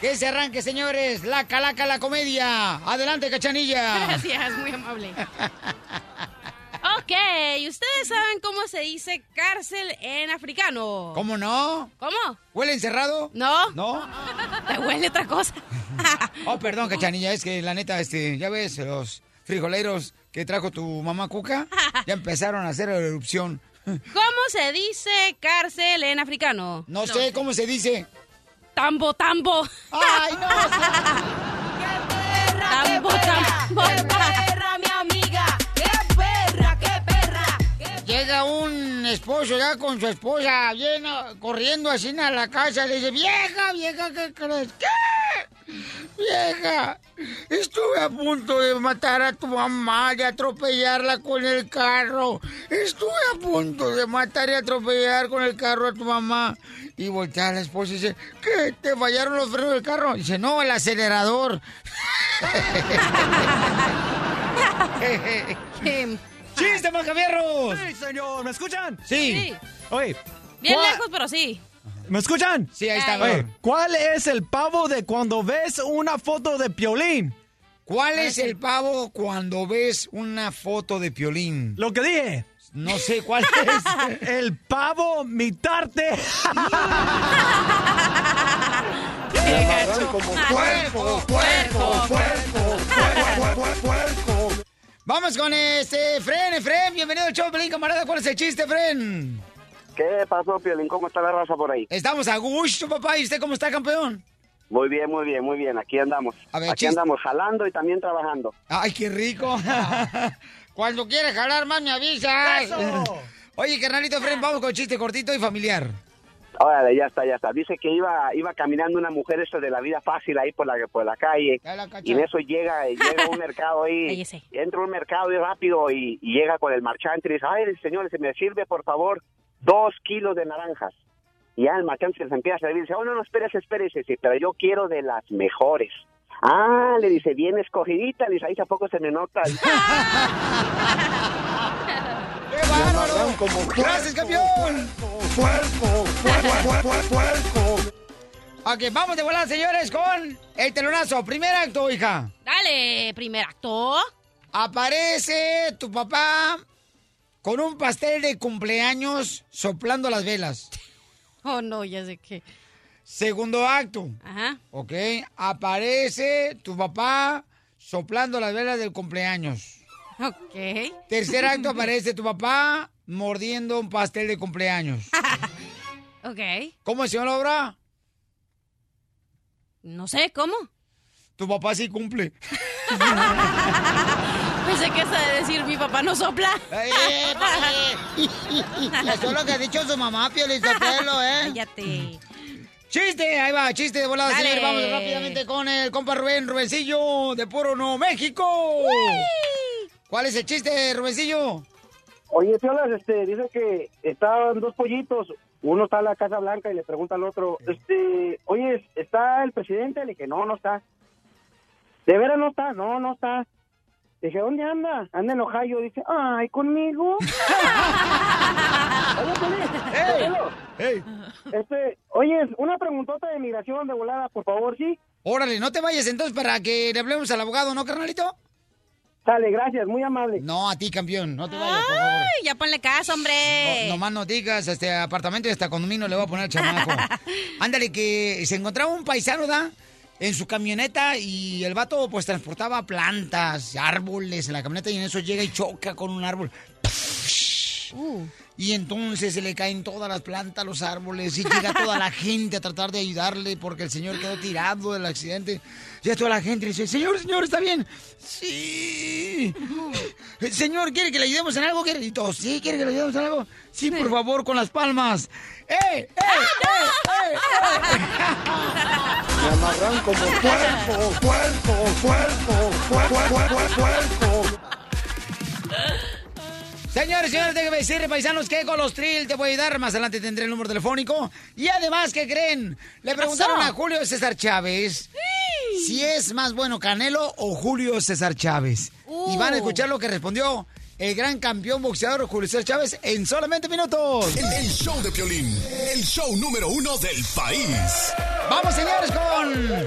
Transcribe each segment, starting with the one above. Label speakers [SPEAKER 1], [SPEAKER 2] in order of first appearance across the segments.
[SPEAKER 1] Que se arranque, señores. La calaca, la comedia. Adelante, cachanilla.
[SPEAKER 2] Gracias, muy amable. Ok, ¿ustedes saben cómo se dice cárcel en africano?
[SPEAKER 1] ¿Cómo no?
[SPEAKER 2] ¿Cómo?
[SPEAKER 1] ¿Huele encerrado?
[SPEAKER 2] No.
[SPEAKER 1] ¿No?
[SPEAKER 2] Te huele otra cosa.
[SPEAKER 1] Oh, perdón, cachanilla, es que la neta, este, ya ves, los frijoleros que trajo tu mamá Cuca ya empezaron a hacer la erupción.
[SPEAKER 2] ¿Cómo se dice cárcel en africano?
[SPEAKER 1] No, sé cómo se dice.
[SPEAKER 2] Tambo, tambo.
[SPEAKER 1] ¡Ay, no!
[SPEAKER 2] tambo, tambo.
[SPEAKER 3] perra, mi amiga! ¡Qué perra, qué perra!
[SPEAKER 1] Llega un esposo ya con su esposa, viene corriendo así a la casa, le dice, vieja, vieja, ¿qué crees? ¿Qué? Vieja, estuve a punto de matar a tu mamá y atropellarla con el carro. Estuve a punto de matar y atropellar con el carro a tu mamá. Y voltea a la esposa y dice, ¿qué? ¿Te fallaron los frenos del carro? Y dice, no, el acelerador. ¡Chiste, Macavierros!
[SPEAKER 4] Sí, señor, ¿me escuchan?
[SPEAKER 1] Sí.
[SPEAKER 4] Oye,
[SPEAKER 2] Bien
[SPEAKER 4] ¿cuál-
[SPEAKER 2] lejos, pero sí.
[SPEAKER 4] ¿Me escuchan?
[SPEAKER 1] Sí, ahí está.
[SPEAKER 4] Oye, ¿cuál es el pavo de cuando ves una foto de Piolín?
[SPEAKER 1] ¿Cuál es el pavo cuando ves una foto de Piolín?
[SPEAKER 4] Lo que dije.
[SPEAKER 1] No sé cuál es.
[SPEAKER 4] El pavo mitarte.
[SPEAKER 1] puerco, puerco, puerco, puerco. Vamos con este, Fren, Efren, bienvenido al show, Pelín, camarada. ¿Cuál es el chiste, Fren?
[SPEAKER 5] ¿Qué pasó, Piolín? ¿Cómo está la raza por ahí?
[SPEAKER 1] Estamos a gusto, papá. ¿Y usted cómo está, campeón?
[SPEAKER 5] Muy bien, muy bien, muy bien. Aquí andamos.
[SPEAKER 1] A ver,
[SPEAKER 5] Aquí
[SPEAKER 1] chiste.
[SPEAKER 5] andamos jalando y también trabajando.
[SPEAKER 1] Ay, qué rico. Cuando quieres jalar más, me avisas.
[SPEAKER 4] Eso.
[SPEAKER 1] Oye, carnalito, Fren, vamos con chiste cortito y familiar.
[SPEAKER 5] Órale, ya está, ya está. Dice que iba iba caminando una mujer esto de la vida fácil ahí por la por la calle.
[SPEAKER 1] La.
[SPEAKER 5] Y en eso llega llega a un mercado ahí. Entra a un mercado y rápido y, y llega con el marchante y dice, ay, señor, se me sirve, por favor, dos kilos de naranjas. Y ya el marchante se empieza a servir y dice, oh, no, no, espérese, espérese, sí, pero yo quiero de las mejores. Ah, le dice, bien escogidita, le dice, ahí tampoco se me nota.
[SPEAKER 1] ¡Qué bárbaro! ¡Gracias, campeón! Ok, vamos de volada, señores, con el telonazo. Primer acto, hija.
[SPEAKER 2] Dale, primer acto.
[SPEAKER 1] Aparece tu papá con un pastel de cumpleaños soplando las velas.
[SPEAKER 2] Oh, no, ya sé qué.
[SPEAKER 1] Segundo acto.
[SPEAKER 2] Ajá.
[SPEAKER 1] Ok, aparece tu papá soplando las velas del cumpleaños.
[SPEAKER 2] Ok.
[SPEAKER 1] Tercer acto aparece tu papá mordiendo un pastel de cumpleaños.
[SPEAKER 2] Ok.
[SPEAKER 1] ¿Cómo se llama la obra?
[SPEAKER 2] No sé, ¿cómo?
[SPEAKER 1] Tu papá sí cumple.
[SPEAKER 2] Pensé que eso de decir mi papá no sopla.
[SPEAKER 1] Eh, Eso es lo que ha dicho su mamá, Pio Lizotelo, ¿eh?
[SPEAKER 2] Cállate.
[SPEAKER 1] Chiste, ahí va, chiste de volada, señor. Vamos rápidamente con el compa Rubén Rubencillo de Puro No México. ¿Cuál es el chiste, Rubencillo?
[SPEAKER 5] Oye, Piolas, este, dice que estaban dos pollitos. Uno está en la Casa Blanca y le pregunta al otro, este, oye, ¿está el presidente? Le dije, no, no está. ¿De veras no está? No, no está. Dije, ¿dónde anda? Anda en Ohio. Dice, ay, ¿conmigo? oye, Piolo,
[SPEAKER 1] Hey.
[SPEAKER 5] este, oye, una preguntota de migración de volada, por favor, ¿sí?
[SPEAKER 1] Órale, no te vayas entonces para que le hablemos al abogado, ¿no, carnalito?
[SPEAKER 5] Sale, gracias, muy amable.
[SPEAKER 1] No, a ti, campeón, no te vayas, por favor.
[SPEAKER 2] Ay, ya ponle caso, hombre.
[SPEAKER 1] No, nomás no digas, este apartamento y hasta condominio le voy a poner al chamaco. Ándale, que se encontraba un paisano, ¿da? En su camioneta y el vato pues transportaba plantas, árboles en la camioneta y en eso llega y choca con un árbol.
[SPEAKER 2] Uh.
[SPEAKER 1] Y entonces se le caen todas las plantas, los árboles, y llega toda la gente a tratar de ayudarle porque el señor quedó tirado del accidente. Llega toda la gente y dice, señor, señor, ¿está bien? Sí. Señor, ¿quiere que le ayudemos en algo? ¿Quiere? Y todos, ¿sí? ¿Quiere que le ayudemos en algo? Sí, por favor, con las palmas. ¡Eh, eh, eh, eh!
[SPEAKER 5] Me amarran como puerco, puerco, puerco, puerco, puerco, puerco.
[SPEAKER 1] Señores, señores, déjenme decirle, paisanos, que Colostril te puede ayudar. Más adelante tendré el número telefónico. Y además, ¿qué creen? Le preguntaron a Julio César Chávez si es más bueno Canelo o Julio César Chávez. Y van a escuchar lo que respondió el gran campeón boxeador Julio César Chávez en solamente minutos.
[SPEAKER 6] El, el show de Piolín, el show número uno del país.
[SPEAKER 1] Vamos, señores, con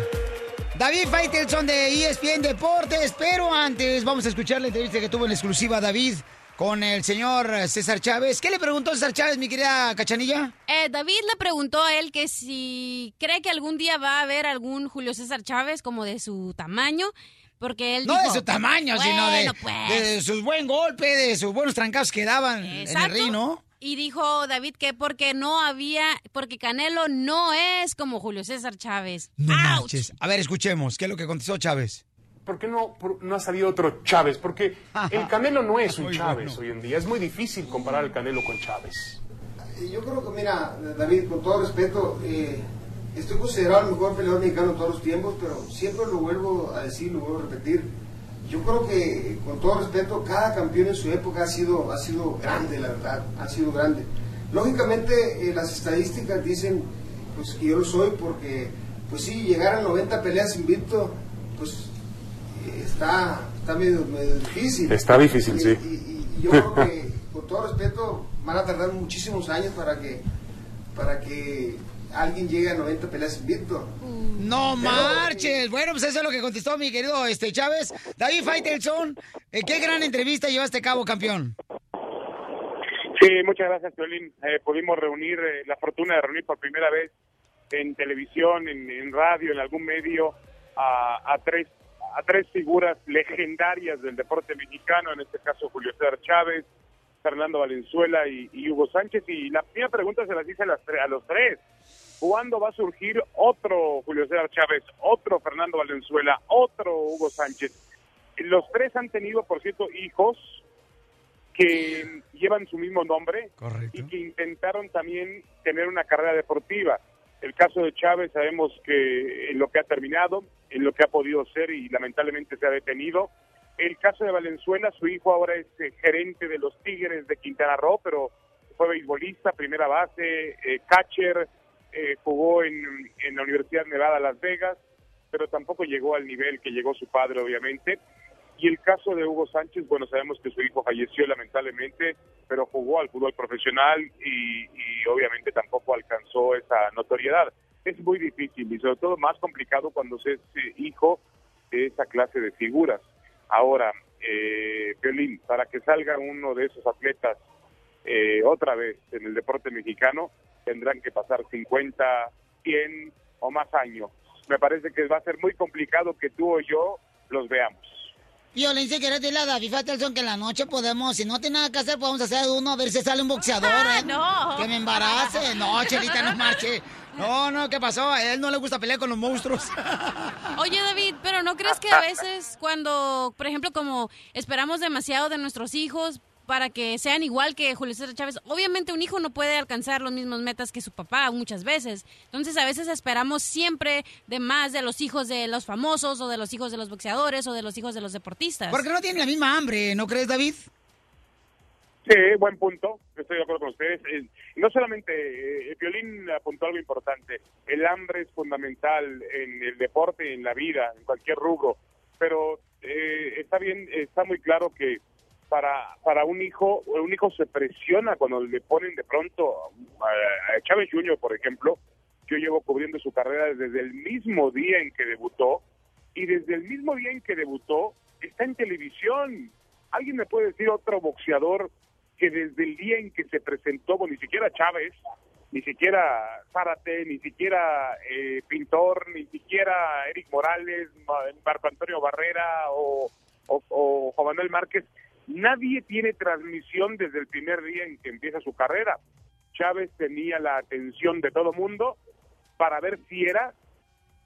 [SPEAKER 1] David Faitelson de ESPN Deportes. Pero antes, vamos a escuchar la entrevista que tuvo en exclusiva David con el señor César Chávez. ¿Qué le preguntó César Chávez, mi querida Cachanilla?
[SPEAKER 2] Eh, David le preguntó a él que si cree que algún día va a haber algún Julio César Chávez como de su tamaño, porque él
[SPEAKER 1] No
[SPEAKER 2] dijo,
[SPEAKER 1] de su tamaño, sino de,
[SPEAKER 2] "Bueno, pues".
[SPEAKER 1] de sus buen golpe, de sus buenos trancados que daban en el ring, ¿no?
[SPEAKER 2] Y dijo David que porque no había, porque Canelo no es como Julio César Chávez.
[SPEAKER 1] No. A ver, escuchemos. ¿Qué es lo que contestó Chávez?
[SPEAKER 7] ¿Por qué no, por- no ha salido otro Chávez? Porque el Canelo no es un Chávez
[SPEAKER 1] bueno.
[SPEAKER 7] hoy en día. Es muy difícil comparar el Canelo con Chávez.
[SPEAKER 8] Yo creo que, mira, David, con todo respeto, eh, estoy considerado el mejor peleador mexicano de todos los tiempos, pero siempre lo vuelvo a decir, lo vuelvo a repetir. Yo creo que, con todo respeto, cada campeón en su época ha sido, ha sido grande, la verdad, ha sido grande. Lógicamente, eh, las estadísticas dicen pues, que yo lo soy porque, pues sí, llegar a 90 peleas invicto, pues está, está medio, medio difícil.
[SPEAKER 7] Está difícil,
[SPEAKER 8] Y-
[SPEAKER 7] sí.
[SPEAKER 8] Y, y- y yo creo que, con todo respeto, van a tardar muchísimos años para que, para que alguien llegue a 90 peleas invicto.
[SPEAKER 1] No marches. Bueno, pues eso es lo que contestó mi querido este Chávez. David Faitelson, eh, qué gran entrevista llevaste a cabo, campeón.
[SPEAKER 7] Sí, muchas gracias, Violín. pudimos reunir, eh, la fortuna de reunir por primera vez en televisión, en, en radio, en algún medio, a, a tres a tres figuras legendarias del deporte mexicano, en este caso Julio César Chávez, Fernando Valenzuela y, y Hugo Sánchez. Y la primera pregunta se las hice a, las a los tres. ¿Cuándo va a surgir otro Julio César Chávez, otro Fernando Valenzuela, otro Hugo Sánchez? Los tres han tenido, por cierto, hijos que llevan su mismo nombre y que intentaron también tener una carrera deportiva. El caso de Chávez sabemos que en lo que ha terminado, en lo que ha podido ser y lamentablemente se ha detenido. El caso de Valenzuela, su hijo ahora es eh, gerente de los Tigres de Quintana Roo, pero fue beisbolista, primera base, eh, catcher, eh, jugó en, en la Universidad Nevada Las Vegas, pero tampoco llegó al nivel que llegó su padre, obviamente. Y el caso de Hugo Sánchez, bueno, sabemos que su hijo falleció lamentablemente, pero jugó al fútbol profesional y, obviamente tampoco alcanzó esa notoriedad. Es muy difícil y sobre todo más complicado cuando se es eh, hijo de esa clase de figuras. Ahora, eh, para que salga uno de esos atletas eh, otra vez en el deporte mexicano, tendrán que pasar 50, 100 o más años. Me parece que va a ser muy complicado que tú o yo los veamos.
[SPEAKER 1] Violencia, que dile a David Faitelson que en la noche podemos, si no tiene nada que hacer, podemos hacer uno a ver si sale un boxeador, ¿eh?
[SPEAKER 2] no.
[SPEAKER 1] Que me embarace. No, Chelita, no marche. No, no, ¿qué pasó? A él no le gusta pelear con los monstruos.
[SPEAKER 2] Oye, David, pero ¿no crees que a veces cuando, por ejemplo, como esperamos demasiado de nuestros hijos para que sean igual que Julio César Chávez, obviamente un hijo no puede alcanzar los mismos metas que su papá muchas veces. Entonces a veces esperamos siempre de más de los hijos de los famosos o de los hijos de los boxeadores o de los hijos de los deportistas.
[SPEAKER 1] Porque no tienen la misma hambre, ¿no crees, David?
[SPEAKER 7] Sí, buen punto. Estoy de acuerdo con ustedes. Eh, no solamente, eh, Violín apuntó algo importante. El hambre es fundamental en el deporte, en la vida, en cualquier rubro. Pero eh, está bien, está muy claro que para para un hijo, un hijo se presiona cuando le ponen de pronto a, Chávez Jr., por ejemplo. Yo llevo cubriendo su carrera desde el mismo día en que debutó y desde el mismo día en que debutó está en televisión. ¿Alguien me puede decir otro boxeador que desde el día en que se presentó, ni siquiera Chávez, ni siquiera Zárate, ni siquiera eh, Pintor, ni siquiera Eric Morales, Ma- Marco Antonio Barrera o, o, o Juan Manuel Márquez, nadie tiene transmisión desde el primer día en que empieza su carrera. Chávez tenía la atención de todo mundo para ver si era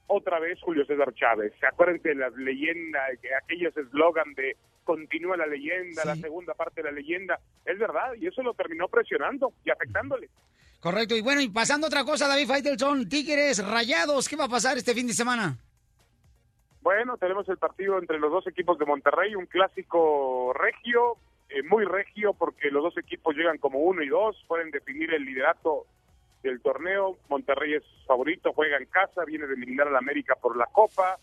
[SPEAKER 7] otra vez Julio César Chávez. Acuérdense de las leyendas, que aquellos eslogan de continúa la leyenda, la segunda parte de la leyenda. Es verdad, y eso lo terminó presionando y afectándole.
[SPEAKER 1] Correcto. Y bueno, y pasando a otra cosa, David Faitelson, Tigres, Rayados, ¿qué va a pasar este fin de semana?
[SPEAKER 7] Bueno, tenemos el partido entre los dos equipos de Monterrey, un clásico regio, eh, muy regio porque los dos equipos llegan como uno y dos, pueden definir el liderato del torneo. Monterrey es favorito, juega en casa, viene de eliminar al América por la Copa.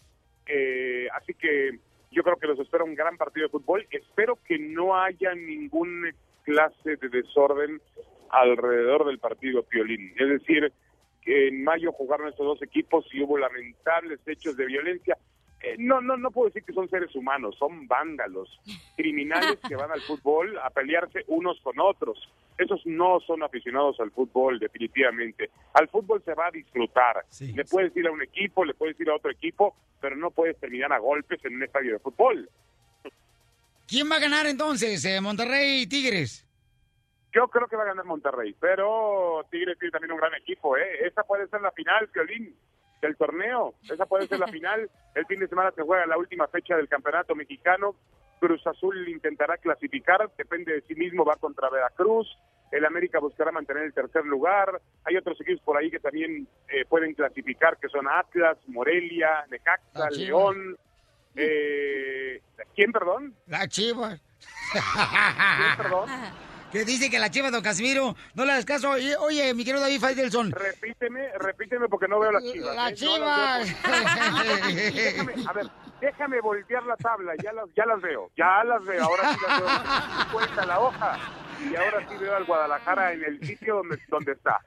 [SPEAKER 7] Eh, así que yo creo que los espera un gran partido de fútbol. Espero que no haya ninguna clase de desorden alrededor del partido Piolín. Es decir, que en mayo jugaron estos dos equipos y hubo lamentables hechos de violencia. Eh, no, no, no puedo decir que son seres humanos, son vándalos, criminales que van al fútbol a pelearse unos con otros. Esos no son aficionados al fútbol, definitivamente. Al fútbol se va a disfrutar. le puedes ir a un equipo, le puedes ir a otro equipo, pero no puedes terminar a golpes en un estadio de fútbol.
[SPEAKER 1] ¿Quién va a ganar entonces? Eh, ¿Monterrey y Tigres?
[SPEAKER 7] Yo creo que va a ganar Monterrey, pero Tigres tiene también un gran equipo, ¿eh? Esa puede ser la final, Violín, del torneo. Esa puede ser la final. El fin de semana se juega la última fecha del campeonato mexicano. Cruz Azul intentará clasificar, depende de sí mismo, va contra Veracruz. El América buscará mantener el tercer lugar. Hay otros equipos por ahí que también eh, pueden clasificar, que son Atlas, Morelia, Necaxa, León. Eh, ¿Quién, perdón?
[SPEAKER 1] La Chivas.
[SPEAKER 7] ¿Quién, perdón?
[SPEAKER 1] que dice que la chiva, don Casimiro, no le caso. Oye, oye mi querido David Faitelson.
[SPEAKER 7] Repíteme, repíteme porque no veo las chivas.
[SPEAKER 1] La
[SPEAKER 7] ¿eh?
[SPEAKER 1] chiva.
[SPEAKER 7] déjame, a ver, déjame voltear la tabla, ya las, ya las veo, ya las veo, ahora sí las veo. Cuenta la hoja. Y ahora sí veo al Guadalajara en el sitio donde, donde está.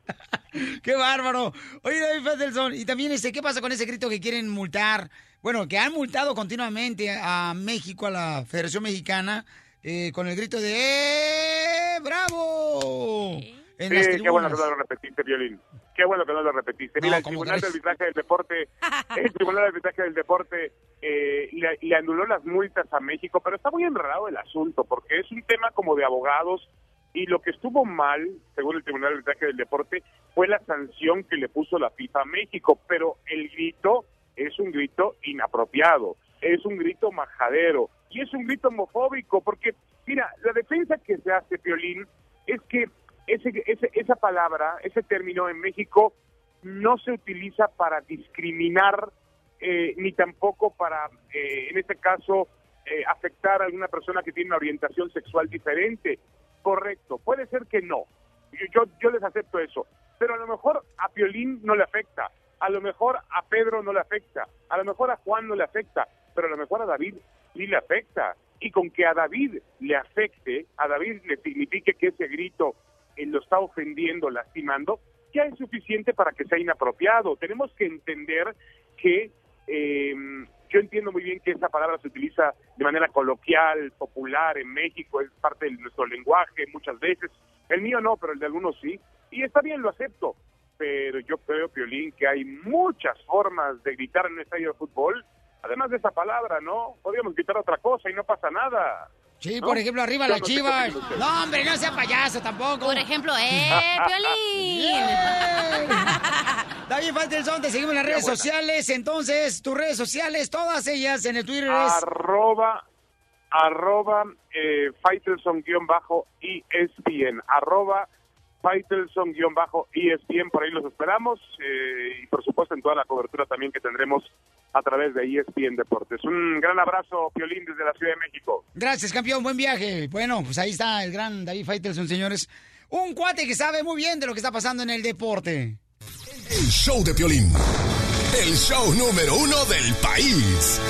[SPEAKER 1] ¡Qué bárbaro! Oye, David Faitelson, y también, este, ¿qué pasa con ese grito que quieren multar? Bueno, que han multado continuamente a México, a la Federación Mexicana, eh, con el grito de ¡Eh, ¡Bravo!
[SPEAKER 7] En sí, qué bueno que no lo repetiste, Violín. Qué bueno que no lo repetiste. Mira, el Tribunal de Arbitraje del Deporte, el Tribunal de Arbitraje del Deporte eh, le, le, anuló las multas a México, pero está muy enredado el asunto, porque es un tema como de abogados, y lo que estuvo mal, según el Tribunal de Arbitraje del Deporte, fue la sanción que le puso la FIFA a México, pero el grito es un grito inapropiado, es un grito majadero, y es un grito homofóbico, porque, mira, la defensa que se hace, Piolín, es que ese, ese, esa palabra, ese término en México no se utiliza para discriminar eh, ni tampoco para, eh, en este caso, eh, afectar a alguna persona que tiene una orientación sexual diferente. Correcto, puede ser que no. Yo, yo, les acepto eso. Pero a lo mejor a Piolín no le afecta, a lo mejor a Pedro no le afecta, a lo mejor a Juan no le afecta, pero a lo mejor a David sí le afecta. Y con que a David le afecte, a David le signifique que ese grito él lo está ofendiendo, lastimando, ya es suficiente para que sea inapropiado. Tenemos que entender que eh, yo entiendo muy bien que esa palabra se utiliza de manera coloquial, popular en México, es parte de nuestro lenguaje muchas veces. El mío no, pero el de algunos sí. Y está bien, lo acepto. Pero yo creo, Piolín, que hay muchas formas de gritar en un estadio de fútbol además de esa palabra, ¿no? Podríamos quitar otra cosa y no pasa nada.
[SPEAKER 1] Sí, por ejemplo, arriba las chivas. No, hombre, no sea payaso tampoco.
[SPEAKER 2] Por ejemplo, ¡eh, Piolín!
[SPEAKER 1] David Faitelson, te seguimos en las redes sociales. Entonces, tus redes sociales, todas ellas en el Twitter es...
[SPEAKER 7] Arroba, arroba, eh, Faitelson-ESPN. Arroba, Faitelson-ESPN. Por ahí los esperamos. Eh, y por supuesto en toda la cobertura también que tendremos a través de ESPN Deportes. Un gran abrazo, Piolín, desde la Ciudad de México.
[SPEAKER 1] Gracias, campeón. Buen viaje. Bueno, pues ahí está el gran David Faitelson, señores. Un cuate que sabe muy bien de lo que está pasando en el deporte.
[SPEAKER 6] El show de Piolín. El show número uno del país.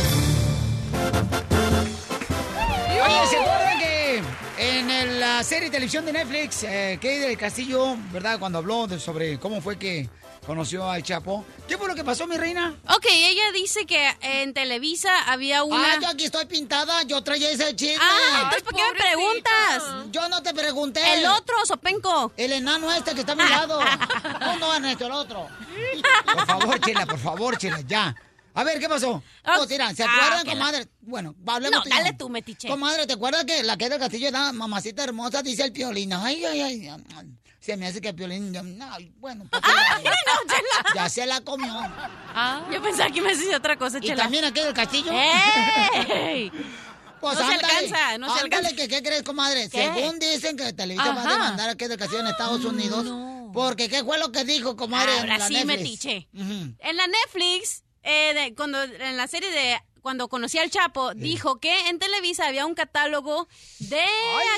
[SPEAKER 1] Oye, ¿se acuerdan que en la serie de televisión de Netflix, eh, Kay del Castillo, ¿verdad? Cuando habló sobre cómo fue que conoció al Chapo. ¿Qué fue lo que pasó, mi reina?
[SPEAKER 2] Ok, ella dice que en Televisa había una...
[SPEAKER 1] Ah, yo aquí estoy pintada, yo traía ese chisme.
[SPEAKER 2] Ah, entonces ¿por qué me preguntas?
[SPEAKER 1] Yo no te pregunté.
[SPEAKER 2] El otro, Sopenco.
[SPEAKER 1] El enano este que está a mi lado. no, no, Ernesto, el otro. Por favor, Chela, por favor, Chela, ya. A ver, ¿qué pasó? Oh, mira, ¿se acuerdan, comadre? Bueno, hablemos
[SPEAKER 2] No, dale tú, metiche.
[SPEAKER 1] Comadre, ¿te acuerdas que la que del castillo era mamacita hermosa? Dice el piolín. Ay, ay, ay. Se me hace que el piolín... No, bueno, pues,
[SPEAKER 2] Ay, no, Chela.
[SPEAKER 1] ya se la comió.
[SPEAKER 2] Ah, yo pensaba que me decía otra cosa,
[SPEAKER 1] ¿Y
[SPEAKER 2] Chela.
[SPEAKER 1] también aquí del castillo?
[SPEAKER 2] ¡Ey!
[SPEAKER 1] Pues
[SPEAKER 2] No se
[SPEAKER 1] ándale,
[SPEAKER 2] alcanza, no se alcanza.
[SPEAKER 1] que, ¿qué crees, comadre?
[SPEAKER 2] ¿Qué?
[SPEAKER 1] Según dicen que Televisa va a
[SPEAKER 2] Ajá.
[SPEAKER 1] demandar a del castillo en Estados Unidos. Porque, ¿qué fue lo que dijo, comadre? en
[SPEAKER 2] Ahora
[SPEAKER 1] la
[SPEAKER 2] sí,
[SPEAKER 1] Netflix?
[SPEAKER 2] En la Netflix, eh, de- cuando en la serie de cuando conocí al Chapo, dijo que en Televisa había un catálogo de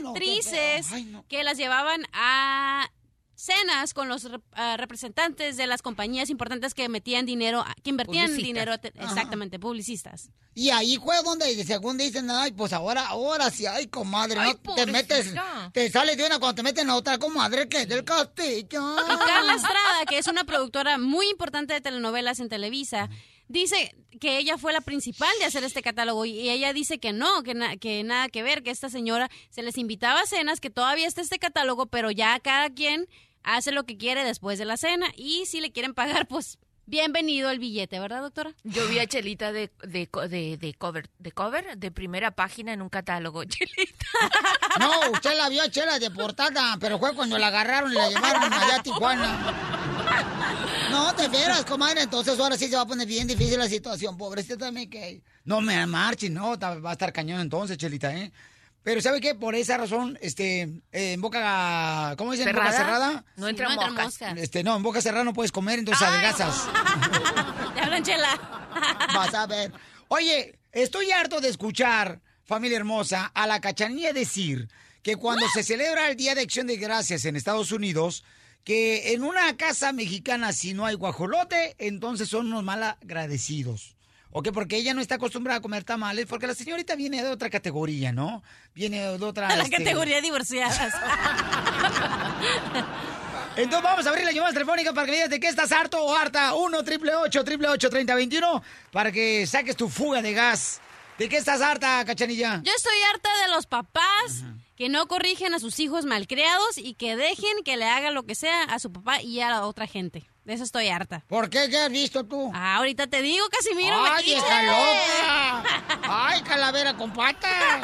[SPEAKER 1] no,
[SPEAKER 2] actrices que las llevaban a cenas con los rep- representantes de las compañías importantes que metían dinero, a- que invertían
[SPEAKER 1] Publicistas.
[SPEAKER 2] dinero,
[SPEAKER 1] Ajá.
[SPEAKER 2] exactamente, publicistas.
[SPEAKER 1] Y ahí fue donde según dicen, ay, pues ahora, ahora sí, ay, comadre,
[SPEAKER 2] Ay,
[SPEAKER 1] no te metes, te sales de una cuando te meten en la otra comadre que es del castillo.
[SPEAKER 2] Y Carla Estrada, que es una productora muy importante de telenovelas en Televisa, dice que ella fue la principal de hacer este catálogo y ella dice que no, que, na- que nada que ver, que esta señora se les invitaba a cenas, que todavía está este catálogo, pero ya cada quien hace lo que quiere después de la cena y si le quieren pagar, pues bienvenido el billete, ¿verdad, doctora?
[SPEAKER 9] Yo vi a Chelita de, de, co- de, de cover, de cover, de primera página en un catálogo. Chelita.
[SPEAKER 1] No, usted la vio a Chela de portada, pero fue cuando la agarraron y la llevaron allá a Tijuana. No, de veras, comadre, entonces ahora sí se va a poner bien difícil la situación, pobrecita también que... No me marchen, no, va a estar cañón entonces, Chelita, ¿eh? Pero ¿sabe qué? Por esa razón, este, eh, en boca, ¿cómo dicen? ¿En boca
[SPEAKER 9] ¿Cerrada? No entran
[SPEAKER 2] no entran
[SPEAKER 9] moscas.
[SPEAKER 2] moscas.
[SPEAKER 1] Este, no, en boca cerrada no puedes comer, entonces adelgazas.
[SPEAKER 2] Te hablan, Chela.
[SPEAKER 1] Vas a ver. Oye, estoy harto de escuchar, familia hermosa, a la cachanilla decir que cuando se celebra el Día de Acción de Gracias en Estados Unidos, que en una casa mexicana si no hay guajolote, entonces son unos mal agradecidos. ¿Ok? Porque ella no está acostumbrada a comer tamales, porque la señorita viene de otra categoría, ¿no? Viene de otra...
[SPEAKER 2] la
[SPEAKER 1] este,
[SPEAKER 2] categoría de divorciadas.
[SPEAKER 1] Entonces vamos a abrir la llamada telefónica para que digas de qué estás harto o harta. 1 triple 8 triple 8 3021 para que saques tu fuga de gas. ¿De qué estás harta, cachanilla?
[SPEAKER 2] Yo estoy harta de los papás que no corrigen a sus hijos malcriados y que dejen que le haga lo que sea a su papá y a la otra gente. De eso estoy harta.
[SPEAKER 1] ¿Por qué? ¿Qué has visto tú?
[SPEAKER 2] Ah, ahorita te digo, Casimiro.
[SPEAKER 1] ¡Ay, está loca! ¡Ay, calavera con patas!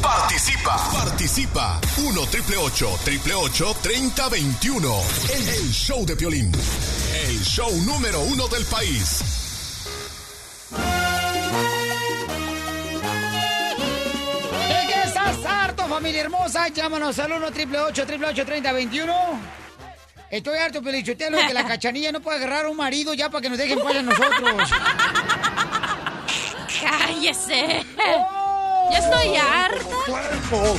[SPEAKER 6] Participa. Participa. 1 triple 8 triple 8 3021. El, el show de Piolín. El show número uno del país.
[SPEAKER 1] Familia hermosa? Llámanos al 1 triple 8 triple 8 3021 Estoy harto, Pelichotelo, que la cachanilla no puede agarrar a un marido ya para que nos dejen paz a nosotros.
[SPEAKER 2] ¡Cállese!
[SPEAKER 1] ¡Oh!
[SPEAKER 2] Ya estoy harta.
[SPEAKER 1] Puerco,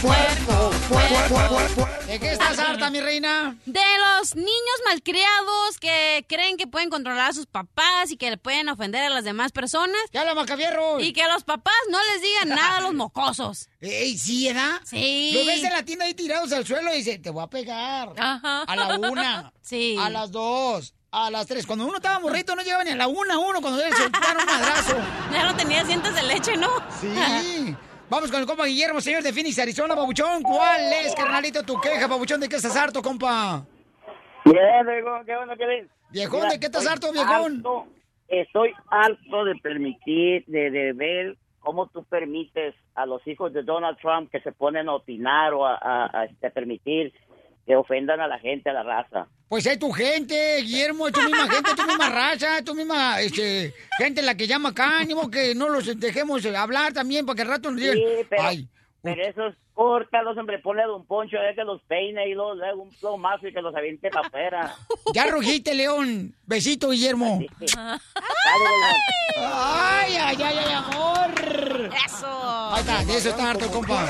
[SPEAKER 2] puerco, puerco, puerco.
[SPEAKER 1] ¿De qué estás harta, mi reina?
[SPEAKER 2] De los niños malcriados que creen que pueden controlar a sus papás y que le pueden ofender a las demás personas.
[SPEAKER 1] ¡Ya la macavierro!
[SPEAKER 2] Y que los papás no les digan nada a los mocosos.
[SPEAKER 1] Ey, ¿sí, edad?
[SPEAKER 2] Sí.
[SPEAKER 1] Lo ves en la tienda ahí tirados al suelo y dice, te voy a pegar.
[SPEAKER 2] Ajá.
[SPEAKER 1] A la una.
[SPEAKER 2] Sí.
[SPEAKER 1] A las dos. A las tres. Cuando uno estaba morrito no llegaba ni a la una uno cuando le soltaron un madrazo.
[SPEAKER 2] Ya no tenías dientes de leche, ¿no?
[SPEAKER 1] Sí. Vamos con el compa Guillermo, señor de Phoenix, Arizona, Pabuchón. ¿Cuál es, carnalito, tu queja, Pabuchón? ¿De qué estás harto, compa?
[SPEAKER 10] Bien, viejón, qué bueno que ven.
[SPEAKER 1] Viejón,
[SPEAKER 10] Mira,
[SPEAKER 1] ¿de qué estás harto, viejón?
[SPEAKER 10] harto- estoy harto de permitir, de, de ver cómo tú permites a los hijos de Donald Trump que se ponen a opinar o a, a- a, este, permitir que ofendan a la gente, a la raza.
[SPEAKER 1] Pues es tu gente, Guillermo, es tu misma gente, es tu misma raza, es tu misma este, gente la que llama acá, ánimo que no los dejemos hablar también para que al rato nos digan,
[SPEAKER 10] Sí, pero,
[SPEAKER 1] ay,
[SPEAKER 10] pero esos córtalos, hombre, ponle a Don Poncho a que los peine y haga un plomazo y que los aviente para afuera.
[SPEAKER 1] ya rugiste, León. Besito, Guillermo. Ay, ay, ay, ay, amor.
[SPEAKER 2] Eso.
[SPEAKER 1] Ahí está, de eso está harto, compa.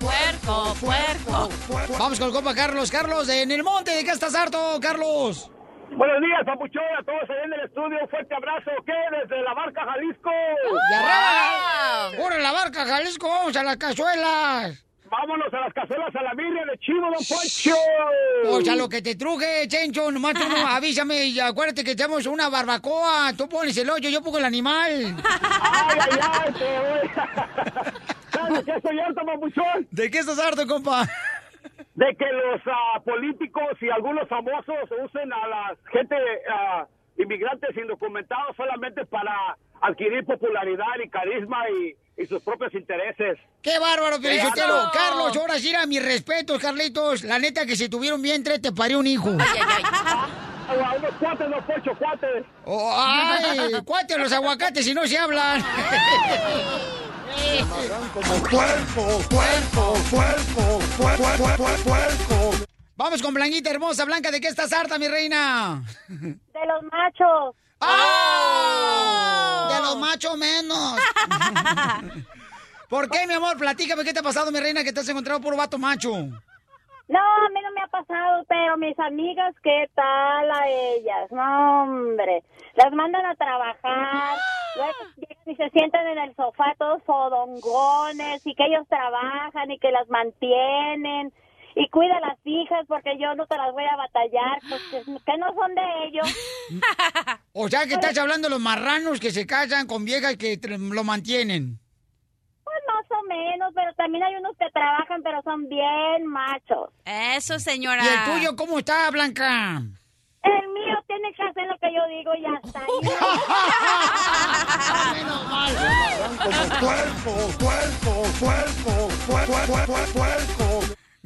[SPEAKER 2] Puerco, puerco.
[SPEAKER 1] Vamos con el compa Carlos. Carlos, en el monte, ¿de qué estás harto, Carlos?
[SPEAKER 11] Buenos días, Papuchón, a todos allá en el estudio. Un fuerte abrazo. ¿Qué? Desde la barca Jalisco.
[SPEAKER 1] ¡Y arriba! ¡Por la barca, Jalisco! ¡Vamos a las cazuelas!
[SPEAKER 11] Vámonos a las cazuelas a la birria de chivo, don Poncho.
[SPEAKER 1] O sea, lo que te truje, Chencho, nomás tú no, avísame y acuérdate que tenemos una barbacoa. Tú pones el hoyo, yo pongo el animal.
[SPEAKER 11] Ay, ay, ay, te voy. ¿Sabes qué estoy harto, papuchón?
[SPEAKER 1] ¿De qué estás harto, compa?
[SPEAKER 11] De que los ah, políticos y algunos famosos usen a la gente ah, inmigrantes indocumentados solamente para adquirir popularidad y carisma y, y sus propios intereses.
[SPEAKER 1] ¡Qué bárbaro,
[SPEAKER 11] bárbaro!
[SPEAKER 1] Carlos, ahora sí era mis respetos, Carlitos. La neta que si tuvieron vientre te parió un hijo.
[SPEAKER 11] A unos cuates, don Poncho, cuates.
[SPEAKER 1] Oh, ¡Ay! ¡Cuáte los aguacates si no se hablan!
[SPEAKER 11] Como puerco, puerco, puerco, puerco, puerco.
[SPEAKER 1] Vamos con Blanquita hermosa. Blanca, ¿de qué estás harta, mi reina?
[SPEAKER 12] De los machos.
[SPEAKER 1] ¡Oh! De los machos menos. ¿Por qué, mi amor? Platícame, ¿qué te ha pasado, mi reina, que te has encontrado por vato macho?
[SPEAKER 12] No, a mí no me ha pasado, pero mis amigas, ¿qué tal a ellas? No, hombre, las mandan a trabajar, luego llegan y se sientan en el sofá todos fodongones y que ellos trabajan y que las mantienen y cuida a las hijas porque yo no te las voy a batallar, pues que, no son de ellos.
[SPEAKER 1] O sea, que estás hablando de los marranos que se casan con viejas que lo mantienen.
[SPEAKER 12] Pues más o menos, pero también hay unos que trabajan pero son bien machos.
[SPEAKER 2] Eso, señora.
[SPEAKER 1] ¿Y el tuyo cómo está, Blanca?
[SPEAKER 12] El mío tiene que hacer lo que yo digo y ya está.
[SPEAKER 1] Puerco, puerco, puerco, puerco, puerco.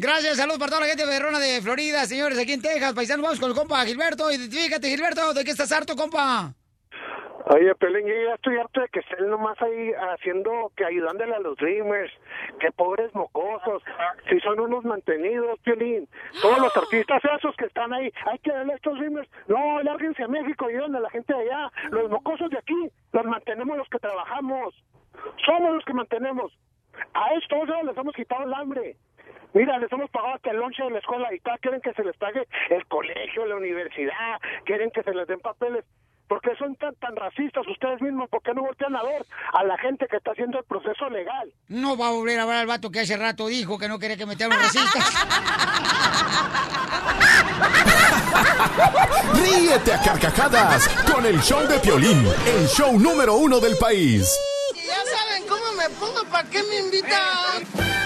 [SPEAKER 1] Gracias, saludos para toda la gente berrona de Florida, señores, aquí en Texas. Paisanos, vamos con el compa Gilberto. Identifícate, Gilberto, ¿de qué estás harto, compa?
[SPEAKER 13] Oye, Pelín, yo ya estoy harto de que estén nomás ahí haciendo, que ayudándole a los Dreamers, que pobres mocosos, si son unos mantenidos, Pelín. Todos los artistas esos que están ahí, hay que darle a estos Dreamers, no, lárguense a México, ayuden a la gente de allá. Los mocosos de aquí, los mantenemos los que trabajamos. Somos los que mantenemos. A estos ya les hemos quitado el hambre. Mira, les hemos pagado hasta el lonche de la escuela y tal, quieren que se les pague el colegio, la universidad, quieren que se les den papeles. ¿Por qué son tan, tan racistas ustedes mismos? ¿Por qué no voltean a ver a la gente que está haciendo el proceso legal?
[SPEAKER 1] No va a volver a hablar al vato que hace rato dijo que no quería que metieran racistas.
[SPEAKER 6] Ríete a carcajadas con el show de Piolín, el show número uno del país.
[SPEAKER 3] Ya saben cómo me pongo, ¿para qué me invitan?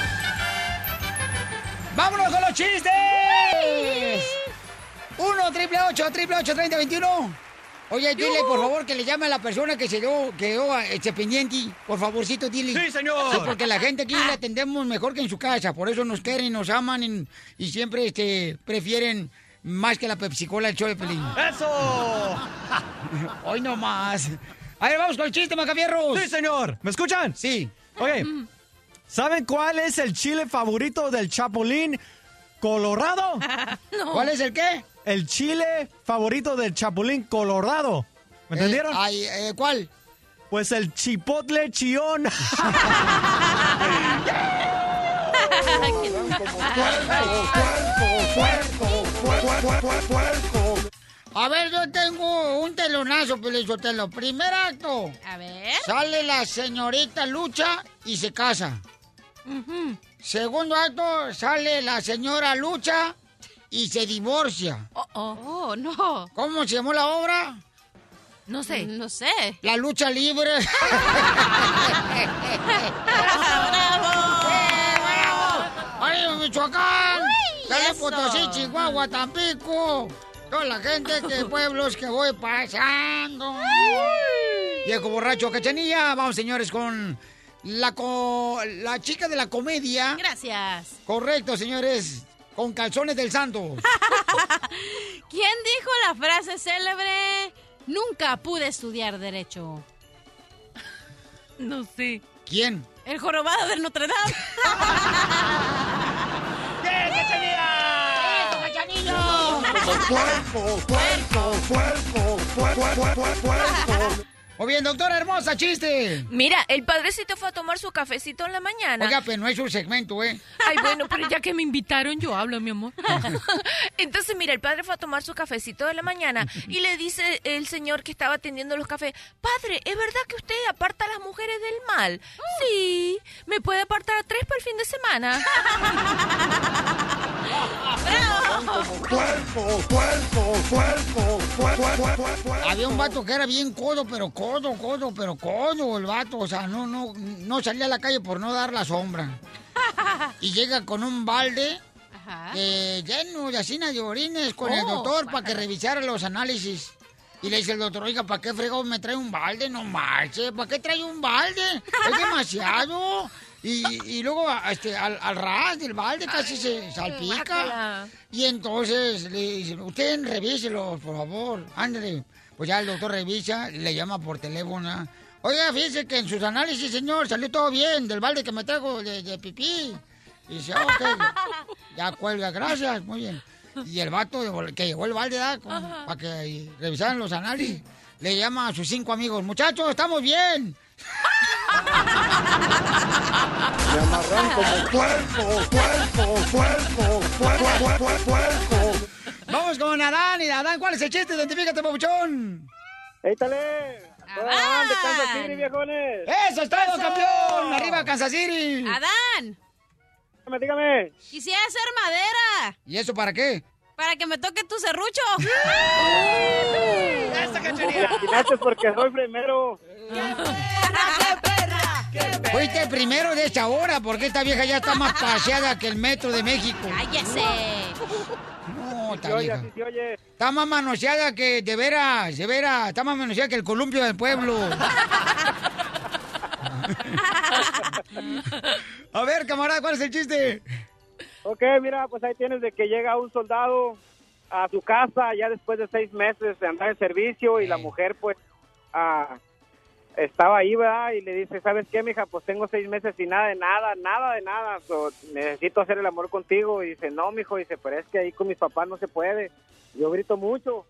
[SPEAKER 1] ¡Vámonos con los chistes! 1 triple 8 triple 8 30 21. Oye, dile, por favor, que le llame a la persona que se dio, quedó este pendiente. Por favorcito, dile.
[SPEAKER 4] Sí, señor.
[SPEAKER 1] porque la gente aquí la atendemos mejor que en su casa. Por eso nos quieren, nos aman y, y siempre este, prefieren más que la Pepsi-Cola el show de Pelín.
[SPEAKER 4] ¡Eso!
[SPEAKER 1] Hoy no más. A ver, vamos con el chiste, Macafierros.
[SPEAKER 4] Sí, señor. ¿Me escuchan?
[SPEAKER 1] Sí.
[SPEAKER 4] Ok. ¿Saben cuál es el chile favorito del Chapulín Colorado?
[SPEAKER 1] ¿Cuál es el qué?
[SPEAKER 4] El chile favorito del Chapulín Colorado. ¿Me entendieron?
[SPEAKER 1] Eh, ay, eh, ¿Cuál?
[SPEAKER 4] Pues el chipotle chión.
[SPEAKER 1] A ver, yo tengo un telonazo, Pelizotelo. Primer acto.
[SPEAKER 2] A ver.
[SPEAKER 1] Sale la señorita Lucha y se casa. Segundo acto, sale la señora Lucha y se divorcia.
[SPEAKER 2] Oh, oh, no.
[SPEAKER 1] ¿Cómo se llamó la obra?
[SPEAKER 2] No sé. No sé.
[SPEAKER 1] La lucha libre. ¡Ay, Michoacán! Dale. Potosí, Chihuahua, Tampico. Toda la gente de pueblos que voy pasando. Viejo borracho, cachanilla. Vamos, señores, con la, co- la chica de la comedia.
[SPEAKER 2] Gracias.
[SPEAKER 1] Correcto, señores. Con calzones del santo.
[SPEAKER 2] ¿Quién dijo la frase célebre? Nunca pude estudiar Derecho.
[SPEAKER 9] No sé.
[SPEAKER 1] ¿Quién?
[SPEAKER 2] El jorobado de Notre Dame.
[SPEAKER 1] ¡Puerco, puerco, puerco, puerco, puerco, puerco! Muy bien, doctora hermosa, chiste.
[SPEAKER 9] Mira, el padrecito fue a tomar su cafecito en la mañana.
[SPEAKER 1] Oiga, pero no es un segmento, ¿eh?
[SPEAKER 9] Ay, bueno, pero ya que me invitaron, yo hablo, mi amor. Entonces, mira, el padre fue a tomar su cafecito de la mañana y le dice el señor que estaba atendiendo los cafés, padre, ¿es verdad que usted aparta a las mujeres del mal? Sí, ¿me puede apartar a tres para el fin de semana?
[SPEAKER 1] puerco, puerco, puerco, puerco. Había un vato que era bien codo, pero codo, codo, pero codo el vato. O sea, no, no, no salía a la calle por no dar la sombra. Y llega con un balde eh, lleno de asina de orines con el
[SPEAKER 3] Oh,
[SPEAKER 1] doctor para que revisara los análisis. Y le dice el doctor, oiga, ¿para qué fregado me trae un balde? No marche, ¿para qué trae un balde? Es demasiado. Y, y luego este, al, al ras del balde casi se salpica. Y entonces le dicen, usted revíselo, por favor, ándale. Pues ya el doctor revisa, le llama por teléfono. Oiga, fíjese que en sus análisis, señor, salió todo bien del balde que me traigo de, de pipí. Y dice, "Ah, ok, ya cuelga, gracias, muy bien. Y el vato que llegó el balde. Con- para que revisaran los análisis. le llama a sus cinco amigos, muchachos, estamos bien.
[SPEAKER 13] Me amarran como puerco, puerco, puerco, puerco, puerco, puerco.
[SPEAKER 1] Vamos con Adán y Adán, ¿cuál es el chiste? Identifícate, papuchón.
[SPEAKER 14] ¡Éitale!
[SPEAKER 2] Adán.
[SPEAKER 14] de Kansas City, viejones!
[SPEAKER 1] ¡Eso es todo,
[SPEAKER 14] ¡Eso!
[SPEAKER 1] campeón! ¡Arriba, Kansas City!
[SPEAKER 2] Adán.
[SPEAKER 14] Dígame, dígame.
[SPEAKER 2] Quisiera hacer madera.
[SPEAKER 1] ¿Y eso para qué?
[SPEAKER 2] Para que me toque tu serrucho.
[SPEAKER 14] ¡Esta cachanilla! porque soy primero.
[SPEAKER 1] Fuiste primero de esta hora, porque esta vieja ya está más paseada que el metro de México.
[SPEAKER 2] Cállese.
[SPEAKER 1] No,
[SPEAKER 14] oye,
[SPEAKER 1] vieja. Está más manoseada que, de veras, de veras, está más manoseada que el columpio del pueblo. A ver, camarada, ¿cuál es el chiste?
[SPEAKER 14] Ok, mira, pues ahí tienes de que llega un soldado a su casa ya después de seis meses de andar en servicio y la mujer pues ah, estaba ahí, ¿verdad? Y le dice, ¿sabes qué, mija? Pues tengo seis meses sin nada de nada, nada de nada. so, necesito hacer el amor contigo. Y dice, no, mijo, dice, pero es que ahí con mis papás no se puede. Yo grito mucho.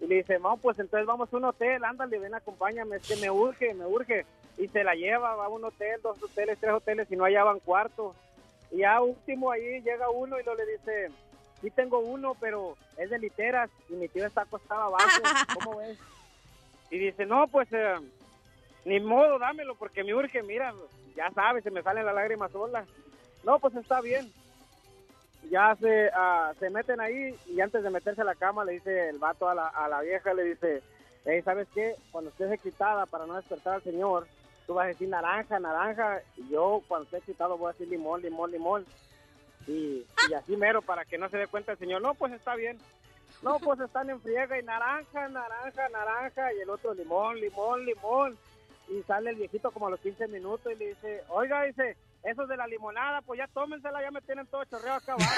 [SPEAKER 14] Y le dice, no, pues entonces vamos a un hotel, ándale, ven, acompáñame, es que me urge, me urge. Y se la lleva, va a un hotel, dos hoteles, tres hoteles y no hallaban cuarto. Y ya último ahí llega uno y lo le dice, sí tengo uno, pero es de literas y mi tío está acostado abajo, ¿cómo ves? Y dice, no, pues eh, ni modo, dámelo porque me urge, mira, ya sabes, se me salen las lágrimas solas. No, pues está bien. Ya se, ah, se meten ahí y antes de meterse a la cama le dice el vato a la, a la vieja, le dice, "Ey, ¿sabes qué? Cuando estés excitada para no despertar al señor, tú vas a decir naranja, naranja, y yo cuando esté excitado voy a decir limón, limón, limón. Y, y así mero para que no se dé cuenta el señor, no, pues está bien. No, pues están en friega y naranja, naranja, naranja, y el otro limón, limón, limón. Y sale el viejito como a los 15 minutos y le dice, oiga, dice, esos de la limonada, pues ya tómensela, ya me tienen todo chorreado acá abajo.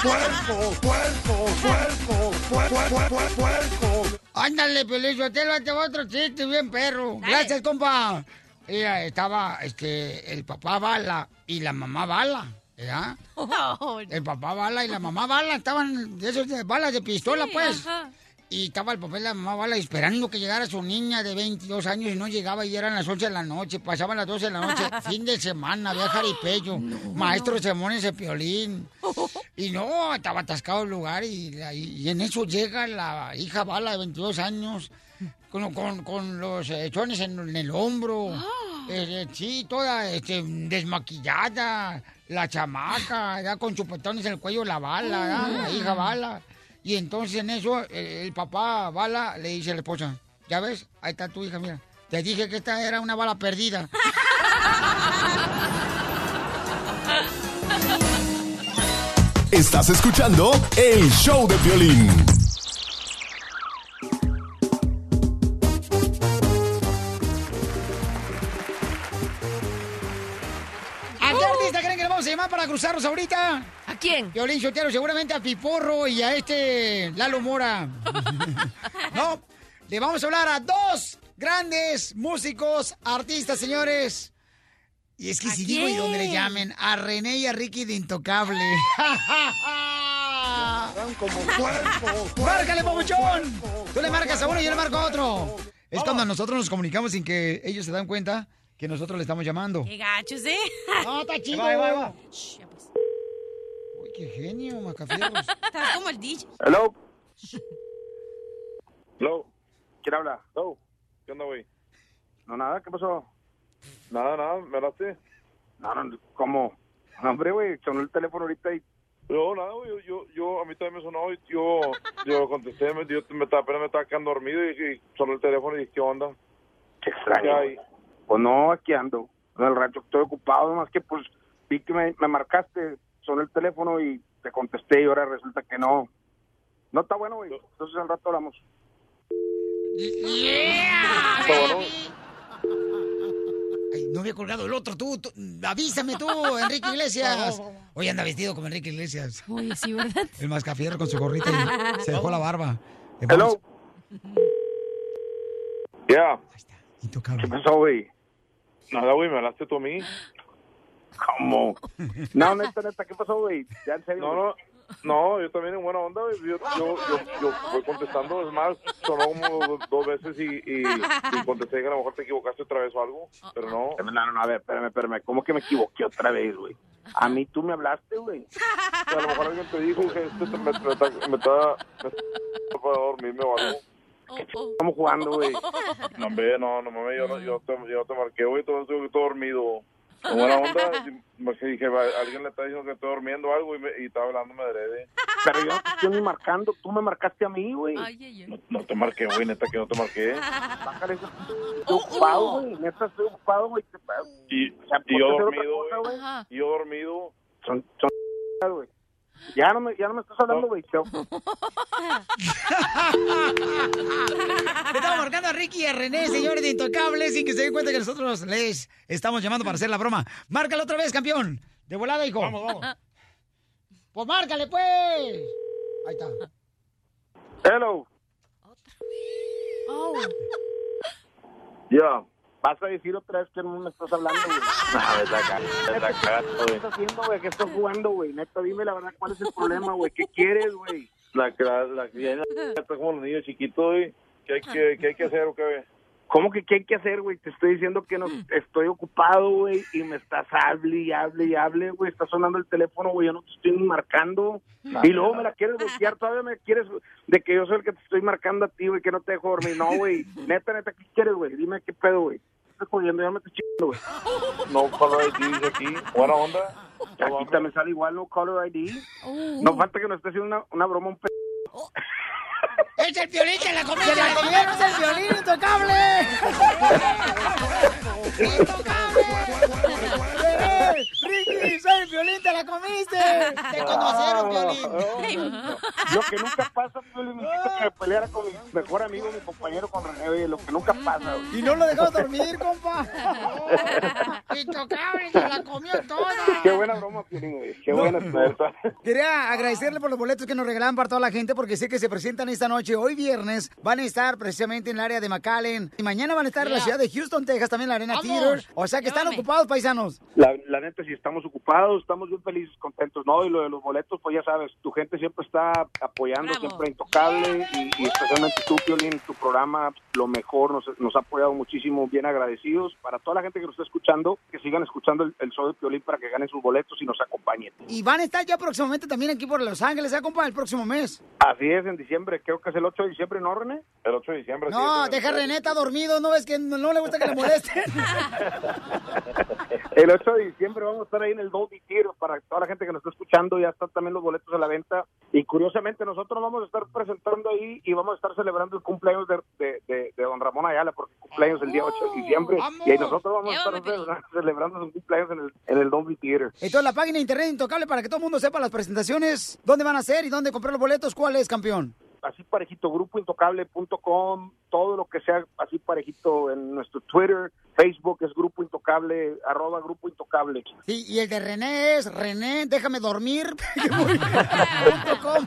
[SPEAKER 13] Puerco, puerco, puerco, puerco, puerco.
[SPEAKER 1] Ándale, te lo te va otro chiste bien perro. Gracias, compa. Ella estaba, este, el papá Bala y la mamá Bala, ¿verdad? El papá Bala y la mamá Bala estaban de esos de balas de pistola,
[SPEAKER 2] Sí,
[SPEAKER 1] pues.
[SPEAKER 2] ajá.
[SPEAKER 1] Y estaba el papá y la mamá Bala esperando que llegara su niña de 22 años y no llegaba y eran las 11 de la noche, pasaban las 12 de la noche, fin de semana, había jaripeyo, maestro de sermones de piolín. Y no, estaba atascado el lugar y, y en eso llega la hija Bala de 22 años con, con- con los eh, chones en, en el hombro. Eh, eh, sí, toda este, desmaquillada, la chamaca, ya con chupetones en el cuello, la bala, ¿verdad? la hija Bala. Y entonces en eso el papá Bala le dice a la esposa, ya ves, ahí está tu hija, mira. Te dije que esta era una bala perdida.
[SPEAKER 6] Estás escuchando el show de violín.
[SPEAKER 1] ¿A qué artista creen que le vamos a llamar para cruzarnos ahorita?
[SPEAKER 9] ¿A quién?
[SPEAKER 1] Violín Sotero, seguramente a Piporro y a este Lalo Mora. no, le vamos a hablar a dos grandes músicos, artistas, señores. Y es que si digo y donde le llamen, a René y a Ricky de Intocable.
[SPEAKER 13] como puerco,
[SPEAKER 1] ¡Márcale, papuchón! Tú le marcas a uno y yo le marco a otro. Es cuando nosotros nos comunicamos sin que ellos se dan cuenta que nosotros le estamos llamando.
[SPEAKER 2] Qué gachos, ¿eh?
[SPEAKER 1] No, está chido.
[SPEAKER 2] Ahí va, ahí va.
[SPEAKER 1] Qué genio, Macafierros.
[SPEAKER 2] Estás como el DJ.
[SPEAKER 15] Hello. Hello. ¿Quién habla? Hello. ¿Qué onda, güey? No, nada, ¿qué pasó? Nada, nada, ¿me hablaste? No, no, ¿cómo? No, hombre, güey, sonó el teléfono ahorita y... No, nada, güey, yo, yo, yo, a mí también me sonó y yo, yo contesté, me, yo me estaba, apenas me estaba quedando dormido y, y sonó el teléfono y dije, ¿qué onda?
[SPEAKER 11] Qué extraño.
[SPEAKER 15] ¿Qué hay?
[SPEAKER 11] Pues no, aquí ando. En el rancho estoy ocupado, más que pues vi que me, me marcaste, sonó el teléfono y te contesté y ahora resulta que no. No está bueno, güey. Entonces al rato hablamos.
[SPEAKER 1] Ay, no había colgado el otro, tú, tú, avísame tú, Enrique Iglesias. Hoy anda vestido como Enrique Iglesias.
[SPEAKER 2] Oye, sí, ¿verdad?
[SPEAKER 1] El mascafierro con su gorrita y se dejó la barba.
[SPEAKER 15] Hello. Ya.
[SPEAKER 1] Intocable.
[SPEAKER 11] ¿Qué pasó, güey?
[SPEAKER 15] Nada, güey, me hablaste tú a mí.
[SPEAKER 11] ¿Cómo? No, neta, neta, ¿qué pasó, güey? Ya en serio.
[SPEAKER 15] No, no, No, yo también en buena onda, güey. Yo, yo, yo, yo voy contestando, es más, sonó como do- dos veces y, y, y contesté que a lo mejor te equivocaste otra vez o algo, pero no.
[SPEAKER 7] No, no, no, a ver, espérame, espérame. ¿Cómo que me equivoqué otra vez, güey? A mí tú me hablaste, güey.
[SPEAKER 15] A lo mejor alguien te dijo que este te- me, me, está- me está me está para dormirme o algo.
[SPEAKER 7] Estamos jugando, güey.
[SPEAKER 15] No, hombre, no, no mames, yo, no, yo, te, yo te marqué, güey, todo, estoy todo dormido. Buena onda, me dije, alguien le está diciendo que estoy durmiendo algo y, me, y estaba hablándome de
[SPEAKER 7] Pero yo no te estoy ni marcando. Tú me marcaste a mí, güey.
[SPEAKER 15] No, no te marqué, güey, neta que no te marqué.
[SPEAKER 7] Bájale eso. Estoy ocupado, güey. Neta, estoy ocupado, güey.
[SPEAKER 15] Y, y yo dormido, güey. Y yo dormido.
[SPEAKER 7] Son, son, güey. Ya no me, ya no me estás hablando, güey.
[SPEAKER 1] Le estamos marcando a Ricky y a René, señores de Intocables, sin que se den cuenta que nosotros les estamos llamando para hacer la broma. Márcale otra vez, campeón. De volada, hijo. Vamos, vamos. Pues márcale, pues. Ahí está.
[SPEAKER 7] Hello.
[SPEAKER 15] Ya.
[SPEAKER 7] Vas a decir otra vez que no me estás hablando, güey.
[SPEAKER 15] No, es la cara,
[SPEAKER 7] ¿Qué estás haciendo, güey? ¿Qué estás jugando, güey? Neta, dime la verdad, ¿cuál es el problema, güey? ¿Qué quieres, güey?
[SPEAKER 15] La, la, la, la, la está como los niños chiquitos, güey. ¿Qué hay que, qué hay que hacer o qué?
[SPEAKER 7] ¿Cómo que qué hay que hacer, güey? Te estoy diciendo que no estoy ocupado, güey, y me estás hable y hable y hable, güey. Está sonando el teléfono, güey, yo no te estoy marcando. Y luego me la quieres bloquear, todavía me quieres de que yo soy el que te estoy marcando a ti, güey, que no te dejo dormir. No, güey, neta, neta, ¿qué quieres, güey? Dime qué pedo, güey. Estoy jodiendo, ya me estoy chingando, güey.
[SPEAKER 15] No, color ID aquí. Buena onda.
[SPEAKER 7] Aquí también sale igual, no caller ID. No falta que nos esté haciendo una, una broma un pe...
[SPEAKER 1] ¡Es el violín que la comió! ¡Se la comieron! ¡Es el violín intocable! ¡Intocable! ¡Ricky! ¡Soy el violín! ¡Te la comiste! ¡Te conocieron, violín!
[SPEAKER 7] Lo que nunca pasa, hiciste que me peleara con mi mejor amigo, mi compañero, con René, oye, lo que nunca pasa, güey.
[SPEAKER 1] Y no lo dejó dormir, compa. ¡Intocable! ¡Se la comió toda!
[SPEAKER 7] Qué buena broma, Piolín, güey. Qué buena neta.
[SPEAKER 1] Quería agradecerle por los boletos que nos regalan para toda la gente porque sé que se presentan esta noche. Hoy viernes van a estar precisamente en el área de McAllen y mañana van a estar en la ciudad de Houston, Texas, también en la Arena
[SPEAKER 7] Vamos.
[SPEAKER 1] Theater. O sea que están ocupados, paisanos.
[SPEAKER 7] La, la neta, si estamos ocupados, estamos bien felices, contentos, ¿no? Y lo de los boletos, pues ya sabes, tu gente siempre está apoyando, siempre intocable, y, y especialmente tú, Piolín, tu programa, lo mejor, nos, nos ha apoyado muchísimo, bien agradecidos. Para toda la gente que nos está escuchando, que sigan escuchando el, el show de Piolín para que ganen sus boletos y nos acompañen.
[SPEAKER 1] Y van a estar ya próximamente también aquí por Los Ángeles, ¿eh, compa? El próximo mes.
[SPEAKER 7] Así es, en diciembre, creo que es el 8 de diciembre, ¿no, René?
[SPEAKER 15] El 8 de diciembre.
[SPEAKER 1] No, deja a René, está dormido, ¿no ves que no, no le gusta que le molesten?
[SPEAKER 7] El 8 de diciembre vamos a estar ahí en el Dolby Theater para toda la gente que nos está escuchando. Ya están también los boletos a la venta. Y curiosamente, nosotros vamos a estar presentando ahí y vamos a estar celebrando el cumpleaños de, de, de- de don Ramón Ayala, porque cumpleaños el día 8 de diciembre. Y ahí nosotros vamos a estar celebrando- celebrando su cumpleaños en el, en el Dolby Theater.
[SPEAKER 1] Entonces, la página de internet intocable para que todo el mundo sepa las presentaciones, dónde van a ser y dónde comprar los boletos, ¿cuál es, campeón?
[SPEAKER 7] Así parejito, grupointocable.com, todo lo que sea así parejito en nuestro Twitter, Facebook es Grupo Intocable, arroba Grupo Intocable.
[SPEAKER 1] Sí, y el de René es René, déjame dormir. punto com.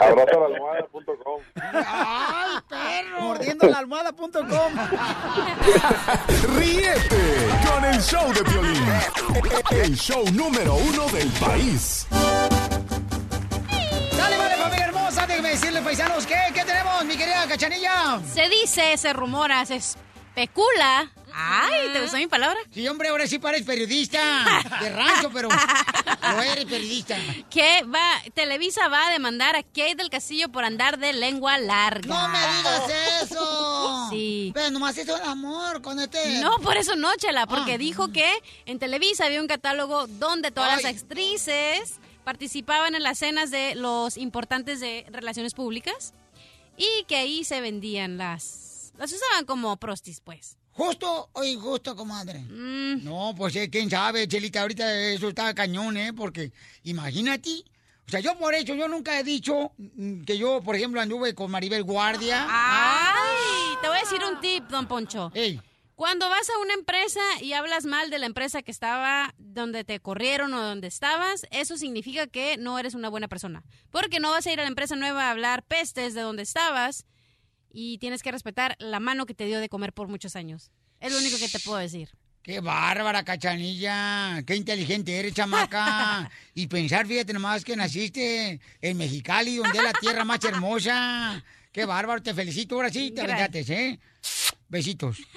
[SPEAKER 15] Abrazo la almohada.com.
[SPEAKER 1] ¡Ay, perro! Mordiendo la almohada.com.
[SPEAKER 6] Ríete con el show de Piolín. El show número uno del país.
[SPEAKER 1] Dale, vale, familia hermosa, déjenme decirles, paisanos, ¿qué? ¿Qué tenemos, mi querida Cachanilla?
[SPEAKER 2] Se dice, se rumora, se especula. Ay, ¿te gustó mi palabra?
[SPEAKER 1] Sí, hombre, ahora sí pares periodista de rancho, pero no eres periodista.
[SPEAKER 2] Que va, Televisa va a demandar a Kate del Castillo por andar de lengua larga.
[SPEAKER 1] ¡No me digas eso!
[SPEAKER 2] Sí.
[SPEAKER 1] Pero nomás hizo el amor con este...
[SPEAKER 2] No, por eso no, Chela, porque
[SPEAKER 1] Ah.
[SPEAKER 2] dijo que en Televisa había un catálogo donde todas las actrices participaban en las cenas de los importantes de relaciones públicas y que ahí se vendían las... Las usaban como prostis, pues.
[SPEAKER 1] ¿Justo o injusto, comadre?
[SPEAKER 2] Mm.
[SPEAKER 1] No, pues eh, quién sabe, Chelita, ahorita eso está cañón, ¿eh? Porque imagínate, o sea, yo por eso, yo nunca he dicho mm, que yo, por ejemplo, anduve con Maribel Guardia.
[SPEAKER 2] ¡Ay! Te voy a decir un tip, don Poncho. Cuando vas a una empresa y hablas mal de la empresa que estaba donde te corrieron o donde estabas, eso significa que no eres una buena persona. Porque no vas a ir a la empresa nueva a hablar pestes de donde estabas y tienes que respetar la mano que te dio de comer por muchos años. Es lo único que te puedo decir.
[SPEAKER 1] Qué bárbara, cachanilla. Qué inteligente eres, chamaca. Y pensar, fíjate nomás que naciste en Mexicali, donde es la tierra más hermosa. Qué bárbaro, te felicito. Ahora sí, te aventates, ¿eh? Besitos.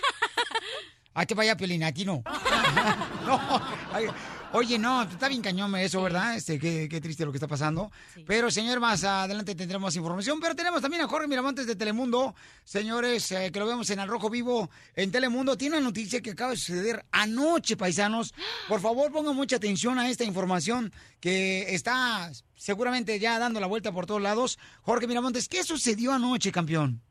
[SPEAKER 1] Hazte vaya pelinatino. no, ay, oye, no, está bien cañón eso, ¿verdad? Este, qué, qué triste lo que está pasando. Pero, señor, más adelante tendremos más información. Pero tenemos también a Jorge Miramontes de Telemundo. Señores, eh, que lo vemos en Al Rojo Vivo en Telemundo. Tiene una noticia que acaba de suceder anoche, paisanos. Por favor, pongan mucha atención a esta información que está seguramente ya dando la vuelta por todos lados. Jorge Miramontes, ¿qué sucedió anoche, campeón?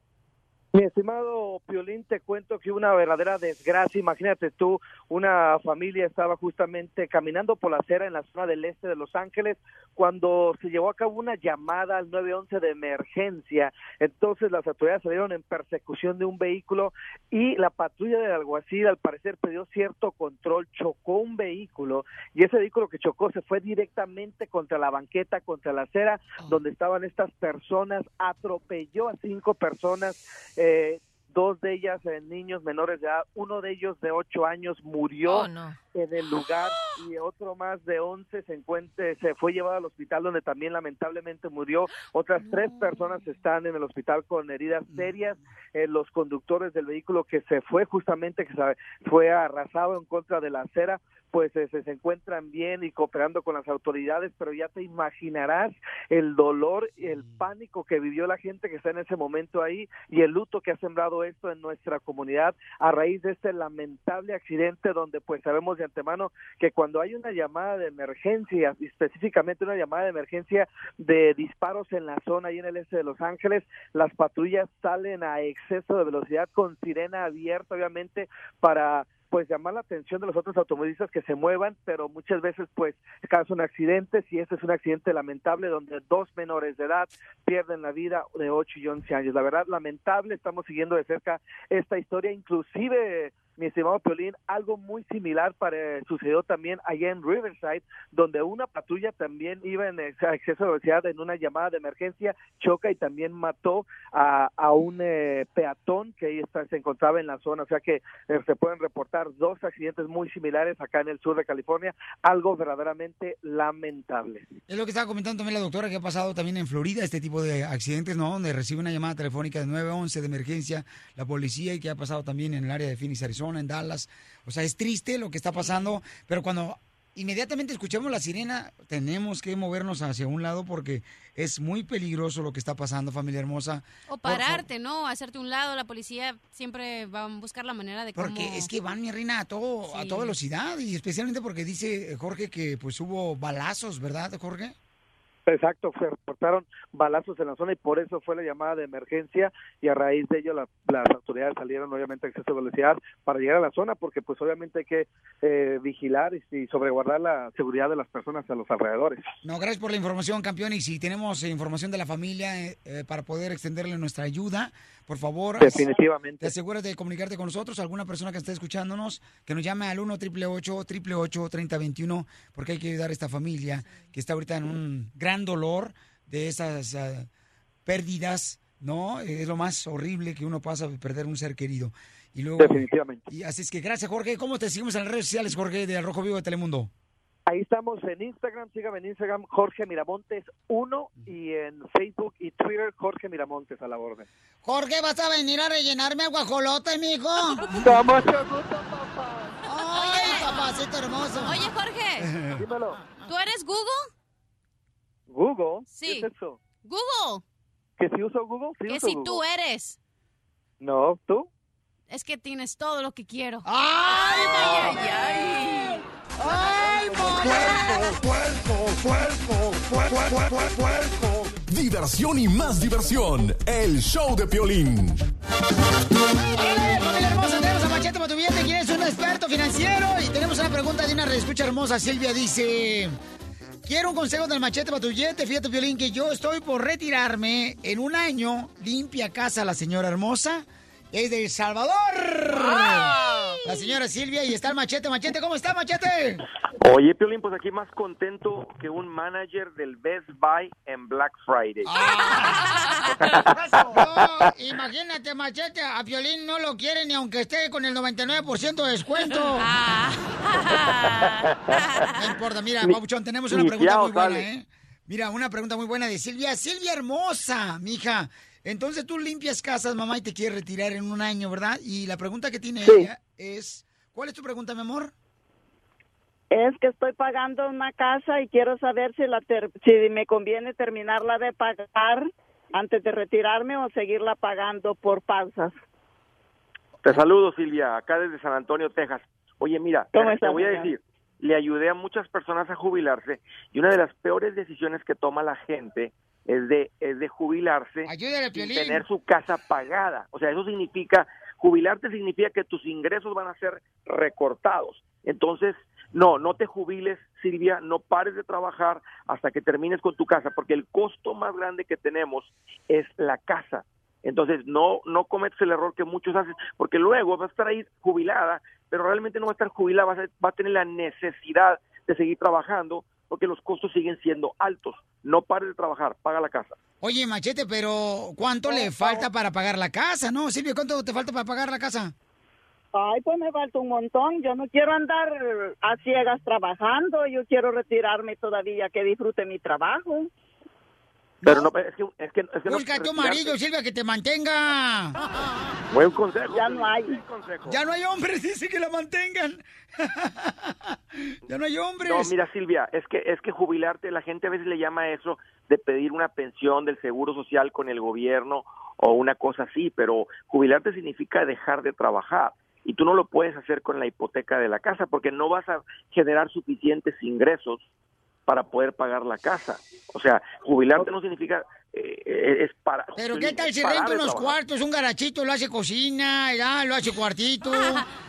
[SPEAKER 16] Mi estimado Piolín, te cuento que una verdadera desgracia. Imagínate tú, una familia estaba justamente caminando por la acera en la zona del este de Los Ángeles cuando se llevó a cabo una llamada al 911 de emergencia. Entonces las autoridades salieron en persecución de un vehículo y la patrulla del alguacil al parecer perdió cierto control, chocó un vehículo y ese vehículo que chocó se fue directamente contra la banqueta, contra la acera donde estaban estas personas, atropelló a cinco personas. Eh, dos de ellas eh, niños menores de edad, uno de ellos de ocho años murió
[SPEAKER 9] Oh, no.
[SPEAKER 16] En el lugar y otro más de 11 se encuentra, se fue llevado al hospital donde también lamentablemente murió. Otras tres personas están en el hospital con heridas serias. Eh, los conductores del vehículo que se fue justamente, que se fue arrasado en contra de la acera, pues eh, se, se encuentran bien y cooperando con las autoridades, pero ya te imaginarás el dolor y el pánico que vivió la gente que está en ese momento ahí y el luto que ha sembrado esto en nuestra comunidad a raíz de este lamentable accidente donde pues sabemos de antemano que cuando hay una llamada de emergencia, específicamente una llamada de emergencia de disparos en la zona y en el este de Los Ángeles, las patrullas salen a exceso de velocidad con sirena abierta obviamente para pues llamar la atención de los otros automovilistas que se muevan, pero muchas veces pues causan accidentes y este es un accidente lamentable donde dos menores de edad pierden la vida de 8 y 11 años. La verdad, lamentable, estamos siguiendo de cerca esta historia, inclusive mi estimado Piolín, algo muy similar para, sucedió también allá en Riverside, donde una patrulla también iba en exceso de velocidad en una llamada de emergencia, choca y también mató a, a un eh, peatón que ahí está- se encontraba en la zona. O sea que eh, se pueden reportar dos accidentes muy similares acá en el sur de California, algo verdaderamente lamentable.
[SPEAKER 1] Es lo que estaba comentando también la doctora que ha pasado también en Florida, este tipo de accidentes, ¿no? Donde recibe una llamada telefónica de 911 de emergencia, la policía, y que ha pasado también en el área de Phoenix, Arizona, en Dallas. O sea, es triste lo que está pasando, pero cuando inmediatamente escuchamos la sirena, tenemos que movernos hacia un lado porque es muy peligroso lo que está pasando, familia hermosa.
[SPEAKER 2] O pararte, ¿no? Hacerte un lado. La policía siempre va a buscar la manera de cómo...
[SPEAKER 1] Porque es que van, mi reina, a, todo, a toda velocidad, y especialmente porque dice Jorge que pues hubo balazos, ¿verdad, Jorge?
[SPEAKER 16] Exacto, se reportaron balazos en la zona y por eso fue la llamada de emergencia y a raíz de ello la- las autoridades salieron obviamente a exceso de velocidad para llegar a la zona porque pues obviamente hay que eh, vigilar y, y sobreguardar la seguridad de las personas a los alrededores.
[SPEAKER 1] No, gracias por la información, campeón. Y si tenemos eh, información de la familia eh, eh, para poder extenderle nuestra ayuda, por favor.
[SPEAKER 16] Definitivamente.
[SPEAKER 1] Te aseguras de comunicarte con nosotros, alguna persona que esté escuchándonos, que nos llame al 1 888 3021 porque hay que ayudar a esta familia que está ahorita en un gran dolor de esas ah, pérdidas, ¿no? Es lo más horrible que uno pasa, perder un ser querido. Y luego,
[SPEAKER 16] Definitivamente.
[SPEAKER 1] Y así es que gracias, Jorge. ¿Cómo te seguimos en las redes sociales, Jorge, de Rojo Vivo de Telemundo?
[SPEAKER 16] Ahí estamos en Instagram, sígame en Instagram Jorge Miramontes 1 y en Facebook y Twitter Jorge Miramontes a la orden.
[SPEAKER 1] Jorge, ¿vas a venir a rellenarme el guajolote, mijo?
[SPEAKER 16] Con mucho gusto, papá.
[SPEAKER 1] Ay, papacito hermoso.
[SPEAKER 2] Oye, Jorge.
[SPEAKER 16] Dímelo.
[SPEAKER 2] ¿Tú eres Google?
[SPEAKER 16] Google.
[SPEAKER 2] Sí.
[SPEAKER 16] ¿Qué es eso?
[SPEAKER 2] Google.
[SPEAKER 16] ¿Que si uso Google? Sí
[SPEAKER 2] que
[SPEAKER 16] uso
[SPEAKER 2] si
[SPEAKER 16] Google.
[SPEAKER 2] tú eres.
[SPEAKER 16] No, ¿tú?
[SPEAKER 2] Es que tienes todo lo que quiero.
[SPEAKER 1] ¡Ay,
[SPEAKER 2] ay, ay!
[SPEAKER 1] ¡Ay,
[SPEAKER 6] Diversión y más diversión. El show de Piolín.
[SPEAKER 1] ¡Hola, familia hermosa! Tenemos a Machete billete, quien es un experto financiero. Y tenemos una pregunta de una reescucha hermosa. Silvia dice... Quiero un consejo del machete para tu billete. Fíjate, Violín, que yo estoy por retirarme en un año. Limpia casa la señora hermosa. Es de El Salvador. La señora Silvia y está el machete. Machete, ¿cómo está, machete?
[SPEAKER 17] Oye, Piolín, pues aquí más contento que un manager del Best Buy en Black Friday.
[SPEAKER 1] No, imagínate, machete, a Piolín no lo quiere ni aunque esté con el 99% de descuento. No importa, mira, Pabuchón, tenemos una pregunta muy buena,
[SPEAKER 17] sale.
[SPEAKER 1] ¿eh? Mira, una pregunta muy buena de Silvia. Silvia hermosa, mija. Entonces tú limpias casas, mamá, y te quieres retirar en un año, ¿verdad? Y la pregunta que tiene
[SPEAKER 18] Sí.
[SPEAKER 1] ella es, ¿cuál es tu pregunta, mi amor?
[SPEAKER 18] Es que estoy pagando una casa y quiero saber si, la ter- si me conviene terminarla de pagar antes de retirarme o seguirla pagando por pausas.
[SPEAKER 17] Te saludo, Silvia, acá desde San Antonio, Texas. Oye, mira,
[SPEAKER 18] ¿Cómo
[SPEAKER 17] te
[SPEAKER 18] estás,
[SPEAKER 17] voy a decir, le ayudé a muchas personas a jubilarse y una de las peores decisiones que toma la gente es de, es de jubilarse
[SPEAKER 1] Ayúdale, Piolín.
[SPEAKER 17] tener su casa pagada. O sea, eso significa, jubilarte significa que tus ingresos van a ser recortados. Entonces, no, no te jubiles, Silvia, no pares de trabajar hasta que termines con tu casa, porque el costo más grande que tenemos es la casa. Entonces, no, no cometes el error que muchos hacen, porque luego va a estar ahí jubilada, pero realmente no va a estar jubilada, va a, ser- va a tener la necesidad de seguir trabajando, porque los costos siguen siendo altos. No pares de trabajar, paga la casa.
[SPEAKER 1] Oye, Machete, pero ¿cuánto le falta para pagar la casa, no? Silvia, ¿cuánto te falta para pagar la casa?
[SPEAKER 18] Ay, pues me falta un montón. Yo no quiero andar a ciegas trabajando. Yo quiero retirarme todavía que disfrute mi trabajo.
[SPEAKER 17] Pero no, es que, es que, es que no-
[SPEAKER 1] Busca a tu marido, Silvia, que te mantenga.
[SPEAKER 17] Buen consejo.
[SPEAKER 18] Ya no hay.
[SPEAKER 1] Ya no hay hombres, dice que la mantengan. ya no hay hombres.
[SPEAKER 17] No, mira Silvia, es que es que jubilarte, la gente a veces le llama a eso de pedir una pensión del seguro social con el gobierno o una cosa así, pero jubilarte significa dejar de trabajar y tú no lo puedes hacer con la hipoteca de la casa porque no vas a generar suficientes ingresos para poder pagar la casa. O sea, jubilarte no significa eh, es para
[SPEAKER 1] Pero ¿qué tal si renta unos cuartos, un garachito, lo hace cocina, ya, lo hace cuartito?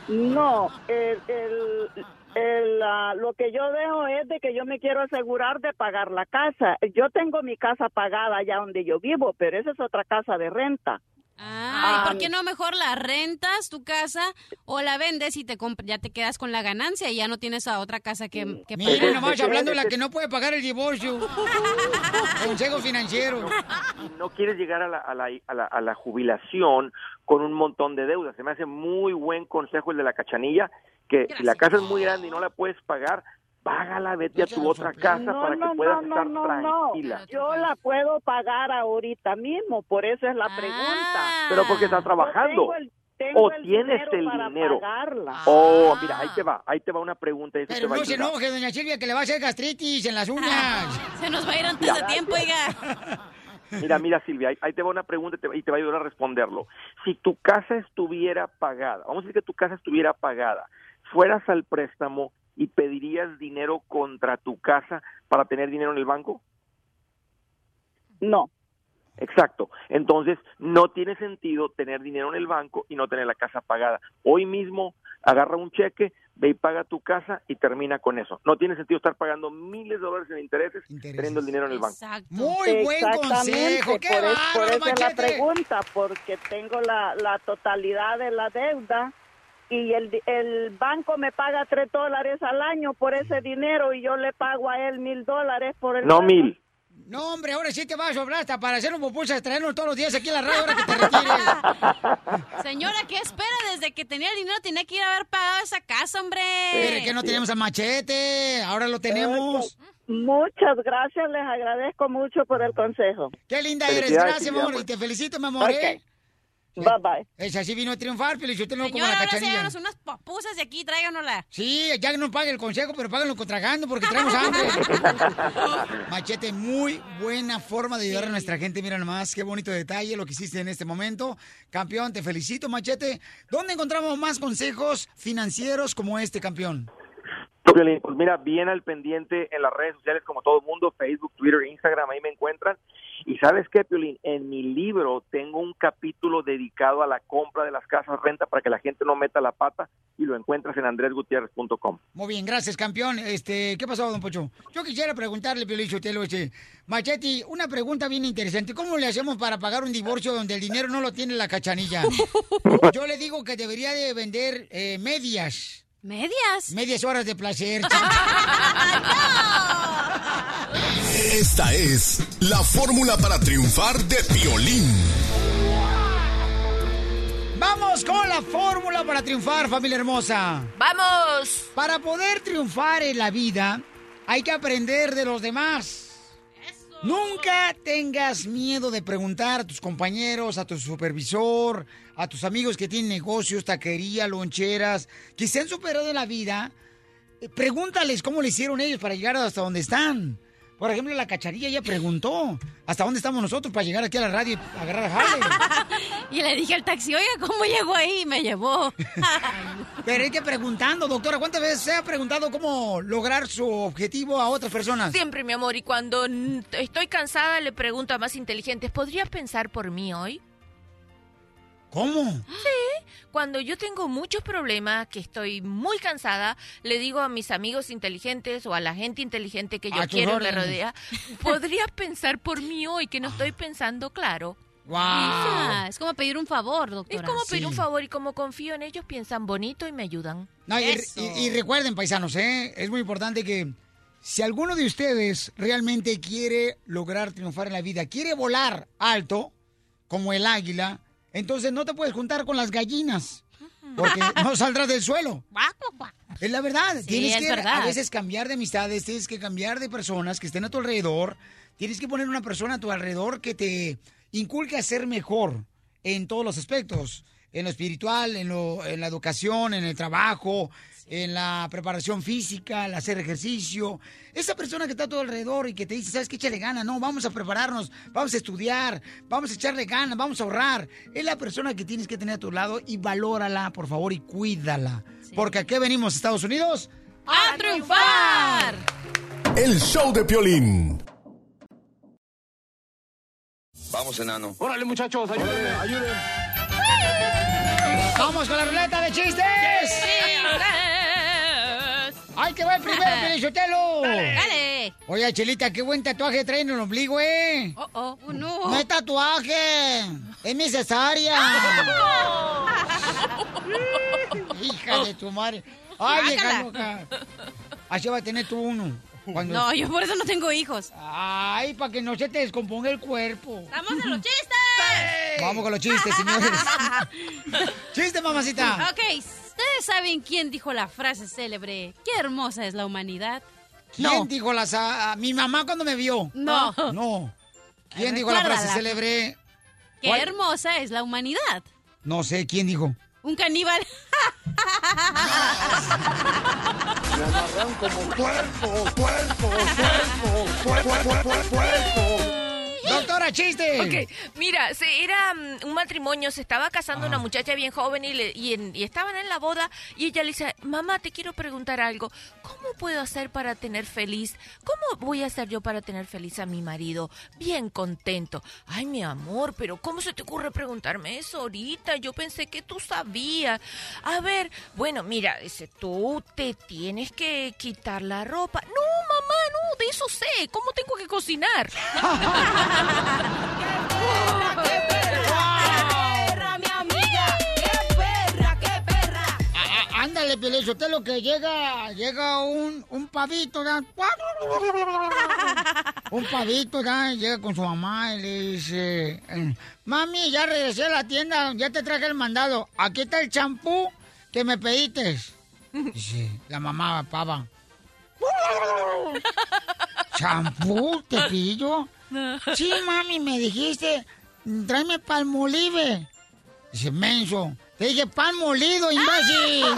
[SPEAKER 18] No, el, el, el, ah, lo que yo veo es de que yo me quiero asegurar de pagar la casa. Yo tengo mi casa pagada allá donde yo vivo, pero esa es otra casa de renta.
[SPEAKER 2] Ah, ¿y por qué no mejor la rentas tu casa o la vendes y te ya te quedas con la ganancia y ya no tienes a otra casa que, que
[SPEAKER 1] Mire
[SPEAKER 2] pagar?
[SPEAKER 1] nomás hablando de la que no puede pagar el divorcio. Consejo financiero.
[SPEAKER 17] y no quieres llegar a la, a, la, a, la, a la jubilación con un montón de deudas. Se me hace muy buen consejo el de la cachanilla, que si la casa es muy grande y no la puedes pagar, págala, vete a tu otra casa
[SPEAKER 18] No,
[SPEAKER 17] para
[SPEAKER 18] no,
[SPEAKER 17] que puedas
[SPEAKER 18] no, no,
[SPEAKER 17] estar
[SPEAKER 18] no, no.
[SPEAKER 17] tranquila.
[SPEAKER 18] Yo la puedo pagar ahorita mismo, por eso es la
[SPEAKER 2] Ah.
[SPEAKER 18] pregunta.
[SPEAKER 17] Pero porque estás trabajando.
[SPEAKER 18] Tengo el- tengo
[SPEAKER 17] o
[SPEAKER 18] el
[SPEAKER 17] tienes
[SPEAKER 18] dinero
[SPEAKER 17] el
[SPEAKER 18] para
[SPEAKER 17] dinero.
[SPEAKER 18] pagarla.
[SPEAKER 17] Oh, mira, ahí te va, ahí te va una pregunta. y eso te
[SPEAKER 1] Pero
[SPEAKER 17] va a
[SPEAKER 1] no se enoje, doña Silvia, que le va a hacer gastritis en las uñas.
[SPEAKER 2] Se nos va a ir antes de tiempo, oiga.
[SPEAKER 17] Mira, mira, Silvia, ahí, ahí te va una pregunta y te, y te va a ayudar a responderlo. Si tu casa estuviera pagada, vamos a decir que tu casa estuviera pagada, fueras al préstamo y pedirías dinero contra tu casa para tener dinero en el banco?
[SPEAKER 18] No.
[SPEAKER 17] Exacto. Entonces, no tiene sentido tener dinero en el banco y no tener la casa pagada. Hoy mismo agarra un cheque, ve y paga tu casa y termina con eso. No tiene sentido estar pagando miles de dólares en intereses, teniendo el dinero en el banco.
[SPEAKER 1] Muy buen
[SPEAKER 18] Exactamente,
[SPEAKER 1] consejo. ¡Qué
[SPEAKER 18] por, es- por eso es la pregunta, porque tengo la, la totalidad de la deuda y el, di- el banco me paga tres dólares al año por ese dinero y yo le pago a él mil dólares por el
[SPEAKER 17] No mil.
[SPEAKER 1] No, hombre, ahora sí te va a sobrar hasta para hacer un pupusas, traernos todos los días aquí en la radio ahora que te retires.
[SPEAKER 2] Señora, ¿qué espera? Desde que tenía el dinero tenía que ir a haber pagado esa casa, hombre.
[SPEAKER 1] Pero que no teníamos al machete, ahora lo tenemos.
[SPEAKER 18] Muchas gracias, les agradezco mucho por el consejo.
[SPEAKER 1] Qué linda eres, gracias, amor, y te felicito, mi amor, ¿eh?
[SPEAKER 18] Bye bye.
[SPEAKER 1] Es así vino a triunfar, felicito como
[SPEAKER 2] Señora,
[SPEAKER 1] la
[SPEAKER 2] ahora sí
[SPEAKER 1] cachanilla.
[SPEAKER 2] háganos unas papusas de aquí, tráiganosla.
[SPEAKER 1] Sí, ya que no pague el consejo, pero páganlo contragando porque traemos hambre. Machete, muy buena forma de ayudar a nuestra gente. Mira nomás, qué bonito detalle lo que hiciste en este momento. Campeón, te felicito, Machete. ¿Dónde encontramos más consejos financieros como este, campeón?
[SPEAKER 17] Pues mira, bien al pendiente en las redes sociales como todo el mundo, Facebook, Twitter, Instagram, ahí me encuentran. Y sabes qué, Piolín, en mi libro tengo un capítulo dedicado a la compra de las casas renta para que la gente no meta la pata y lo encuentras en andresgutierrez.com.
[SPEAKER 1] Muy bien, gracias, campeón. Este, ¿qué pasó, don Pocho? Yo quisiera preguntarle, Piolín Sotelo, este, Machete, una pregunta bien interesante. ¿Cómo le hacemos para pagar un divorcio donde el dinero no lo tiene la cachanilla? Yo le digo que debería de vender eh, medias.
[SPEAKER 2] ¿Medias?
[SPEAKER 1] Medias horas de placer.
[SPEAKER 6] Esta es la fórmula para triunfar de Piolín.
[SPEAKER 1] Vamos con la fórmula para triunfar, familia hermosa.
[SPEAKER 9] ¡Vamos!
[SPEAKER 1] Para poder triunfar en la vida, hay que aprender de los demás. Nunca tengas miedo de preguntar a tus compañeros, a tu supervisor, a tus amigos que tienen negocios, taquería, loncheras, que se han superado en la vida. Eh, Pregúntales cómo le hicieron ellos para llegar hasta donde están. Por ejemplo, la cacharilla ya preguntó hasta dónde estamos nosotros para llegar aquí a la radio y agarrar a Harley.
[SPEAKER 2] Y le dije al taxi, oiga, ¿cómo llegó ahí? Y me llevó.
[SPEAKER 1] Pero hay que preguntando, doctora, ¿cuántas veces se ha preguntado cómo lograr su objetivo a otras personas?
[SPEAKER 9] Siempre, mi amor, y cuando estoy cansada le pregunto a más inteligentes, ¿podrías pensar por mí hoy?
[SPEAKER 1] ¿Cómo?
[SPEAKER 9] Sí, cuando yo tengo muchos problemas, que estoy muy cansada, le digo a mis amigos inteligentes o a la gente inteligente que yo
[SPEAKER 1] A
[SPEAKER 9] quiero me rodea, ¿podrías pensar por mí hoy que no estoy pensando claro?
[SPEAKER 2] Ah, es como pedir un favor, doctora.
[SPEAKER 9] Es como pedir un favor y como confío en ellos, piensan bonito y me ayudan.
[SPEAKER 1] No, y, y- y recuerden, paisanos, ¿eh? es muy importante que si alguno de ustedes realmente quiere lograr triunfar en la vida, quiere volar alto, como el águila, entonces no te puedes juntar con las gallinas, porque no saldrás del suelo. Es la verdad.
[SPEAKER 2] Sí,
[SPEAKER 1] tienes
[SPEAKER 2] es
[SPEAKER 1] que
[SPEAKER 2] verdad.
[SPEAKER 1] a veces cambiar de amistades, tienes que cambiar de personas que estén a tu alrededor. Tienes que poner una persona a tu alrededor que te inculque a ser mejor en todos los aspectos. En lo espiritual, en, lo- en la educación, en el trabajo, en la preparación física, el hacer ejercicio. Esa persona que está a tu alrededor y que te dice, ¿sabes qué? Échale ganas. No, vamos a prepararnos, vamos a estudiar, vamos a echarle ganas, vamos a ahorrar. Es la persona que tienes que tener a tu lado y valórala, por favor, y cuídala. Porque aquí venimos, Estados Unidos,
[SPEAKER 2] ¡A triunfar!
[SPEAKER 6] El show de Piolín.
[SPEAKER 19] Vamos, enano.
[SPEAKER 14] Órale, muchachos, ayúdenme, ayúdenme.
[SPEAKER 1] ¡Vamos con la ruleta de chistes! ¡Ay, que va el primero, Pelichotelo!
[SPEAKER 2] Dale.
[SPEAKER 1] Oye, Chelita, qué buen tatuaje trae en el ombligo, ¿eh?
[SPEAKER 2] Oh, oh, oh, no.
[SPEAKER 1] No es tatuaje, es mi cesárea. Hija de tu madre. Ay,
[SPEAKER 2] Guácala.
[SPEAKER 1] loca. Así va a tener tú uno. Cuando-
[SPEAKER 2] No, yo por eso no tengo hijos.
[SPEAKER 1] Ay, para que no se te descomponga el cuerpo.
[SPEAKER 2] ¡Vamos a los chistes!
[SPEAKER 1] Vamos con los chistes, señores. ¡Chiste, mamacita!
[SPEAKER 2] Ok, ¿ustedes saben quién dijo la frase célebre? ¡Qué hermosa es la humanidad!
[SPEAKER 1] ¿Quién dijo la sa- Mi mamá cuando me vio.
[SPEAKER 2] No.
[SPEAKER 1] No. ¿Quién dijo la frase célebre?
[SPEAKER 2] ¡Qué
[SPEAKER 1] ¿Cuál?
[SPEAKER 2] hermosa es la humanidad!
[SPEAKER 1] No sé, ¿quién dijo?
[SPEAKER 2] Un caníbal.
[SPEAKER 14] Me amarran como puerco, puerco, puerco, puerco, puerco, puerco.
[SPEAKER 1] Chiste.
[SPEAKER 9] Ok, mira, se, era mm, un matrimonio, se estaba casando
[SPEAKER 1] Ah.
[SPEAKER 9] una muchacha bien joven y, le- y, en- y estaban en la boda y ella le dice, mamá, te quiero preguntar algo, ¿cómo puedo hacer para tener feliz? ¿Cómo voy a hacer yo para tener feliz a mi marido? Bien contento. Ay, mi amor, pero ¿cómo se te ocurre preguntarme eso ahorita? Yo pensé que tú sabías. A ver, bueno, mira, dice, tú te tienes que quitar la ropa. No, mamá, no, de eso sé. ¿Cómo tengo que cocinar?
[SPEAKER 1] Ándale, Piolín, lo que llega, llega un, un pavito, ¿verdad? Un pavito, ¿verdad? Llega con su mamá y le dice, eh, mami, ya regresé a la tienda, ya te traje el mandado. Aquí está el champú que me pediste. Dice, la mamá pava. ¿Champú te pillo? Sí, mami, me dijiste, tráeme palmolive. Dice, menso. Te dije pan molido, imbécil.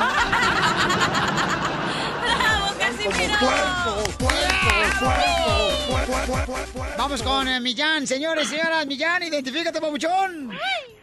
[SPEAKER 2] ¡Bravo, Casimiro!
[SPEAKER 1] Vamos con eh, Millán, señores, señoras. Millán, identifícate, papuchón.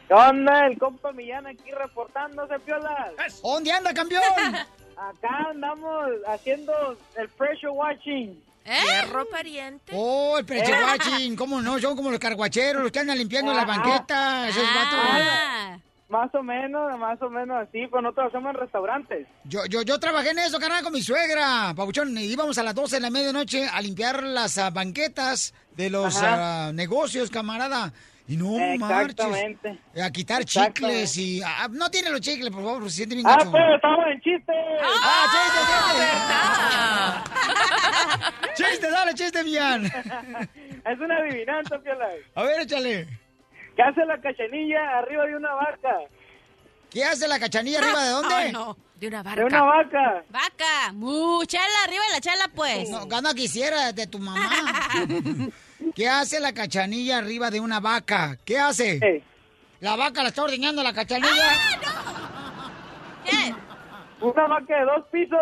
[SPEAKER 14] ¿Qué onda? El compa Millán aquí reportándose, piolas.
[SPEAKER 1] ¿Dónde anda, campeón?
[SPEAKER 14] Acá andamos haciendo el pressure watching.
[SPEAKER 9] Fierro pariente.
[SPEAKER 1] Oh, el prechihuachín, ¿cómo no? Son como los carguacheros, los que andan limpiando las
[SPEAKER 14] Ah.
[SPEAKER 1] banquetas. Esos vatos.
[SPEAKER 14] Más o menos, más o menos así, pero nosotros hacemos en restaurantes.
[SPEAKER 1] Yo, yo, yo trabajé en eso, carnal, con mi suegra, Pabuchón. y Íbamos a las 12 de la medianoche a limpiar las ah, banquetas de los ah, negocios, camarada. Y no
[SPEAKER 14] Exactamente.
[SPEAKER 1] marches. A quitar chicles y... ah, no tiene los chicles, por favor, se siente bien
[SPEAKER 14] Ah,
[SPEAKER 1] gacho.
[SPEAKER 14] pues, estamos en chiste.
[SPEAKER 1] ¡Ah, chiste, chiste! ¡Chiste, dale, chiste, Millán!
[SPEAKER 14] es una adivinanza, Piola.
[SPEAKER 1] A ver, échale.
[SPEAKER 14] ¿Qué hace la cachanilla arriba de una vaca?
[SPEAKER 1] ¿Qué hace la cachanilla arriba de dónde?
[SPEAKER 2] Ay, no.
[SPEAKER 9] De una
[SPEAKER 14] De una vaca.
[SPEAKER 2] Vaca. Mu, chala, arriba de la chala, pues.
[SPEAKER 1] No, gana quisiera de tu mamá. ¿Qué hace la cachanilla arriba de una vaca? ¿Qué hace? La vaca la está ordeñando la cachanilla.
[SPEAKER 2] ¿Qué?
[SPEAKER 14] Una vaca de dos pisos.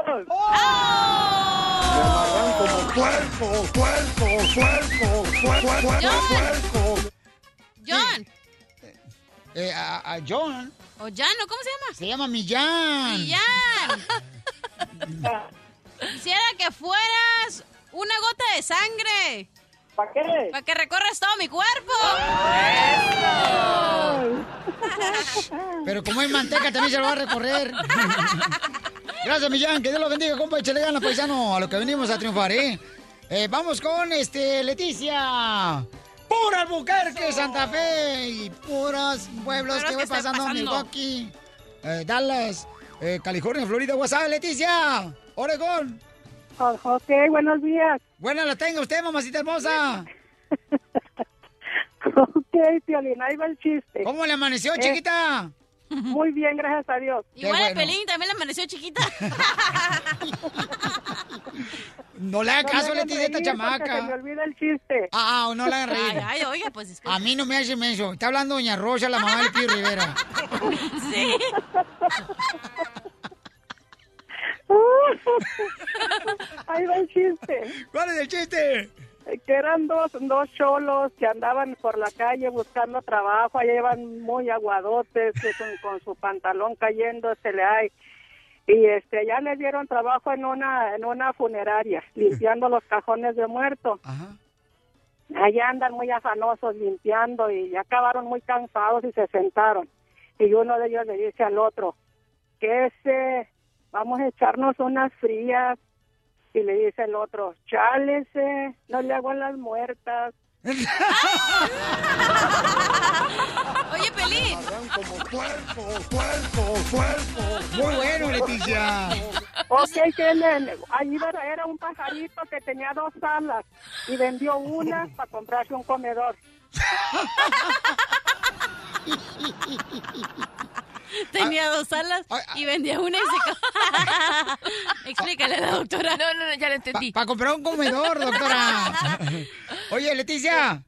[SPEAKER 1] como puerco, puerco, puerco, puerco, puerco.
[SPEAKER 2] John.
[SPEAKER 1] Eh, a, a John.
[SPEAKER 2] ¿O Jan, cómo se llama?
[SPEAKER 1] Se llama Millán.
[SPEAKER 2] Millán. Quisiera que fueras una gota de sangre.
[SPEAKER 14] ¿Para qué?
[SPEAKER 2] Para que recorras todo mi cuerpo.
[SPEAKER 1] Pero como es manteca, también se lo va a recorrer. Gracias, Millán. Que Dios lo bendiga, compa. Échale ganas, paisano, a lo que venimos a triunfar, ¿eh? Eh, vamos con, este, Leticia. Pura Albuquerque, Santa Fe. Y puros pueblos
[SPEAKER 2] ¿Pero
[SPEAKER 1] que
[SPEAKER 2] qué
[SPEAKER 1] voy pasando.
[SPEAKER 2] pasando?
[SPEAKER 1] Milwaukee, eh, Dallas, eh, California, Florida, WhatsApp. Leticia. Oregón.
[SPEAKER 20] ok, buenos días.
[SPEAKER 1] Buenas la tenga usted, mamacita hermosa.
[SPEAKER 20] Ok, Piolín, ahí va el chiste.
[SPEAKER 1] ¿Cómo le amaneció,
[SPEAKER 20] Eh,
[SPEAKER 1] chiquita?
[SPEAKER 20] Muy bien, gracias a Dios.
[SPEAKER 2] Igual a Pelín también le amaneció chiquita.
[SPEAKER 1] No le haga
[SPEAKER 20] No
[SPEAKER 1] caso, Leticia, esta chamaca.
[SPEAKER 20] se me olvida el chiste.
[SPEAKER 1] Ah, ah, no la hagan reír.
[SPEAKER 2] Ay, ay, oiga, pues
[SPEAKER 1] A mí no me hace menso. Está hablando Doña Rosa, la mamá del Pío Rivera.
[SPEAKER 2] Sí.
[SPEAKER 20] Ahí va el chiste.
[SPEAKER 1] ¿Cuál es el chiste?
[SPEAKER 20] Que eran dos, dos cholos que andaban por la calle buscando trabajo, allá iban muy aguadotes, con, con su pantalón cayendo se le hay. Y este, ya les dieron trabajo en una, en una funeraria, limpiando los cajones de muertos. Allá andan muy afanosos limpiando y ya acabaron muy cansados y se sentaron. Y uno de ellos le dice al otro, que ese, vamos a echarnos unas frías. Y le dice el otro, chálese, no le hago a las muertas.
[SPEAKER 2] Oye, Pelín.
[SPEAKER 1] Como puerco, puerco, puerco. Muy bueno, Leticia.
[SPEAKER 20] Ok, que le- ahí era, era un pajarito que tenía dos alas y vendió una para comprarse un comedor.
[SPEAKER 2] Tenía dos alas y vendía una y se... ca- Explícale, la doctora.
[SPEAKER 9] No, no, no, ya lo entendí.
[SPEAKER 1] Para comprar un comedor, doctora. Oye, Leticia.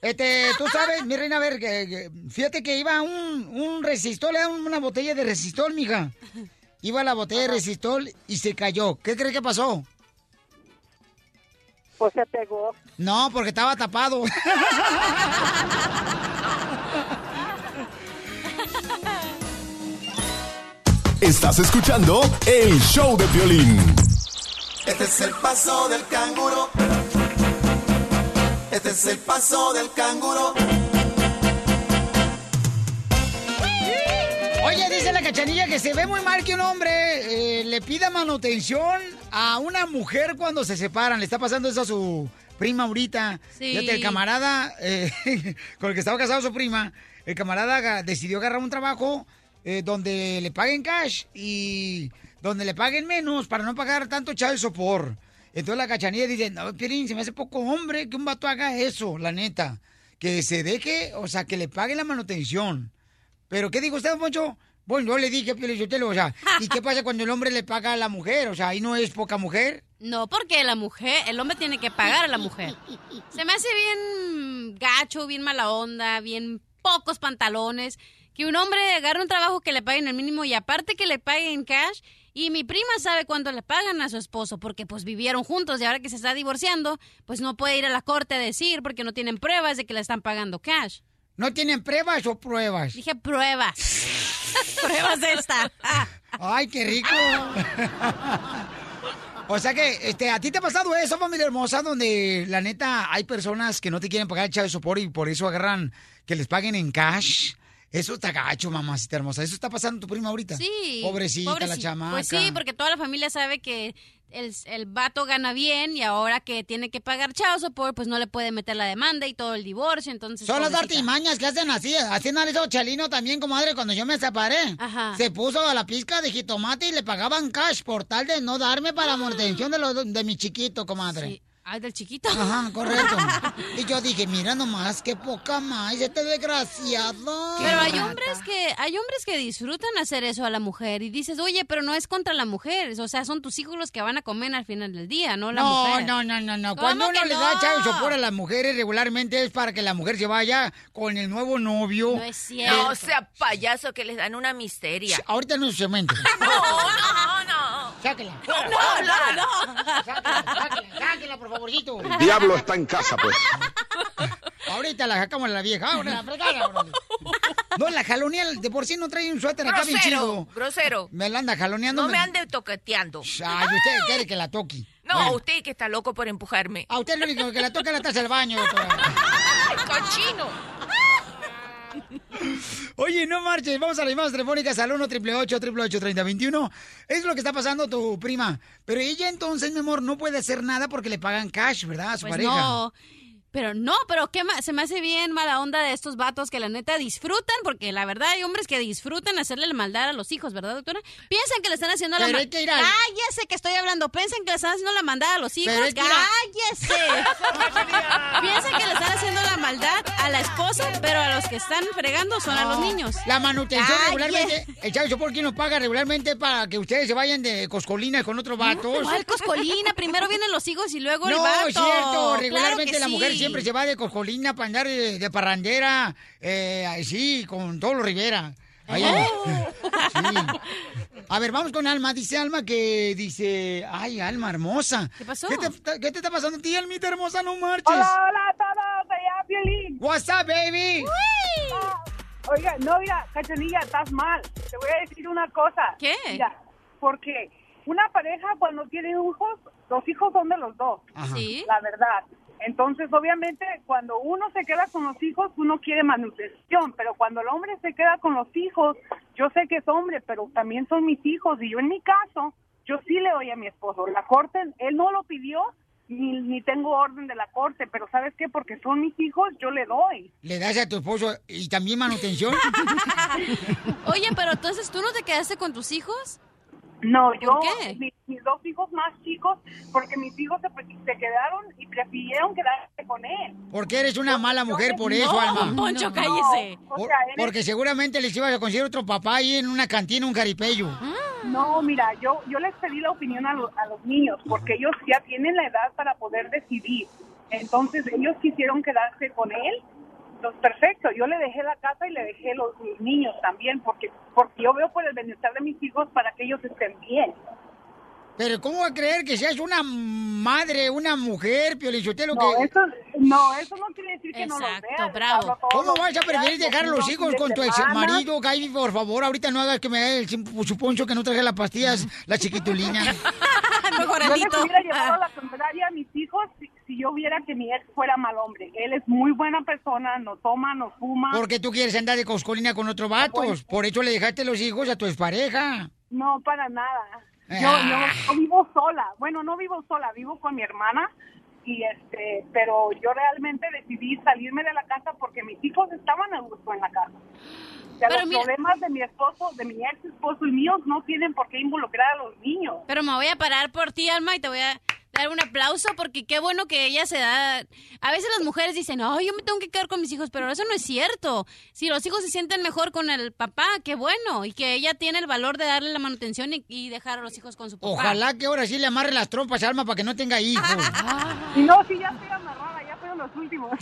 [SPEAKER 1] Este, tú sabes, mi reina, a ver, que, que- fíjate que iba un, un resistol, le daban una botella de resistol, mija. Iba la botella de resistol y se cayó. ¿Qué crees que pasó?
[SPEAKER 20] Pues se pegó.
[SPEAKER 1] No, porque estaba tapado.
[SPEAKER 6] Estás escuchando el show de violín.
[SPEAKER 21] Este es el paso del canguro. Este es el paso del canguro.
[SPEAKER 1] Oye, dice la cachanilla que se ve muy mal que un hombre eh, le pida manutención a una mujer cuando se separan. Le está pasando eso a su prima ahorita.
[SPEAKER 2] Sí.
[SPEAKER 1] Fíjate, el camarada eh, con el que estaba casado su prima, el camarada decidió agarrar un trabajo eh, donde le paguen cash y donde le paguen menos para no pagar tanto child support. Entonces la cachanilla dice, no, Piolín, se me hace poco hombre que un vato haga eso, la neta. Que se deje, o sea, que le pague la manutención. ¿Pero qué dijo usted, Poncho? Bueno, yo le dije, Pio Lizotelo, o sea, ¿y qué pasa cuando el hombre le paga a la mujer? O sea, ahí no es poca mujer.
[SPEAKER 2] No, porque la mujer, el hombre tiene que pagar a la mujer. Se me hace bien gacho, bien mala onda, bien pocos pantalones. Que un hombre agarre un trabajo que le paguen el mínimo y aparte que le paguen cash. Y mi prima sabe cuánto le pagan a su esposo porque pues vivieron juntos y ahora que se está divorciando, pues no puede ir a la corte a decir porque no tienen pruebas de que le están pagando cash.
[SPEAKER 1] ¿No tienen pruebas o pruebas?
[SPEAKER 2] Dije pruebas. pruebas de esta.
[SPEAKER 1] Ay, qué rico. O sea que, este, ¿a ti te ha pasado eso, familia hermosa, donde la neta hay personas que no te quieren pagar el chavo de sopor y por eso agarran que les paguen en cash? Eso está gacho, mamacita hermosa. Eso está pasando tu prima ahorita.
[SPEAKER 2] Sí.
[SPEAKER 1] Pobrecita, la
[SPEAKER 2] pobrecita.
[SPEAKER 1] chamaca.
[SPEAKER 2] Pues sí, porque toda la familia sabe que el, el vato gana bien y ahora que tiene que pagar chao support, pues no le puede meter la demanda y todo el divorcio, entonces...
[SPEAKER 1] Son las artimañas que hacen así. Así hizo Chalino también, comadre, cuando yo me separé.
[SPEAKER 2] Ajá.
[SPEAKER 1] Se puso a la pizca de jitomate y le pagaban cash por tal de no darme para la manutención de, lo, de mi chiquito, comadre.
[SPEAKER 2] Sí. Ay, del chiquito.
[SPEAKER 1] Ajá, correcto. y yo dije, mira nomás, qué poca más, este desgraciado.
[SPEAKER 2] Pero hay hombres que hay hombres que disfrutan hacer eso a la mujer y dices, oye, pero no es contra la mujer, o sea, son tus hijos los que van a comer al final del día, no la
[SPEAKER 1] No,
[SPEAKER 2] mujer.
[SPEAKER 1] no, no, no, no.
[SPEAKER 2] ¿Cómo
[SPEAKER 1] Cuando uno le
[SPEAKER 2] no?
[SPEAKER 1] da chavo sopor a las mujeres regularmente es para que la mujer se vaya con el nuevo novio.
[SPEAKER 2] No es cierto.
[SPEAKER 9] No sea payaso que les dan una misteria.
[SPEAKER 1] Ahorita no es cemento.
[SPEAKER 9] No, no, no.
[SPEAKER 1] Sáquela.
[SPEAKER 9] No, no, no.
[SPEAKER 1] Sáquela, sáquela, sáquela, por favorcito.
[SPEAKER 6] El diablo está en casa, pues.
[SPEAKER 1] Ahorita la sacamos a la vieja. Ahora, la fregada. No, la jalonea de por sí no trae un suéter acá bien
[SPEAKER 9] Grosero,
[SPEAKER 1] chido.
[SPEAKER 9] grosero.
[SPEAKER 1] Me la anda jaloneando.
[SPEAKER 9] No me ande toqueteando.
[SPEAKER 1] Ay, usted quiere que la toque.
[SPEAKER 9] No,
[SPEAKER 1] Bueno,
[SPEAKER 9] usted que está loco por empujarme.
[SPEAKER 1] A usted lo único que la toca es la taza del baño. doctora.
[SPEAKER 9] ¡Ay, cochino!
[SPEAKER 1] Oye, no marches, vamos a las llamadas telefónicas al 1 888 3021 Es lo que está pasando tu prima. Pero ella entonces, mi amor, no puede hacer nada porque le pagan cash, ¿verdad? A su
[SPEAKER 2] Pues
[SPEAKER 1] pareja.
[SPEAKER 2] no. Pero no, pero qué se me hace bien mala onda de estos vatos que la neta disfrutan, porque la verdad hay hombres que disfrutan hacerle la maldad a los hijos, ¿verdad, doctora? Piensan que le están haciendo la
[SPEAKER 1] Pero
[SPEAKER 2] maldad.
[SPEAKER 1] hay que ir al-
[SPEAKER 2] Cállese que estoy hablando. Piensan que le están haciendo la maldad a los hijos. Cállese. Piensan que le están haciendo la maldad a la esposa, pero a los que están fregando son a los
[SPEAKER 1] No,
[SPEAKER 2] niños.
[SPEAKER 1] La manutención
[SPEAKER 2] Cállese.
[SPEAKER 1] regularmente, el chavo sopor quién nos paga regularmente para que ustedes se vayan de coscolina con otros vatos.
[SPEAKER 2] ¿Cuál coscolina? Primero vienen los hijos y luego el
[SPEAKER 1] No,
[SPEAKER 2] vato.
[SPEAKER 1] es cierto. Regularmente la mujer
[SPEAKER 2] sí.
[SPEAKER 1] Siempre se va de coscolina para andar de, de parrandera. Eh, sí, con todos los Rivera. Ahí. Sí. A ver, vamos con Alma. Dice Alma que dice, ay, Alma hermosa.
[SPEAKER 2] ¿Qué pasó?
[SPEAKER 1] ¿Qué te, qué te está pasando a ti, Almita hermosa? No marches.
[SPEAKER 22] Hola, hola a todos, soy a Piolín.
[SPEAKER 1] What's up, baby?
[SPEAKER 22] Ah, Oiga, no, mira, Cachanilla, estás mal. Te voy a decir una cosa.
[SPEAKER 2] ¿Qué?
[SPEAKER 22] Mira, porque una pareja cuando tiene hijos, los hijos son de los dos.
[SPEAKER 1] Ajá.
[SPEAKER 2] Sí.
[SPEAKER 22] La verdad. Entonces, obviamente, cuando uno se queda con los hijos, uno quiere manutención, pero cuando el hombre se queda con los hijos, yo sé que es hombre, pero también son mis hijos, y yo en mi caso, yo sí le doy a mi esposo. La corte, él no lo pidió, ni, ni tengo orden de la corte, pero ¿sabes qué? Porque son mis hijos, yo le doy.
[SPEAKER 1] ¿Le das a tu esposo y también manutención?
[SPEAKER 2] Oye, pero entonces tú no te quedaste con tus hijos?
[SPEAKER 22] No, yo,
[SPEAKER 2] ¿Por qué?
[SPEAKER 22] mi- mis dos hijos más chicos, porque mis hijos se, se quedaron y prefirieron quedarse con él.
[SPEAKER 1] Porque eres una mala mujer por eso,
[SPEAKER 2] No,
[SPEAKER 1] Alma.
[SPEAKER 2] Poncho,
[SPEAKER 22] No,
[SPEAKER 2] cállese.
[SPEAKER 22] o
[SPEAKER 1] Por-
[SPEAKER 22] sea, eres-
[SPEAKER 1] porque seguramente les ibas a conseguir otro papá ahí en una cantina, un caripeyo.
[SPEAKER 22] No, mira, yo, yo les pedí la opinión a, lo- a los niños, porque ellos ya tienen la edad para poder decidir. Entonces, ellos quisieron quedarse con él. Entonces, perfecto, yo le dejé la casa y le dejé los, los niños también, porque, porque yo veo por el bienestar de mis hijos para que ellos estén bien.
[SPEAKER 1] Pero ¿cómo va a creer que seas una madre, una mujer, Piolichotelo?
[SPEAKER 22] No,
[SPEAKER 1] que...
[SPEAKER 22] eso, no, eso no quiere decir que no
[SPEAKER 2] Exacto,
[SPEAKER 22] vean.
[SPEAKER 2] bravo.
[SPEAKER 1] ¿Cómo vas a preferir dejar a los hijos con tu ex marido, Gaby? Por favor, ahorita no hagas que me dé el sim- su poncho que no traje las pastillas, la chiquitulina.
[SPEAKER 2] Mejor
[SPEAKER 22] Yo les hubiera llevado a la contraria a mis hijos si, yo viera que mi ex fuera mal hombre. Él es muy buena persona, no toma, no fuma.
[SPEAKER 1] Porque tú quieres andar de coscolina con otros vatos. Por eso le dejaste los hijos a tu expareja.
[SPEAKER 22] No, para nada. Yo,
[SPEAKER 1] Ah.
[SPEAKER 22] yo, yo vivo sola. Bueno, no vivo sola, vivo con mi hermana. Y este, pero yo realmente decidí salirme de la casa porque mis hijos estaban a gusto en la casa. O sea,
[SPEAKER 2] Pero
[SPEAKER 22] los
[SPEAKER 2] mira-
[SPEAKER 22] problemas de mi esposo, de mi ex esposo y míos no tienen por qué involucrar a los niños.
[SPEAKER 2] Pero me voy a parar por ti, Alma, y te voy a dar un aplauso porque qué bueno que ella se da... A veces las mujeres dicen, no, yo me tengo que quedar con mis hijos, pero eso no es cierto. Si los hijos se sienten mejor con el papá, qué bueno. Y que ella tiene el valor de darle la manutención y, y dejar a los hijos con su papá.
[SPEAKER 1] Ojalá que ahora sí le amarre las trompas Alma para que no tenga hijos.
[SPEAKER 22] Y no, sí, ya estoy amarrada, ya fueron los últimos.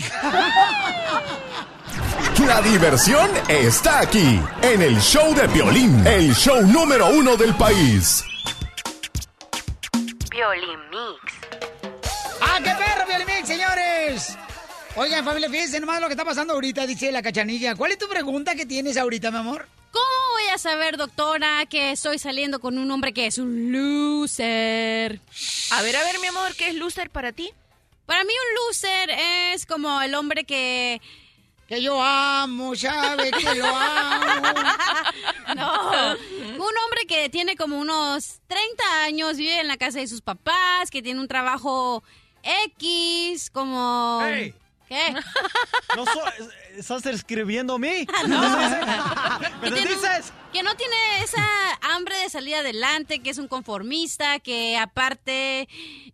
[SPEAKER 6] La diversión está aquí, en el show de Piolín, el show número uno del país.
[SPEAKER 9] Violín Mix.
[SPEAKER 1] ¡Ah, qué perro, Piolín, señores! Oigan, familia, fíjense nomás lo que está pasando ahorita, dice la cachanilla. ¿Cuál es tu pregunta que tienes ahorita, mi amor?
[SPEAKER 2] ¿Cómo voy a saber, doctora, que estoy saliendo con un hombre que es un loser.
[SPEAKER 9] A ver, a ver, mi amor, ¿qué es loser para ti?
[SPEAKER 2] Para mí un loser es como el hombre que...
[SPEAKER 1] Que yo amo, sabe que lo amo.
[SPEAKER 2] No, un hombre que tiene como unos 30 años, vive en la casa de sus papás, que tiene un trabajo X, como... ¿Qué?
[SPEAKER 4] No so- ¿Estás escribiendo a mí?
[SPEAKER 2] No.
[SPEAKER 4] ¿Me lo
[SPEAKER 2] tiene un-
[SPEAKER 4] dices?
[SPEAKER 2] que no tiene esa hambre de salir adelante, que es un conformista, que aparte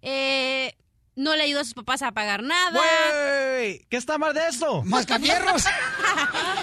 [SPEAKER 2] eh, no le ayuda a sus papás a pagar nada.
[SPEAKER 4] Güey, ¿qué está mal de esto?
[SPEAKER 1] ¡Mascafierros!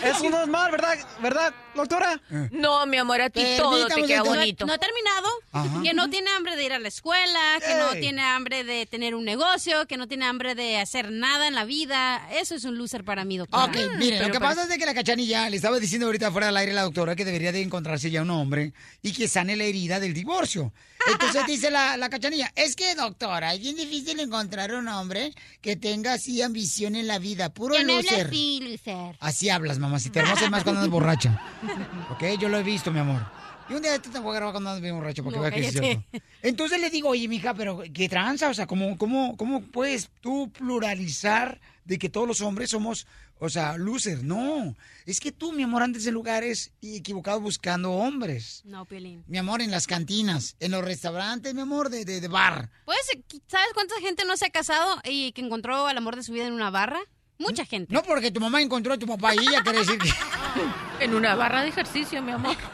[SPEAKER 4] Eso no es mal, ¿verdad? ¿Verdad, doctora?
[SPEAKER 9] No, mi amor, a ti todo te queda
[SPEAKER 2] No-
[SPEAKER 9] bonito.
[SPEAKER 2] No, he terminado.
[SPEAKER 4] Ajá.
[SPEAKER 2] Que no tiene hambre de ir a la escuela, que no tiene hambre de tener un negocio, que no tiene hambre de hacer nada en la vida. Eso es un loser para mí, doctora.
[SPEAKER 1] Ok, mire, lo que pasa es de que la cachanilla le estaba diciendo ahorita fuera del aire a la doctora que debería de encontrarse ya un hombre y que sane la herida del divorcio. Entonces dice la, la cachanilla, es que doctora, es bien difícil encontrar un hombre que tenga así ambición en la vida, puro
[SPEAKER 2] Que hable
[SPEAKER 1] loser.
[SPEAKER 2] así, loser.
[SPEAKER 1] Así hablas, mamacita hermosa, más cuando andas borracha. Ok, yo lo he visto, mi amor. Y un día te voy a grabar cuando andas bien borracho porque
[SPEAKER 2] No,
[SPEAKER 1] que es cierto. Entonces le digo, oye, mija, pero ¿qué tranza? O sea, ¿cómo, cómo, ¿cómo puedes tú pluralizar de que todos los hombres somos, o sea, losers? No, es que tú, mi amor, andas en lugares equivocados buscando hombres.
[SPEAKER 2] No, Piolín.
[SPEAKER 1] Mi amor, en las cantinas, en los restaurantes, mi amor, de, de, de bar.
[SPEAKER 2] Pues, ¿sabes cuánta gente no se ha casado y que encontró al amor de su vida en una barra? Mucha gente.
[SPEAKER 1] No porque tu mamá encontró a tu papá y ella quiere decir que...
[SPEAKER 9] En una barra de ejercicio, mi amor.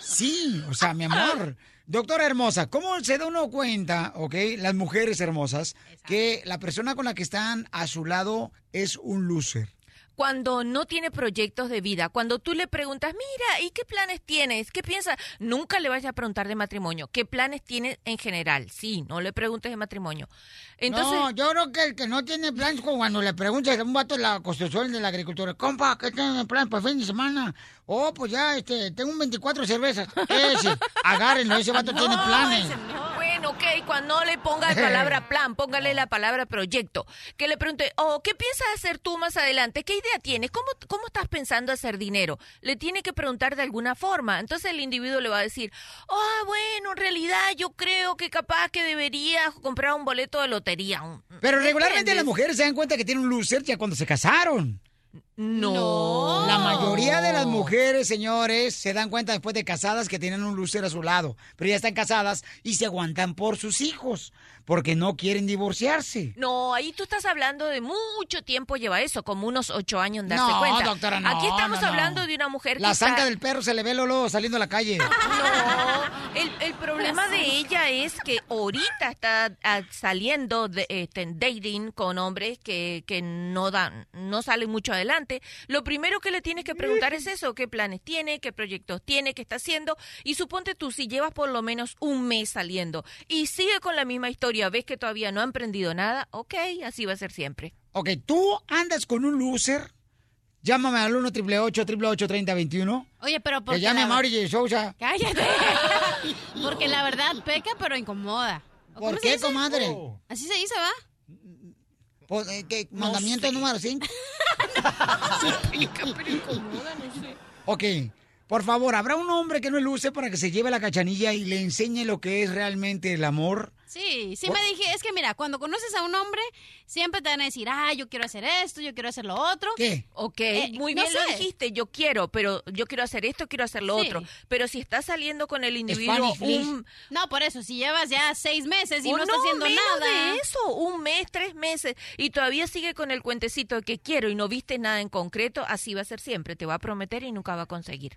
[SPEAKER 1] Sí, o sea, mi amor. Doctora hermosa, ¿cómo se da uno cuenta, ok, las mujeres hermosas, que la persona con la que están a su lado es un loser?
[SPEAKER 9] Cuando no tiene proyectos de vida, cuando tú le preguntas, mira, ¿y qué planes tienes? ¿Qué piensas? Nunca le vayas a preguntar de matrimonio. ¿Qué planes tienes en general? Sí, no le preguntes de matrimonio. Entonces,
[SPEAKER 1] no, yo creo que el que no tiene planes, cuando le preguntas a un vato de la construcción de la agricultura, compa, ¿qué tiene plan para fin de semana? Oh, pues ya, este, tengo un 24 cervezas. Ese, agárrenlo, ese vato tiene planes.
[SPEAKER 9] ese no. Bueno, ok, cuando le ponga la palabra plan, póngale la palabra proyecto. Que le pregunte, oh, ¿qué piensas hacer tú más adelante? ¿Qué idea tienes? ¿Cómo, ¿Cómo estás pensando hacer dinero? Le tiene que preguntar de alguna forma. Entonces el individuo le va a decir, ah, bueno, en realidad yo creo que capaz que debería comprar un boleto de lotería. Un-
[SPEAKER 1] Pero
[SPEAKER 9] ¿me
[SPEAKER 1] regularmente las mujeres se dan cuenta que tienen un loser ya cuando se casaron.
[SPEAKER 9] No.
[SPEAKER 1] La mayoría de las mujeres, señores, se dan cuenta después de casadas que tienen un loser a su lado. Pero ya están casadas y se aguantan por sus hijos. Porque no quieren divorciarse.
[SPEAKER 9] No, ahí tú estás hablando de mucho tiempo lleva eso, como unos ocho años en darse
[SPEAKER 1] No,
[SPEAKER 9] cuenta.
[SPEAKER 1] doctora, no,
[SPEAKER 9] Aquí estamos
[SPEAKER 1] no,
[SPEAKER 9] hablando de una mujer que
[SPEAKER 1] La
[SPEAKER 9] está-
[SPEAKER 1] zanca del perro se le ve Lolo saliendo a la calle.
[SPEAKER 9] No, el, el problema de ella es que ahorita está ah, saliendo de este, dating con hombres que, que no dan, no salen mucho adelante. Lo primero que le tienes que preguntar es eso, qué planes tiene, qué proyectos tiene, qué está haciendo. Y suponte tú, si llevas por lo menos un mes saliendo y sigue con la misma historia, ves que todavía no ha emprendido nada, ok, así va a ser siempre.
[SPEAKER 1] Ok, tú andas con un loser. Llámame al 1 888 3021
[SPEAKER 2] Oye, pero
[SPEAKER 1] Que
[SPEAKER 2] porque
[SPEAKER 1] llame
[SPEAKER 2] la-
[SPEAKER 1] a Mauri Sousa.
[SPEAKER 2] Cállate. Porque la verdad peca, pero incomoda. ¿O cómo
[SPEAKER 1] ¿Por qué, comadre?
[SPEAKER 2] Así se dice, ¿va?
[SPEAKER 1] Pues, eh, ¿qué? mandamiento número 5. Ok, por favor, ¿habrá un hombre que no luce para que se lleve la cachanilla y le enseñe lo que es realmente el amor?
[SPEAKER 2] Sí, sí me dije, es que mira, cuando conoces a un hombre, siempre te van a decir, ah, yo quiero hacer esto, yo quiero hacer lo otro.
[SPEAKER 1] ¿Qué?
[SPEAKER 9] Ok,
[SPEAKER 2] Eh,
[SPEAKER 9] muy
[SPEAKER 2] no
[SPEAKER 9] bien lo
[SPEAKER 2] sé.
[SPEAKER 9] dijiste, yo quiero, pero yo quiero hacer esto, quiero hacer lo
[SPEAKER 2] Sí.
[SPEAKER 9] otro. Pero si estás saliendo con el individuo un,
[SPEAKER 2] No, por eso, si llevas ya seis meses y
[SPEAKER 9] o
[SPEAKER 2] no estás haciendo
[SPEAKER 9] menos
[SPEAKER 2] nada.
[SPEAKER 9] de eso, un mes, tres meses, y todavía sigue con el cuentecito de que quiero y no viste nada en concreto, así va a ser siempre, te va a prometer y nunca va a conseguir.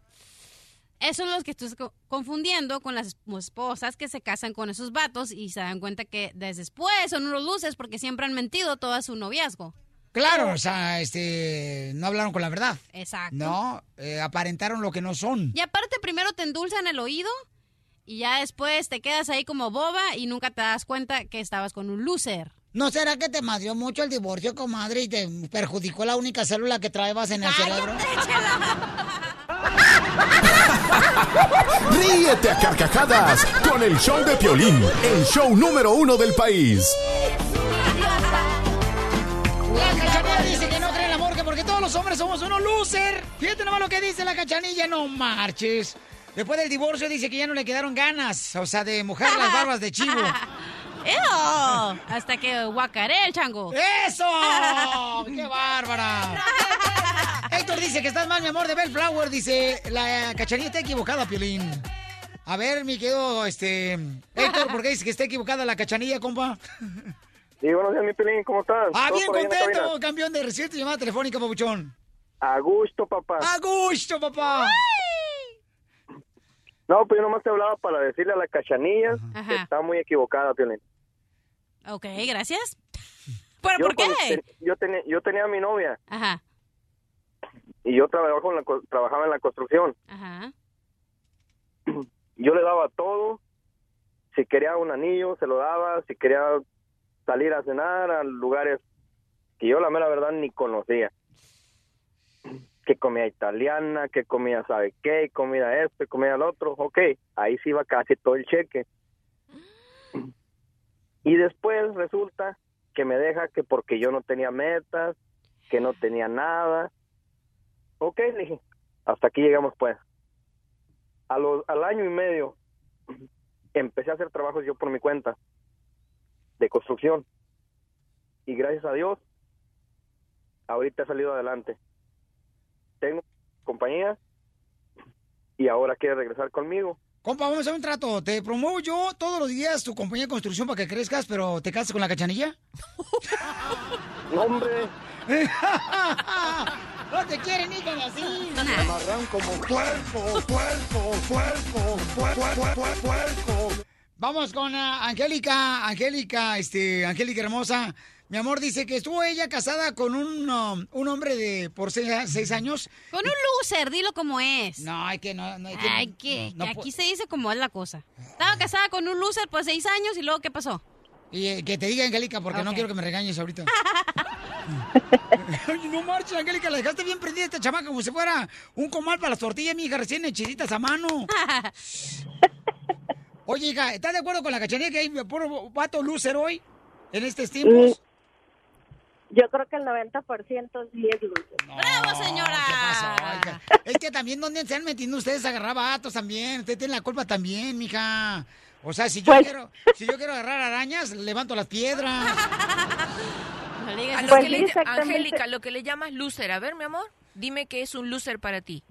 [SPEAKER 2] Eso es lo que estás co- confundiendo con las esposas que se casan con esos vatos y se dan cuenta que desde después son unos luces porque siempre han mentido todo su noviazgo.
[SPEAKER 1] Claro, o sea, este, no hablaron con la verdad.
[SPEAKER 2] Exacto.
[SPEAKER 1] No, eh, aparentaron lo que no son.
[SPEAKER 2] Y aparte primero te endulzan el oído y ya después te quedas ahí como boba y nunca te das cuenta que estabas con un loser.
[SPEAKER 1] ¿No será que te madrió mucho el divorcio, comadre, y te perjudicó la única célula que traebas en el cerebro?
[SPEAKER 6] Ríete a carcajadas con el show de Piolín, el show número uno del país.
[SPEAKER 1] La cachanilla dice que no cree en el amor, que porque porque todos los hombres somos unos loser. Fíjate nomás lo que dice la cachanilla, no marches. Después del divorcio dice que ya no le quedaron ganas, o sea, de mojar las barbas de chivo.
[SPEAKER 2] ¡Ew! Hasta que guacaré el chango.
[SPEAKER 1] ¡Eso! ¡Qué bárbara! Héctor dice que estás mal, mi amor, de Bellflower. Dice, la cachanilla está equivocada, Piolín. A ver, mi querido, este... Héctor, ¿por qué dice que está equivocada la cachanilla, compa?
[SPEAKER 23] Sí, buenos días, mi Pelín, ¿cómo estás?
[SPEAKER 1] Ah,
[SPEAKER 23] ¿Todo
[SPEAKER 1] bien contento, campeón, de recibir tu llamada telefónica, papuchón.
[SPEAKER 23] A gusto, papá.
[SPEAKER 1] A gusto, papá.
[SPEAKER 23] No, pues yo nomás te hablaba para decirle a la cachanilla que está muy equivocada, Piolín.
[SPEAKER 2] Ok, gracias. ¿Pero
[SPEAKER 23] Yo
[SPEAKER 2] por qué?
[SPEAKER 23] yo, tenía, yo tenía a mi novia
[SPEAKER 2] Ajá,
[SPEAKER 23] y yo trabajo en la trabajaba en la construcción.
[SPEAKER 2] ajá.
[SPEAKER 23] Yo le daba todo. Si quería un anillo, se lo daba. Si quería salir a cenar a lugares que yo la mera verdad ni conocía. Que comida italiana, que comida sabe qué, comida esto, comida lo otro. Ok, ahí sí iba casi todo el cheque. Y después resulta que me deja que porque yo no tenía metas, que no tenía nada. Ok, le dije, hasta aquí llegamos pues. A los, al año y medio empecé a hacer trabajos yo por mi cuenta de construcción. Y gracias a Dios, ahorita he salido adelante. Tengo compañía y ahora quiere regresar conmigo.
[SPEAKER 1] Compa, vamos a hacer un trato. Te promuevo yo todos los días tu compañía de construcción para que crezcas, pero ¿te casas con la cachanilla?
[SPEAKER 23] No, hombre.
[SPEAKER 1] no te quieren ni con así.
[SPEAKER 23] Me amarran como puerco, puerco, puerco, puerco, puerco.
[SPEAKER 1] Vamos con ah, Angélica, Angélica, este, Angélica hermosa. Mi amor dice que estuvo ella casada con un, um, un hombre de por seis, seis años.
[SPEAKER 2] Con un loser, dilo como es.
[SPEAKER 1] No, hay que no, no hay que.
[SPEAKER 2] Ay, que,
[SPEAKER 1] no
[SPEAKER 2] que aquí se dice como es la cosa. Estaba casada con un loser por seis años y luego ¿qué pasó?
[SPEAKER 1] Y eh, que te diga, Angélica, porque no quiero que me regañes ahorita. Ay, no marches, Angélica, la dejaste bien prendida esta chamaca como si fuera un comal para las tortillas, mi hija, recién hechiditas a mano. Oye, hija, ¿estás de acuerdo con la cachanilla que hay puro vato loser hoy? En estos tiempos.
[SPEAKER 12] Yo creo que el 90% sí es dulce.
[SPEAKER 2] ¡Bravo, señora!
[SPEAKER 1] ¿Qué pasó? Es que también, ¿dónde se han metido ustedes a agarrar vatos también? Usted tiene la culpa también, mija. O sea, si yo
[SPEAKER 12] Pues-
[SPEAKER 1] quiero, si yo quiero agarrar arañas, levanto las piedras.
[SPEAKER 9] A lo
[SPEAKER 12] Pues
[SPEAKER 9] que
[SPEAKER 12] sí,
[SPEAKER 9] le-. Angélica, lo que le llamas loser. A ver, mi amor, dime qué es un loser para ti.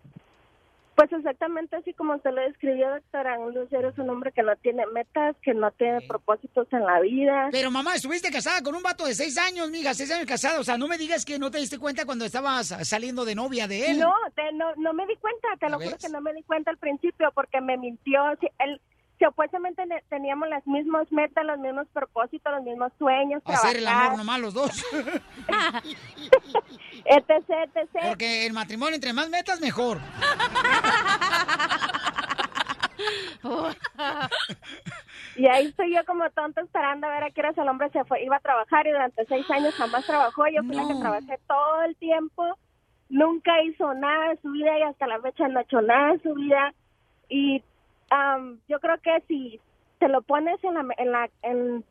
[SPEAKER 12] Pues exactamente así como se lo describió, doctora. Un lucero es un hombre que no tiene metas, que no tiene propósitos en la vida.
[SPEAKER 1] Pero mamá, estuviste casada con un vato de seis años, mija, seis años casada. O sea, no me digas que no te diste cuenta cuando estabas saliendo de novia de él.
[SPEAKER 12] No, te- no, no me di cuenta, te lo
[SPEAKER 1] ¿Ya
[SPEAKER 12] juro que no me di cuenta al principio porque me mintió. Él, supuestamente ne- teníamos las mismas metas, los mismos propósitos, los mismos sueños,
[SPEAKER 1] Hacer el amor nomás los dos.
[SPEAKER 12] etc, etc.
[SPEAKER 1] Porque el matrimonio, entre más metas, mejor.
[SPEAKER 12] Y ahí estoy yo como tonta esperando a ver a qué horas el hombre se fue, iba a trabajar y durante seis años jamás trabajó. Yo fui la que trabajé todo el tiempo, nunca hizo nada de su vida y hasta la fecha no ha hecho nada de su vida. Y am, yo creo que si te lo pones en la, en la en,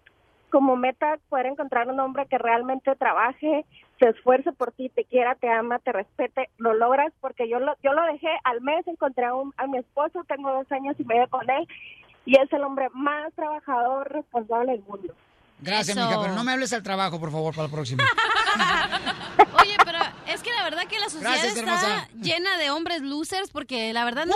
[SPEAKER 12] como meta poder encontrar un hombre que realmente trabaje, se esfuerce por ti, te quiera, te ama, te respete, lo logras porque yo lo, yo lo dejé al mes, encontré a, un- a mi esposo, tengo dos años y medio con él y es el hombre más trabajador, responsable del mundo.
[SPEAKER 1] Gracias,
[SPEAKER 2] Eso.
[SPEAKER 1] mija, pero no me hables al trabajo, por favor, para la próxima.
[SPEAKER 2] Oye, pero es que la verdad que la sociedad
[SPEAKER 1] Gracias,
[SPEAKER 2] está
[SPEAKER 1] hermosa.
[SPEAKER 2] llena de hombres losers porque la verdad no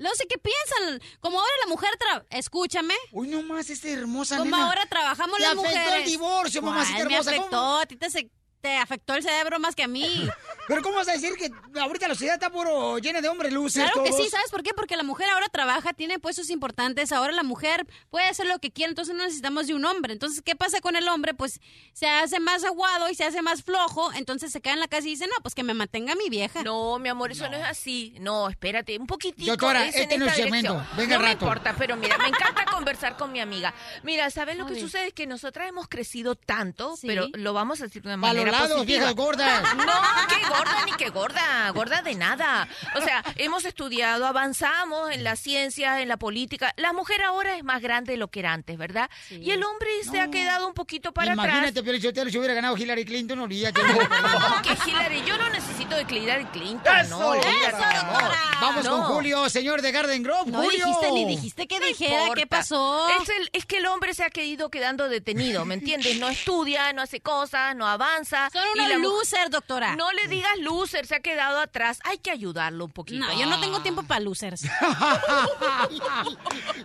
[SPEAKER 2] no sé qué piensan. Como ahora la mujer tra- escúchame.
[SPEAKER 1] Uy, no más esta hermosa
[SPEAKER 2] Como
[SPEAKER 1] nena.
[SPEAKER 2] ahora trabajamos las
[SPEAKER 1] afectó
[SPEAKER 2] mujeres.
[SPEAKER 1] el divorcio, mamacita
[SPEAKER 2] ¿Cuál me
[SPEAKER 1] hermosa, ¿cómo?
[SPEAKER 2] afectó, a ti te, se- te afectó el cerebro más que a mí.
[SPEAKER 1] Pero ¿cómo vas a decir que ahorita la sociedad está puro llena de hombres luces?
[SPEAKER 2] Claro que sí, ¿sabes por qué? Porque la mujer ahora trabaja, tiene puestos importantes, ahora la mujer puede hacer lo que quiera, entonces no necesitamos de un hombre. Entonces, ¿qué pasa con el hombre? Pues se hace más aguado y se hace más flojo, entonces se queda en la casa y dice, no, pues que me mantenga mi vieja.
[SPEAKER 9] No, mi amor, eso no, es así. No, espérate, un poquitico.
[SPEAKER 1] Doctora,
[SPEAKER 9] es en
[SPEAKER 1] este no es
[SPEAKER 9] dirección.
[SPEAKER 1] Venga,
[SPEAKER 9] no me
[SPEAKER 1] rato.
[SPEAKER 9] importa, pero mira, me encanta conversar con mi amiga. Mira, ¿sabes lo que sucede? Es que nosotras hemos crecido tanto,
[SPEAKER 2] Sí.
[SPEAKER 9] pero lo vamos a decir de una
[SPEAKER 1] Valorando Viejas gordas.
[SPEAKER 9] No, qué gorda ni qué gorda, gorda de nada. O sea, hemos estudiado, avanzamos en la ciencia, en la política. La mujer ahora es más grande de lo que era antes, ¿verdad? Y el hombre se ha quedado un poquito para
[SPEAKER 1] Imagínate,
[SPEAKER 9] atrás.
[SPEAKER 1] Piolichotelo, si hubiera ganado Hillary Clinton, olvídate.
[SPEAKER 9] No, que Hillary, yo no necesito de Hillary Clinton,
[SPEAKER 1] ¡Eso!
[SPEAKER 9] no,
[SPEAKER 1] ¡Eso, doctora! Vamos con
[SPEAKER 9] No.
[SPEAKER 1] Julio, señor de Garden Grove.
[SPEAKER 2] No
[SPEAKER 1] Julio.
[SPEAKER 2] dijiste ni dijiste que
[SPEAKER 9] No
[SPEAKER 2] dijera qué pasó.
[SPEAKER 9] Es, el- es que el hombre se ha quedado quedando detenido, ¿me entiendes? No estudia, no hace cosas, no avanza.
[SPEAKER 2] Son
[SPEAKER 9] Y
[SPEAKER 2] unos
[SPEAKER 9] la
[SPEAKER 2] losers, doctora.
[SPEAKER 9] No le digas loser, se ha quedado atrás. Hay que ayudarlo un poquito.
[SPEAKER 2] No, yo no tengo tiempo para losers.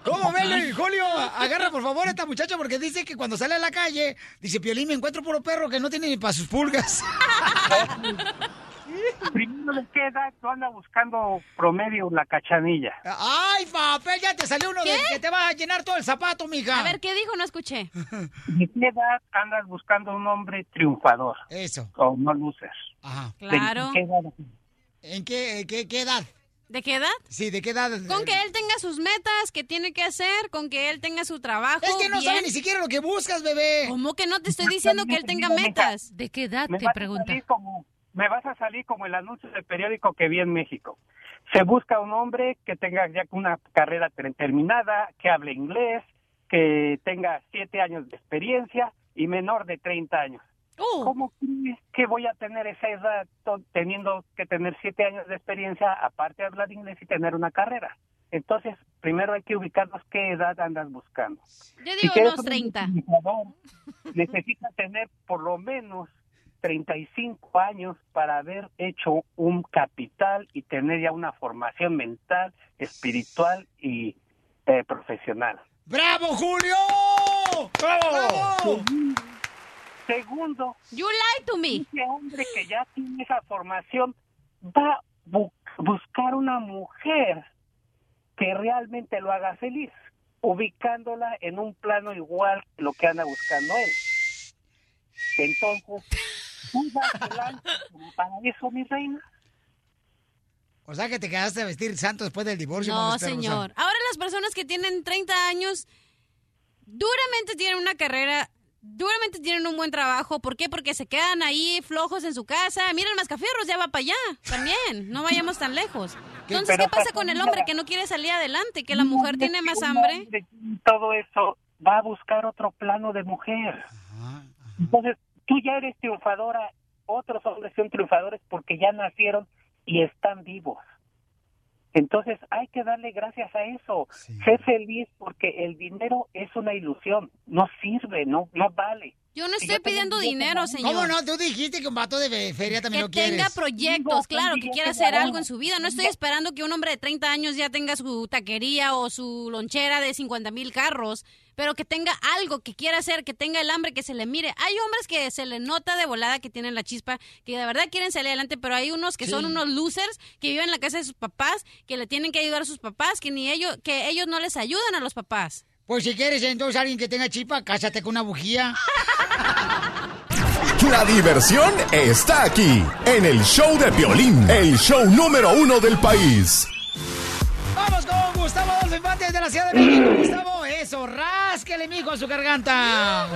[SPEAKER 1] ¿Cómo ven, Julio? Agarra, por favor, a esta muchacha porque dice que cuando sale a la calle, dice, Piolín, me encuentro puro perro que no tiene ni para sus pulgas.
[SPEAKER 24] Primero, ¿de qué edad tú andas buscando promedio la cachanilla?
[SPEAKER 1] ¡Ay, papel! Ya te salió uno de que te va a llenar todo el zapato, mija.
[SPEAKER 2] A ver, ¿qué dijo? No escuché.
[SPEAKER 24] ¿De qué edad andas buscando un hombre triunfador?
[SPEAKER 1] Eso.
[SPEAKER 24] O no luces.
[SPEAKER 1] Ajá.
[SPEAKER 2] Claro.
[SPEAKER 24] ¿De qué edad?
[SPEAKER 1] ¿En qué, qué, qué edad?
[SPEAKER 2] ¿De qué edad?
[SPEAKER 1] Sí, ¿de qué edad?
[SPEAKER 2] Con que él tenga sus metas, que tiene que hacer, con que él tenga su trabajo.
[SPEAKER 1] Es que no
[SPEAKER 2] bien.
[SPEAKER 1] sabe ni siquiera lo que buscas, bebé.
[SPEAKER 2] ¿Cómo que no te estoy diciendo que él tenga metas?
[SPEAKER 9] ¿De qué edad
[SPEAKER 24] Me
[SPEAKER 9] te pregunta?
[SPEAKER 24] como- me vas a salir como el anuncio del periódico que vi en México. Se busca un hombre que tenga ya una carrera ter- terminada, que hable inglés, que tenga siete años de experiencia y menor de 30 años. ¿Cómo crees que voy a tener esa edad teniendo que tener siete años de experiencia, aparte de hablar inglés y tener una carrera? Entonces, primero hay que ubicarnos qué edad andas buscando.
[SPEAKER 2] Yo
[SPEAKER 24] Si
[SPEAKER 2] digo
[SPEAKER 24] quieres
[SPEAKER 2] unos
[SPEAKER 24] un
[SPEAKER 2] 30.
[SPEAKER 24] triunfador, necesitas tener por lo menos 35 años para haber hecho un capital y tener ya una formación mental, espiritual y eh, profesional.
[SPEAKER 1] ¡Bravo, Julio!
[SPEAKER 24] ¡Bravo! Segundo,
[SPEAKER 2] you lie to me.
[SPEAKER 24] Ese hombre que ya tiene esa formación va a bu- buscar una mujer que realmente lo haga feliz, ubicándola en un plano igual que lo que anda buscando él. Entonces, para eso, mi reina.
[SPEAKER 1] O sea que te quedaste a vestir santo después del divorcio.
[SPEAKER 2] No, señor. Ahora las personas que tienen 30 años duramente tienen una carrera, duramente tienen un buen trabajo. ¿Por qué? Porque se quedan ahí flojos en su casa. Mira, el mascafierros ya va para allá también. No vayamos tan lejos. Entonces,
[SPEAKER 24] pero
[SPEAKER 2] ¿qué pasa con el hombre que no quiere salir adelante? Que la mujer tiene más hambre.
[SPEAKER 24] Todo eso va a buscar otro plano de mujer. Entonces, tú ya eres triunfadora, otros hombres son triunfadores porque ya nacieron y están vivos. Entonces hay que darle gracias a eso. Sé feliz porque el dinero es una ilusión, no sirve, no no vale.
[SPEAKER 2] Yo no estoy
[SPEAKER 24] yo
[SPEAKER 2] pidiendo dinero, señor.
[SPEAKER 1] ¿Cómo no? Tú dijiste que un vato de fe- feria también
[SPEAKER 2] que
[SPEAKER 1] lo quieres.
[SPEAKER 2] tenga proyectos, claro, que quiera hacer algo en su vida. No estoy esperando que un hombre de 30 años ya tenga su taquería o su lonchera de 50 mil carros, pero que tenga algo que quiera hacer, que tenga el hambre, que se le mire. Hay hombres que se le nota de volada que tienen la chispa, que de verdad quieren salir adelante, pero hay unos que son unos losers, que viven en la casa de sus papás, que le tienen que ayudar a sus papás, que ni ellos, que ellos no les ayudan a los papás.
[SPEAKER 1] Pues si quieres entonces alguien que tenga chispa, cásate con una bujía.
[SPEAKER 6] La diversión está aquí, en el show de violín, el show número uno del país.
[SPEAKER 1] La Ciudad de México. Gustavo, eso, rásquele, mijo, a su garganta.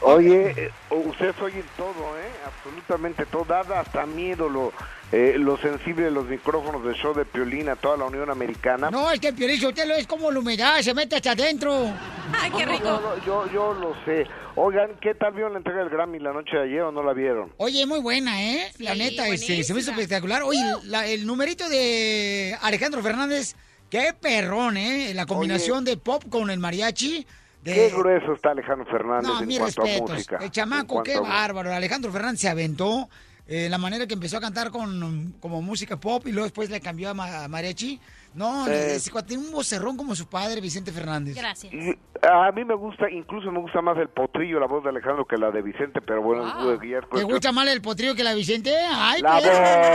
[SPEAKER 25] Oye, eh, ustedes oyen todo, ¿eh? Absolutamente todo. Dada hasta miedo lo, eh, lo sensible de los micrófonos del show de Piolín a toda la Unión Americana.
[SPEAKER 1] No, es que el piorizo usted lo es como la humedad, se mete hasta adentro.
[SPEAKER 2] Ay, qué
[SPEAKER 25] No, no, no, yo, yo lo sé. Oigan, ¿qué tal vieron la entrega del Grammy la noche de ayer o no la vieron?
[SPEAKER 1] Oye, muy buena, ¿eh? la neta, este, se me hizo espectacular. Oye, la- el numerito de Alejandro Fernández, qué perrón, ¿eh? La combinación de pop con el mariachi. De...
[SPEAKER 25] Qué grueso está Alejandro Fernández
[SPEAKER 1] No,
[SPEAKER 25] en
[SPEAKER 1] mis
[SPEAKER 25] cuanto a música.
[SPEAKER 1] El chamaco, qué
[SPEAKER 25] a-
[SPEAKER 1] bárbaro. Alejandro Fernández se aventó. eh, la manera que empezó a cantar con como música pop y luego después le cambió a, ma- a mariachi. No,
[SPEAKER 25] Eh.
[SPEAKER 1] ese cuate tiene un vocerrón como su padre, Vicente Fernández.
[SPEAKER 2] Gracias.
[SPEAKER 25] Y A mí me gusta, incluso me gusta más el potrillo, la voz de Alejandro que la de Vicente, pero bueno, es
[SPEAKER 1] ¿Te gusta más el potrillo que la Vicente? Ay,
[SPEAKER 25] La
[SPEAKER 1] pues.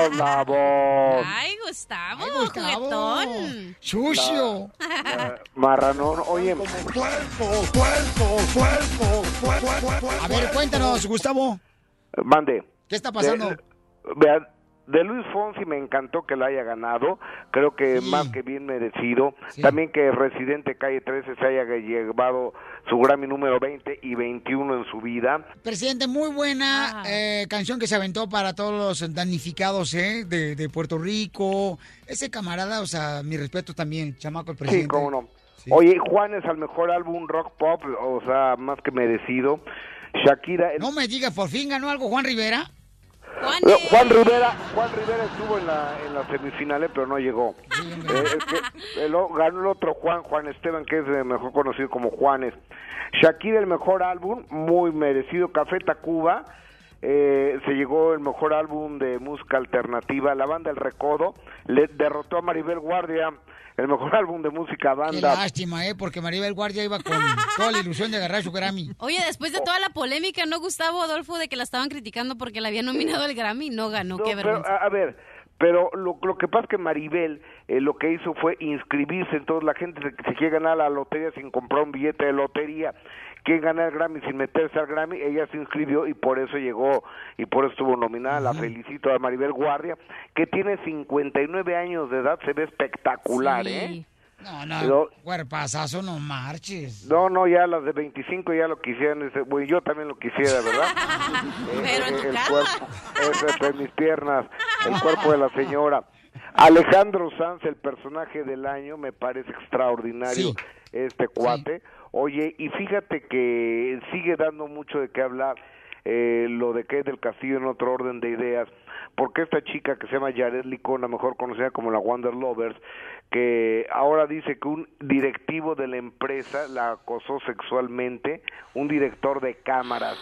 [SPEAKER 25] voz, la voz.
[SPEAKER 2] Ay, Gustavo,
[SPEAKER 1] Ay, Gustavo.
[SPEAKER 2] juguetón.
[SPEAKER 1] Sucio.
[SPEAKER 25] La- Marranón, oye,
[SPEAKER 1] A ver, cuéntanos, Gustavo.
[SPEAKER 25] mande.
[SPEAKER 1] ¿Qué está pasando?
[SPEAKER 25] Eh, vean, de Luis Fonsi me encantó que la haya ganado, creo que más que bien merecido. También que Residente Calle 13 se haya llevado su Grammy número 20 y 21 en su vida.
[SPEAKER 1] Presidente, muy buena eh, canción que se aventó para todos los damnificados ¿eh? de, de Puerto Rico. Ese camarada, o sea, mi respeto también, chamaco el presidente.
[SPEAKER 25] Sí, cómo no. Oye, Juan es al mejor álbum rock pop, o sea, más que merecido. Shakira.
[SPEAKER 1] No me digas, por fin ganó algo Juan Rivera.
[SPEAKER 25] No, Juan Rivera, Juan Rivera estuvo en la, en las semifinales, pero no llegó. Eh, es que el ganó el otro Juan, Juan Esteban, que es eh, mejor conocido como Juanes. Shakira, el mejor álbum, muy merecido. Café Tacuba, eh, se llegó el mejor álbum de música alternativa. La banda El Recodo le derrotó a Maribel Guardia, el mejor álbum de música
[SPEAKER 1] Qué
[SPEAKER 25] banda.
[SPEAKER 1] lástima, ¿eh? Porque Maribel Guardia iba con toda la ilusión de agarrar su Grammy.
[SPEAKER 2] Oye, después de toda la polémica, ¿no, Gustavo Adolfo, de que la estaban criticando porque la había nominado al Grammy? No ganó, qué
[SPEAKER 25] No, pero,
[SPEAKER 2] vergüenza.
[SPEAKER 25] a, a ver, pero lo, lo que pasa es que Maribel eh, lo que hizo fue inscribirse, entonces la gente se, se quiere ganar la lotería sin comprar un billete de lotería, quiere ganar el Grammy sin meterse al Grammy, ella se inscribió y por eso llegó y por eso estuvo nominada, la felicito a Maribel Guardia, que tiene 59 años de edad, se ve espectacular, ¿eh?
[SPEAKER 1] No, no,
[SPEAKER 25] Pero-
[SPEAKER 1] cuerpazazo, no marches.
[SPEAKER 25] No, no, ya las de 25 ya lo quisieran, bueno, yo también lo quisiera, ¿verdad? Eh,
[SPEAKER 1] Pero en
[SPEAKER 25] eh,
[SPEAKER 1] tu
[SPEAKER 25] el cuerpo, es entre mis piernas, el cuerpo de la señora. Alejandro Sanz, el personaje del año, me parece extraordinario este cuate. Oye, y fíjate que sigue dando mucho de qué hablar eh, lo de que del Castillo en otro orden de ideas, porque esta chica que se llama Jared Licona, mejor conocida como la Wonder Lovers, que ahora dice que un directivo de la empresa la acosó sexualmente, un director de cámaras.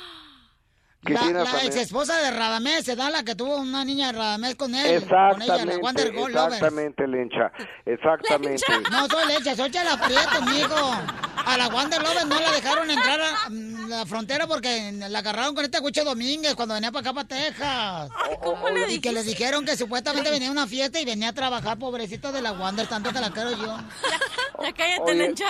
[SPEAKER 1] La, ex esposa de Radamés, se da la que tuvo una niña de Radamés con él. Con ella,
[SPEAKER 25] Exactamente,
[SPEAKER 1] la Wonder Gold Lovers.
[SPEAKER 25] exactamente, Lencha, exactamente.
[SPEAKER 1] No soy leche, soy Chela Prieto, amigo. A la Wonder Lovers no la dejaron entrar a mm, la frontera porque la agarraron con este Cucho Domínguez cuando venía para acá, para Texas. y que le dijeron que supuestamente venía a una fiesta y venía a trabajar, pobrecito de la Wonder, tanto que la quiero yo.
[SPEAKER 2] Ya cállate,
[SPEAKER 25] Oye,
[SPEAKER 2] Lencha.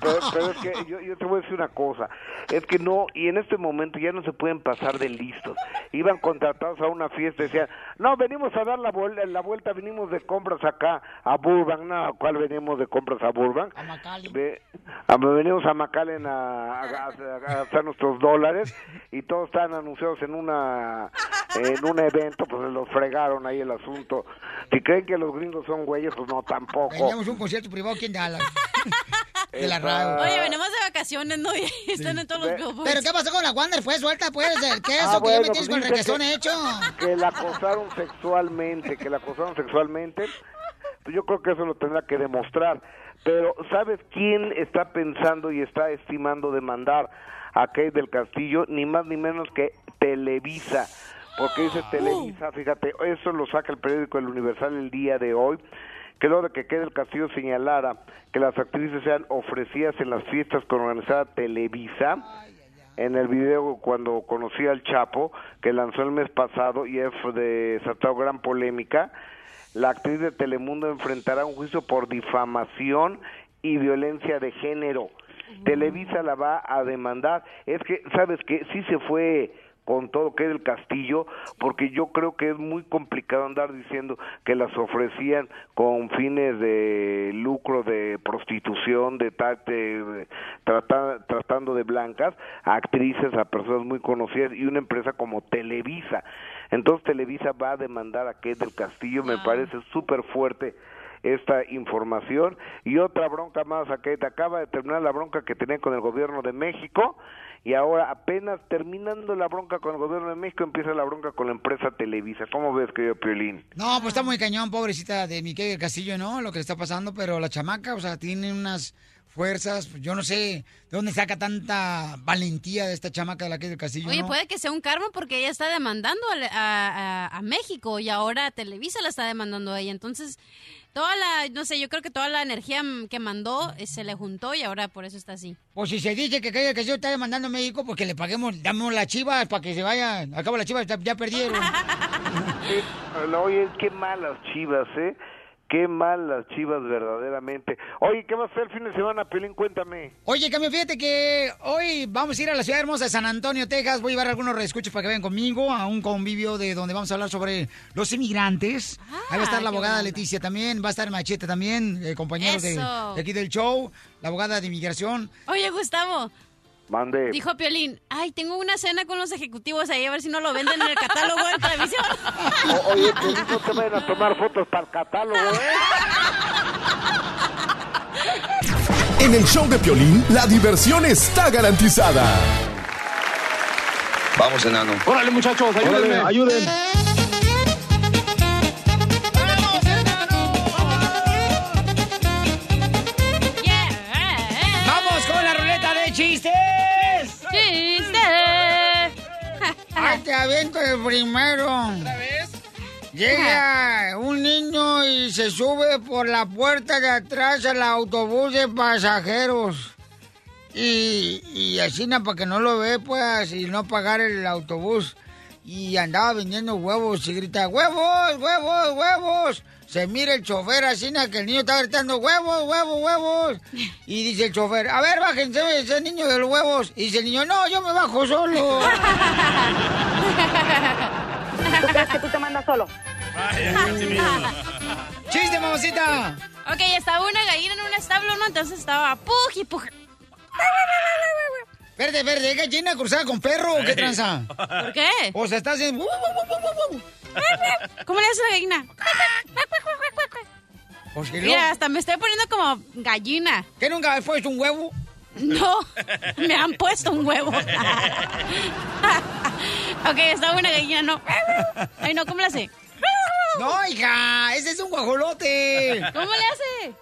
[SPEAKER 25] Pero, pero es que yo, yo te voy a decir una cosa, es que no, y en este momento ya no se pueden pasar de listos. Iban contratados a una fiesta y decían, no, venimos a dar la, vuel- la vuelta, venimos de compras acá a Burbank, no, ¿cuál venimos de compras a Burbank?
[SPEAKER 1] A Macali.
[SPEAKER 25] Ve- a- venimos a McAllen a, a- a- a gastar nuestros dólares y todos están anunciados en una en un evento, pues los fregaron ahí el asunto. Si creen que los gringos son güeyes, pues no, tampoco.
[SPEAKER 1] Teníamos un concierto privado aquí en Dallas. de la radio.
[SPEAKER 2] Oye, venimos de vacaciones, ¿no? Y están en todos los billboards.
[SPEAKER 1] ¿Pero qué pasó con la Wander? Pues suelta, pues, el queso
[SPEAKER 25] Ah,
[SPEAKER 1] que ya
[SPEAKER 25] bueno,
[SPEAKER 1] me tienes con el requesón
[SPEAKER 25] que-
[SPEAKER 1] hecho.
[SPEAKER 25] que la acosaron sexualmente, que la acosaron sexualmente, pues yo creo que eso lo tendrá que demostrar. Pero ¿sabes quién está pensando y está estimando demandar a Kate del Castillo? Ni más ni menos que Televisa. Porque dice Televisa, fíjate, eso lo saca el periódico El Universal el día de hoy, que luego de que Kate del Castillo señalara que las actrices sean ofrecidas en las fiestas que organizaba Televisa, en el video cuando conocí al Chapo, que lanzó el mes pasado y es de desatado gran polémica, la actriz de Telemundo enfrentará un juicio por difamación y violencia de género. Televisa la va a demandar. Es que, ¿sabes que Sí se fue con todo que es el castillo, porque yo creo que es muy complicado andar diciendo que las ofrecían con fines de lucro, de prostitución, de, de- trata- tratando de blancas a actrices, a personas muy conocidas y una empresa como Televisa. Entonces Televisa va a demandar a Kate del Castillo, me parece súper fuerte esta información. Y otra bronca más a Kate acaba de terminar la bronca que tenía con el gobierno de México y ahora apenas terminando la bronca con el gobierno de México empieza la bronca con la empresa Televisa. ¿Cómo ves, querido Piolín?
[SPEAKER 1] No, pues está muy cañón, pobrecita de Miquel del Castillo, ¿no? Lo que le está pasando, pero la chamaca, o sea, tiene unas fuerzas, pues, yo no sé de dónde saca tanta valentía de esta chamaca de la que del Castillo,
[SPEAKER 2] Oye,
[SPEAKER 1] ¿no?
[SPEAKER 2] puede que sea un karma porque ella está demandando al- a, a- a México y ahora Televisa la está demandando a ella. Entonces, toda la, no sé, yo creo que toda la energía mm, que mandó eh, se le juntó y ahora por eso está así.
[SPEAKER 1] Pues si se dice que Miquel del Castillo está demandando a México, pues que le paguemos, damos las chivas para que se vayan. Acabo las chivas, ya- ya perdieron.
[SPEAKER 25] Sí, oye, qué malas chivas, ¿eh? Qué mal las chivas verdaderamente. Oye, ¿qué va a hacer el fin de semana, Pelín? Cuéntame.
[SPEAKER 1] Oye, Cambio, fíjate que hoy vamos a ir a la ciudad hermosa de San Antonio, Texas. Voy a llevar algunos reescuchos para que vengan conmigo a un convivio de donde vamos a hablar sobre los inmigrantes. Ahí va a estar la
[SPEAKER 2] qué
[SPEAKER 1] abogada Leticia también, va a estar Machete también, eh, compañeros de, de aquí del show, la abogada de inmigración.
[SPEAKER 2] Oye, Gustavo,
[SPEAKER 25] Mande.
[SPEAKER 2] dijo Piolín, ay, tengo una cena con los ejecutivos ahí, a ver si no lo venden en el catálogo de televisión.
[SPEAKER 25] O- oye, Pelín, no te vayan a tomar fotos para el catálogo, ¿eh?
[SPEAKER 6] En el show de Piolín, la diversión está garantizada.
[SPEAKER 19] Vamos, enano.
[SPEAKER 15] Órale, muchachos, ayúdenme.
[SPEAKER 19] ayuden.
[SPEAKER 1] Te aviento el primero! ¿Otra vez? Llega un niño y se sube por la puerta de atrás al autobús de pasajeros. Y, y así na, para que no lo ve, pues, y no pagar el autobús. Y andaba vendiendo huevos y grita, ¡huevos, huevos, huevos! Se mira el chofer así, na, que el niño está gritando, ¡huevos, huevos, huevos! Y dice el chofer, a ver, bájense ese niño de los huevos. Y dice el niño, no, yo me bajo solo.
[SPEAKER 12] ¿Tú crees que tú te mandas solo?
[SPEAKER 1] ¡Chiste, mamacita!
[SPEAKER 2] Ok, estaba una gallina en un establo, ¿no? Entonces estaba puj y puj.
[SPEAKER 1] Verde, verde, ¿es gallina cruzada con perro o qué tranza?
[SPEAKER 2] ¿Por qué?
[SPEAKER 1] O sea, está haciendo...
[SPEAKER 2] ¿Cómo le hace la gallina?
[SPEAKER 1] Pues
[SPEAKER 2] Mira, hasta me estoy poniendo como gallina.
[SPEAKER 1] ¿Que nunca has puesto un huevo?
[SPEAKER 2] No, me han puesto un huevo. ok, estaba una gallina, no. Ay, no, ¿cómo le hace?
[SPEAKER 1] No, hija, ese es un guajolote.
[SPEAKER 2] ¿Cómo le hace?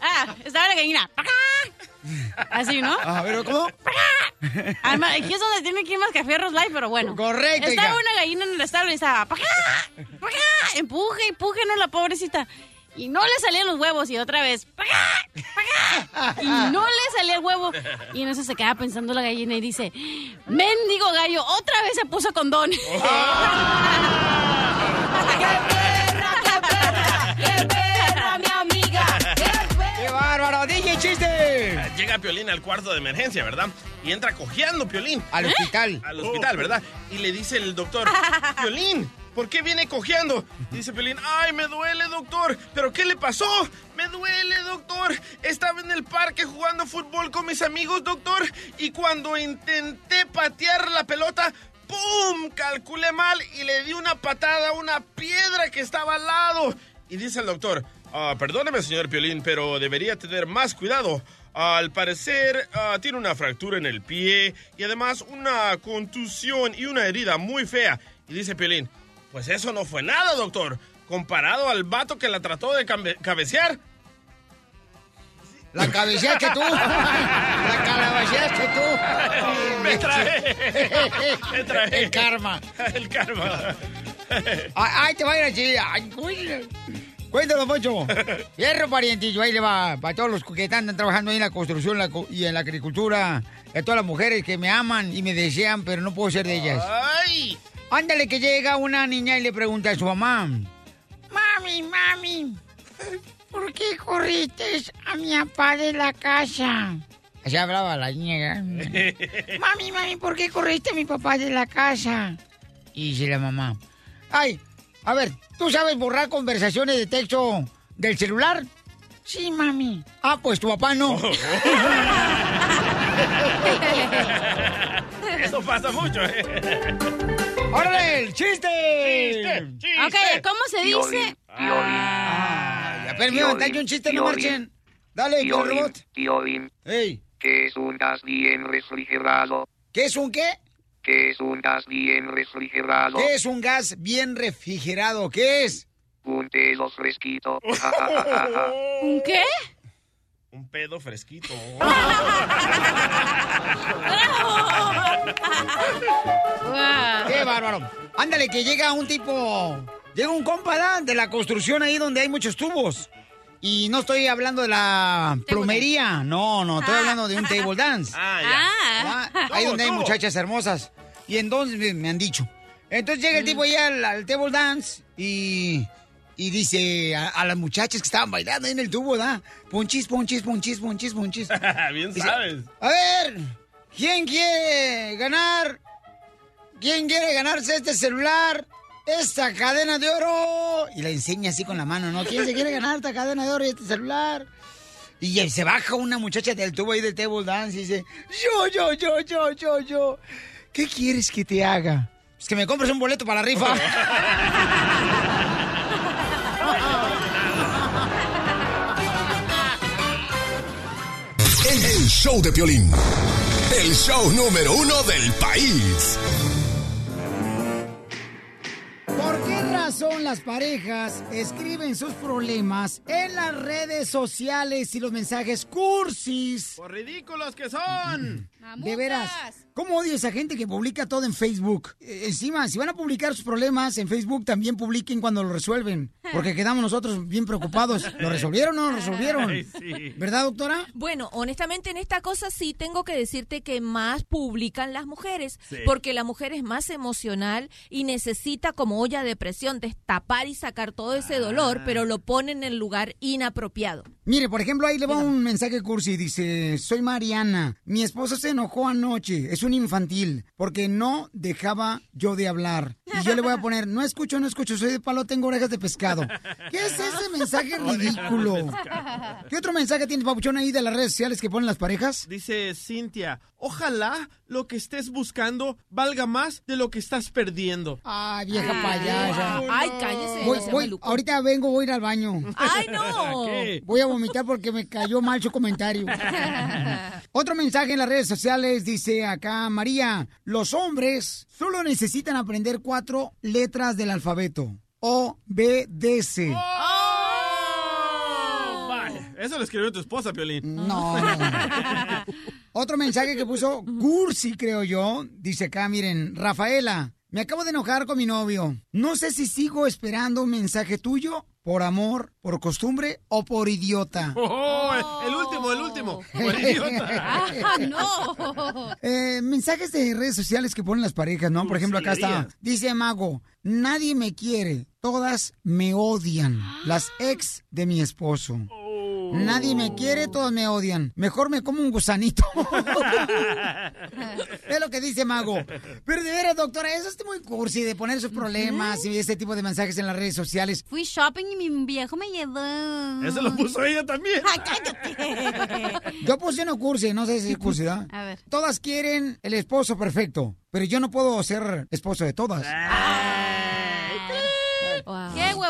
[SPEAKER 2] Ah, estaba la gallina. Así, ¿no?
[SPEAKER 1] A ver, ¿cómo?
[SPEAKER 2] Además, aquí es donde tiene que ir más cafierros live, pero bueno.
[SPEAKER 1] Correcto,
[SPEAKER 2] Estaba
[SPEAKER 1] hija.
[SPEAKER 2] una gallina en el establo y estaba... "Pa' acá, pa' acá", Empuje, empuje, no, la pobrecita. Y no le salían los huevos y otra vez... "Pa' acá, pa' acá", Y no le salía el huevo. Y en eso se queda pensando la gallina y dice... Mendigo gallo, otra vez se puso condón.
[SPEAKER 3] ¡Qué
[SPEAKER 1] bárbaro! ¡DJ chiste!
[SPEAKER 26] Llega Piolín al cuarto de emergencia, ¿verdad? Y entra cojeando Piolín.
[SPEAKER 1] Al hospital.
[SPEAKER 26] Al hospital, ¿verdad? Y le dice el doctor, Piolín, ¿por qué viene cojeando? Dice Piolín, ay, me duele, doctor. ¿Pero qué le pasó? Me duele, doctor. Estaba en el parque jugando fútbol con mis amigos, doctor. Y cuando intenté patear la pelota, ¡pum! Calculé mal y le di una patada a una piedra que estaba al lado. Y dice el doctor, "Ah, perdóneme, señor Piolín, pero debería tener más cuidado. Al parecer, ah, tiene una fractura en el pie y además una contusión y una herida muy fea. Y dice Piolín, pues eso no fue nada, doctor. Comparado al vato que la trató de cabecear.
[SPEAKER 1] La cabeceaste tú. La calabaceaste tú.
[SPEAKER 26] Me trae. Me trae.
[SPEAKER 1] El karma.
[SPEAKER 26] El karma.
[SPEAKER 1] Ay, te va a ir así. Ay. Cuéntalo, Poncho. Fierro, parientillo. Ahí le va. Para todos los que están trabajando ahí en la construcción y en la agricultura. A todas las mujeres que me aman y me desean, pero no puedo ser de ellas.
[SPEAKER 26] ¡Ay!
[SPEAKER 1] Ándale, que llega una niña y le pregunta a su mamá. Mami, mami, ¿por qué corriste a mi papá de la casa? Así hablaba la niña. ¿eh? Mami, mami, ¿por qué corriste a mi papá de la casa? Y dice la mamá. Ay, a ver, ¿tú sabes borrar conversaciones de texto del celular? Sí, mami. Ah, pues tu papá no.
[SPEAKER 26] Eso pasa mucho, ¿eh?
[SPEAKER 1] ¡Órale, el chiste!
[SPEAKER 2] Ok, ¿cómo se dice?
[SPEAKER 1] Ay, a ver, mío, dale un chiste, no marchen. Dale,
[SPEAKER 27] Piolín,
[SPEAKER 1] robot.
[SPEAKER 27] Piolín,
[SPEAKER 1] Ey,
[SPEAKER 27] ¿qué es un gas bien refrigerado?
[SPEAKER 1] ¿qué es un qué?
[SPEAKER 27] ¿Qué es un gas bien refrigerado?
[SPEAKER 1] ¿Qué es un gas bien refrigerado? ¿Qué es?
[SPEAKER 27] Un pedo fresquito.
[SPEAKER 2] ¿Un qué?
[SPEAKER 26] Un pedo fresquito.
[SPEAKER 1] ¡Qué bárbaro! Ándale, que llega un tipo... Llega un compa ¿da? de la construcción ahí donde hay muchos tubos. Y no estoy hablando de la plomería. No, no, estoy hablando de un table dance.
[SPEAKER 26] Ah,
[SPEAKER 2] Ah.
[SPEAKER 1] Ah, Ahí donde hay muchachas hermosas. Y entonces me- me han dicho. Entonces llega el tipo allá al, al table dance y, y dice a, a las muchachas que estaban bailando ahí en el tubo, ¿verdad? Ponchis, ponchis, ponchis, ponchis, ponchis.
[SPEAKER 26] Bien
[SPEAKER 1] Dice,
[SPEAKER 26] sabes.
[SPEAKER 1] A ver, ¿quién quiere ganar? ¿Quién quiere ganarse este celular? Esta cadena de oro. Y la enseña así con la mano, ¿no? ¿Quién se quiere ganar esta cadena de oro y este celular? Y se baja una muchacha del tubo ahí del table dance y dice, yo, yo, yo, yo, yo, yo. ¿Qué quieres que te haga? Es que me compres un boleto para la rifa.
[SPEAKER 6] El show de Piolín. El show número uno del país.
[SPEAKER 1] ¿Por qué razón las parejas escriben sus problemas en las redes sociales y los mensajes cursis?
[SPEAKER 26] Por ridículos que son.
[SPEAKER 1] De veras, ¿cómo odio a esa gente que publica todo en Facebook? Eh, encima, si van a publicar sus problemas en Facebook, también publiquen cuando lo resuelven. Porque quedamos nosotros bien preocupados. ¿Lo resolvieron o no lo resolvieron?
[SPEAKER 9] Ay, sí.
[SPEAKER 1] ¿Verdad, doctora?
[SPEAKER 9] Bueno, honestamente en esta cosa sí tengo que decirte que más publican las mujeres,
[SPEAKER 1] Sí.
[SPEAKER 9] porque la mujer es más emocional y necesita como olla de presión destapar y sacar todo ese dolor, pero lo pone en el lugar inapropiado.
[SPEAKER 1] Mire, por ejemplo, ahí le va un mensaje cursi. Dice, soy Mariana. Mi esposo se enojó anoche. Es un infantil. Porque no dejaba yo de hablar. Y yo le voy a poner, no escucho, no escucho. Soy de palo, tengo orejas de pescado. ¿Qué es ese mensaje ridículo? ¿Qué otro mensaje tienes, papuchón, ahí de las redes sociales que ponen las parejas?
[SPEAKER 26] Dice Cintia, ojalá lo que estés buscando valga más de lo que estás perdiendo.
[SPEAKER 1] Ay, vieja payasa.
[SPEAKER 9] Ay, cállese.
[SPEAKER 1] Voy-
[SPEAKER 9] no
[SPEAKER 1] ahorita vengo, voy a ir al baño.
[SPEAKER 9] ¡Ay, no! ¿Qué?
[SPEAKER 1] Voy a vomitar porque me cayó mal su comentario. Otro mensaje en las redes sociales dice acá, María, los hombres solo necesitan aprender cuatro letras del alfabeto. O, B, D, C.
[SPEAKER 26] Vaya, eso lo escribió tu esposa, Piolín.
[SPEAKER 1] No. Otro mensaje que puso Cursi, creo yo. Dice acá, miren, Rafaela, me acabo de enojar con mi novio. No sé si sigo esperando un mensaje tuyo por amor, por costumbre o por idiota.
[SPEAKER 26] Oh, el último, el último. Por idiota.
[SPEAKER 2] Ah, no.
[SPEAKER 1] Eh, mensajes de redes sociales que ponen las parejas, ¿no? Por ejemplo, acá está. Dice Mago, nadie me quiere, todas me odian. Las ex de mi esposo. Nadie me quiere, todos me odian. Mejor me como un gusanito. es lo que dice Mago. Pero de veras, doctora, eso es muy cursi de poner sus problemas y este tipo de mensajes en las redes sociales.
[SPEAKER 2] Fui shopping y mi viejo me llevó.
[SPEAKER 26] Eso lo puso ella también.
[SPEAKER 2] Ay, cállate.
[SPEAKER 1] Yo puse no cursi, no sé si es cursi, ¿verdad?
[SPEAKER 2] A ver.
[SPEAKER 1] Todas quieren el esposo perfecto, pero yo no puedo ser esposo de todas.
[SPEAKER 2] Qué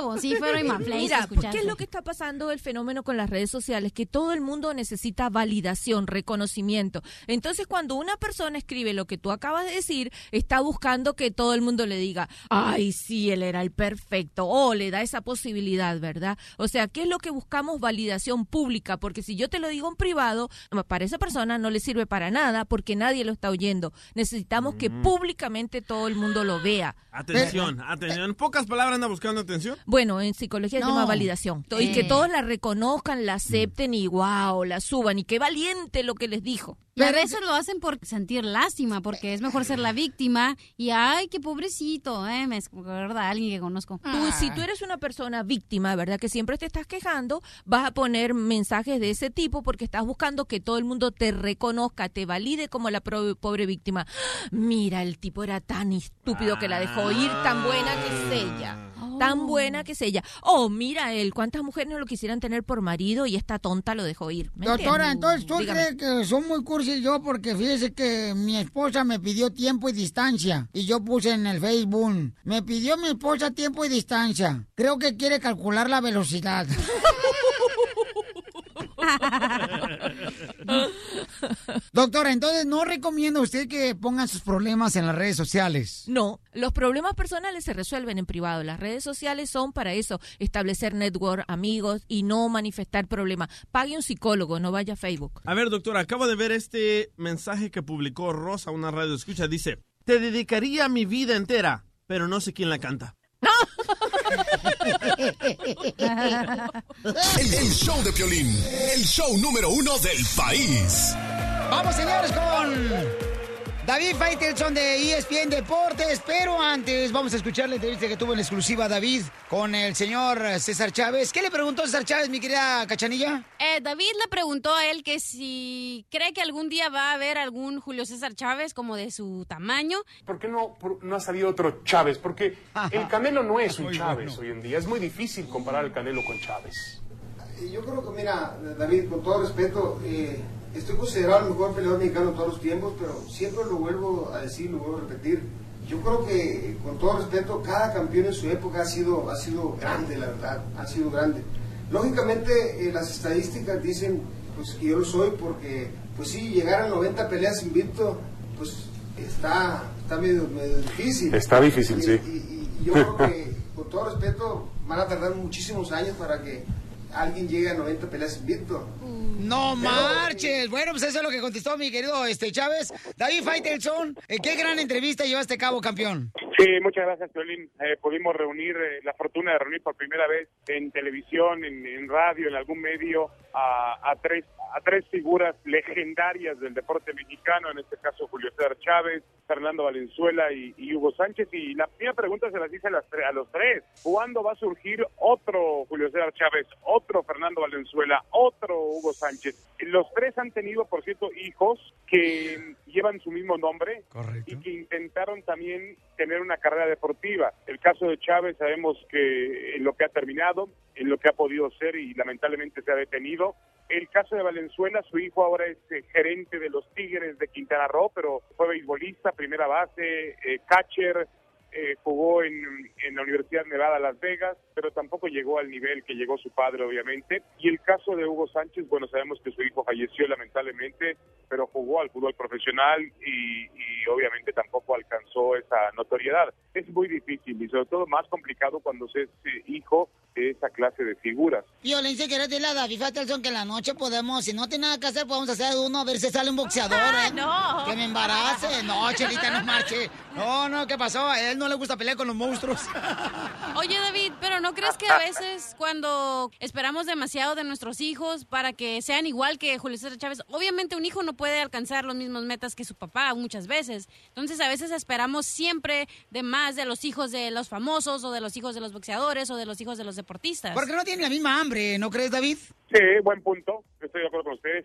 [SPEAKER 2] huevoncífero y manflays
[SPEAKER 9] Mira,
[SPEAKER 2] escuchaste.
[SPEAKER 9] ¿qué es lo que está pasando el fenómeno con las redes sociales? Que todo el mundo necesita validación, reconocimiento. Entonces, cuando una persona escribe lo que tú acabas de decir, está buscando que todo el mundo le diga, ay, sí, él era el perfecto, o le da esa posibilidad, ¿verdad? O sea, ¿qué es lo que buscamos? Validación pública, porque si yo te lo digo en privado, para esa persona no le sirve para nada porque nadie lo está oyendo. Necesitamos que públicamente todo el mundo lo vea.
[SPEAKER 26] Atención, atención. En pocas palabras anda buscando atención.
[SPEAKER 9] Bueno, en psicología se
[SPEAKER 26] No.
[SPEAKER 9] llama validación. Y que todos la reconozcan, la acepten y wow, la suban. Y qué valiente lo que les dijo.
[SPEAKER 2] A veces lo hacen por sentir lástima, porque es mejor ser la víctima y ay, qué pobrecito, eh, me acuerda alguien que conozco.
[SPEAKER 9] Tú, si tú eres una persona víctima, ¿verdad? Que siempre te estás quejando, vas a poner mensajes de ese tipo porque estás buscando que todo el mundo te reconozca, te valide como la pobre víctima. Mira, el tipo era tan estúpido que la dejó ir, tan buena que es ella. Tan buena que es ella. Oh, mira él, cuántas mujeres no lo quisieran tener por marido y esta tonta lo dejó ir. ¿Me
[SPEAKER 1] Doctora, entonces tú
[SPEAKER 9] Dígame.
[SPEAKER 1] crees que son muy cursi yo porque fíjese que mi esposa me pidió tiempo y distancia y yo puse en el Facebook, me pidió mi esposa tiempo y distancia. Creo que quiere calcular la velocidad. Doctora, entonces no recomienda usted que pongan sus problemas en las redes sociales.
[SPEAKER 9] No, los problemas personales se resuelven en privado. Las redes sociales son para eso, establecer network, amigos y no manifestar problemas. Pague un psicólogo, no vaya a Facebook.
[SPEAKER 26] A ver, doctora, acabo de ver este mensaje que publicó Rosa, una radio escucha. Dice, te dedicaría mi vida entera, pero no sé quién la canta.
[SPEAKER 6] El, el show de Piolín, el show número uno del país.
[SPEAKER 1] Vamos, señores, con David Faitelson de ESPN Deportes, pero antes vamos a escuchar la entrevista que tuvo en exclusiva David con el señor César Chávez. ¿Qué le preguntó César Chávez, mi querida Cachanilla?
[SPEAKER 2] Eh, David le preguntó a él que si cree que algún día va a haber algún Julio César Chávez como de su tamaño.
[SPEAKER 7] ¿Por qué no, por- no ha salido otro Chávez? Porque el Canelo no es un Chávez hoy en día. Es muy difícil comparar el Canelo con Chávez.
[SPEAKER 8] Yo creo que, mira, David, con todo respeto, eh, estoy considerado el mejor peleador mexicano de todos los tiempos, pero siempre lo vuelvo a decir, lo vuelvo a repetir. Yo creo que, con todo respeto, cada campeón en su época ha sido, ha sido grande, la verdad, ha sido grande. Lógicamente, eh, las estadísticas dicen pues, que yo lo soy porque, pues sí, llegar a 90 peleas invicto, pues está, está medio, medio difícil.
[SPEAKER 7] Está difícil,
[SPEAKER 8] Y-
[SPEAKER 7] sí.
[SPEAKER 8] y- y yo creo que, con todo respeto, van a tardar muchísimos años para que alguien llegue a 90 peleas invicto.
[SPEAKER 1] No
[SPEAKER 8] Pero-
[SPEAKER 1] marches. Bueno, pues eso es lo que contestó mi querido este Chávez. David Faitelson, eh, qué gran entrevista llevaste a cabo, campeón.
[SPEAKER 7] Sí, muchas gracias, Violín. Eh, pudimos reunir, eh, la fortuna de reunir por primera vez en televisión, en, en radio, en algún medio, a, a tres a tres figuras legendarias del deporte mexicano, en este caso Julio César Chávez, Fernando Valenzuela y, y Hugo Sánchez. Y la primera pregunta se las hice a, las a los tres. ¿Cuándo va a surgir otro Julio César Chávez, otro Fernando Valenzuela, otro Hugo Sánchez? Los tres han tenido, por cierto, hijos que llevan su mismo nombre y que intentaron también tener una carrera deportiva. El caso de Chávez sabemos que en lo que ha terminado, en lo que ha podido ser y lamentablemente se ha detenido. El caso de Valenzuela, su hijo ahora es eh, gerente de los Tigres de Quintana Roo, pero fue beisbolista, primera base, eh, catcher, eh, jugó en, en la Universidad Nevada Las Vegas, pero tampoco llegó al nivel que llegó su padre, obviamente. Y el caso de Hugo Sánchez, bueno, sabemos que su hijo falleció lamentablemente, pero jugó al fútbol profesional y, y obviamente tampoco alcanzó esa notoriedad. Es muy difícil y sobre todo más complicado cuando se es eh, hijo de esa clase de figuras.
[SPEAKER 1] Violencia, quiero decirle a David Faitelson que en la noche podemos, si no tiene nada que hacer, podemos hacer uno a ver si sale un boxeador, ¿eh?
[SPEAKER 2] no.
[SPEAKER 1] Que me embarace. No, Chelita, no marche. No, no, ¿qué pasó? Él no le gusta pelear con los monstruos.
[SPEAKER 2] Oye, David, pero ¿no crees que a veces cuando esperamos demasiado de nuestros hijos para que sean igual que Julio César Chávez, obviamente un hijo no puede alcanzar los mismos metas que su papá muchas veces. Entonces a veces esperamos siempre de más de los hijos de los famosos o de los hijos de los boxeadores o de los hijos de los deportistas.
[SPEAKER 1] Porque no tienen la misma hambre, ¿no crees, David?
[SPEAKER 7] Sí, buen punto. Estoy de acuerdo con ustedes.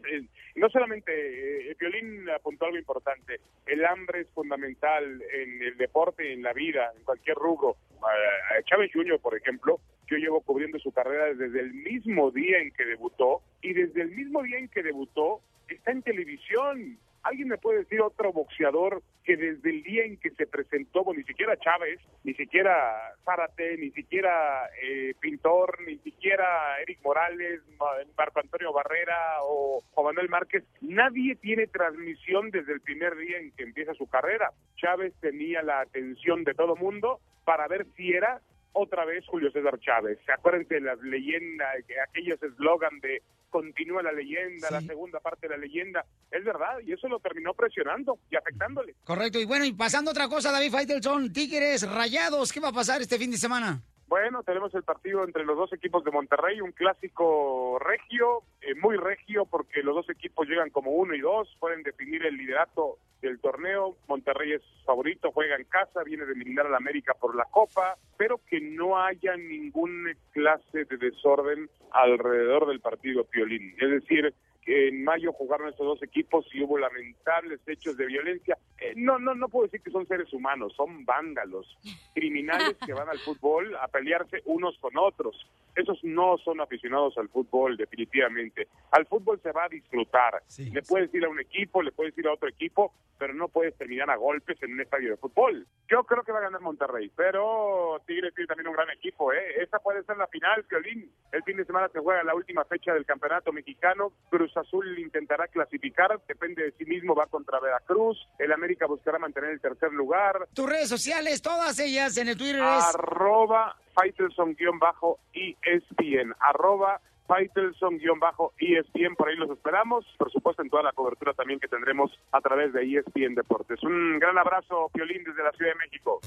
[SPEAKER 7] No solamente, eh, Violín apuntó algo importante. El hambre es fundamental en el deporte, en la vida, en cualquier rubro. A- Chávez Jr., por ejemplo, yo llevo cubriendo su carrera desde el mismo día en que debutó y desde el mismo día en que debutó está en televisión. ¿Alguien me puede decir otro boxeador que desde el día en que se presentó, bueno, ni siquiera Chávez, ni siquiera Zárate, ni siquiera eh, Pintor, ni siquiera Eric Morales, Ma- Marco Antonio Barrera o Juan Manuel Márquez, nadie tiene transmisión desde el primer día en que empieza su carrera. Chávez tenía la atención de todo mundo para ver si era otra vez Julio César Chávez. Acuérdense de las leyendas, que aquellos eslogan de continúa la leyenda, la segunda parte de la leyenda. Es verdad, y eso lo terminó presionando y afectándole.
[SPEAKER 1] Correcto. Y bueno, y pasando otra cosa, David Faitelson, Tigres, Rayados, ¿qué va a pasar este fin de semana?
[SPEAKER 7] Bueno, tenemos el partido entre los dos equipos de Monterrey, un clásico regio, eh, muy regio, porque los dos equipos llegan como uno y dos, pueden definir el liderato del torneo. Monterrey es favorito, juega en casa, viene de eliminar al América por la Copa, pero que no haya ninguna clase de desorden alrededor del partido Piolín. Es decir, que en mayo jugaron estos dos equipos y hubo lamentables hechos de violencia. Eh, no, no, no puedo decir que son seres humanos, son vándalos, criminales que van al fútbol a pelearse unos con otros. Esos no son aficionados al fútbol, definitivamente. Al fútbol se va a disfrutar. le puedes ir a un equipo, le puedes ir a otro equipo, pero no puedes terminar a golpes en un estadio de fútbol. Yo creo que va a ganar Monterrey, pero Tigres tiene también un gran equipo. ¿eh? Esta puede ser la final, Violín. El fin de semana se juega la última fecha del campeonato mexicano. Cruz Azul intentará clasificar, depende de sí mismo, va contra Veracruz. El América buscará mantener el tercer lugar.
[SPEAKER 1] Tus redes sociales, todas ellas en el Twitter es...
[SPEAKER 7] Arroba Faitelson-ESPN. Arroba Faitelson-ESPN. Por ahí los esperamos. Por supuesto, en toda la cobertura también que tendremos a través de ESPN Deportes. Un gran abrazo, Piolín, desde la Ciudad de México.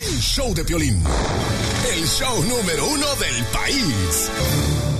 [SPEAKER 6] El show de Piolín. El show número uno del país.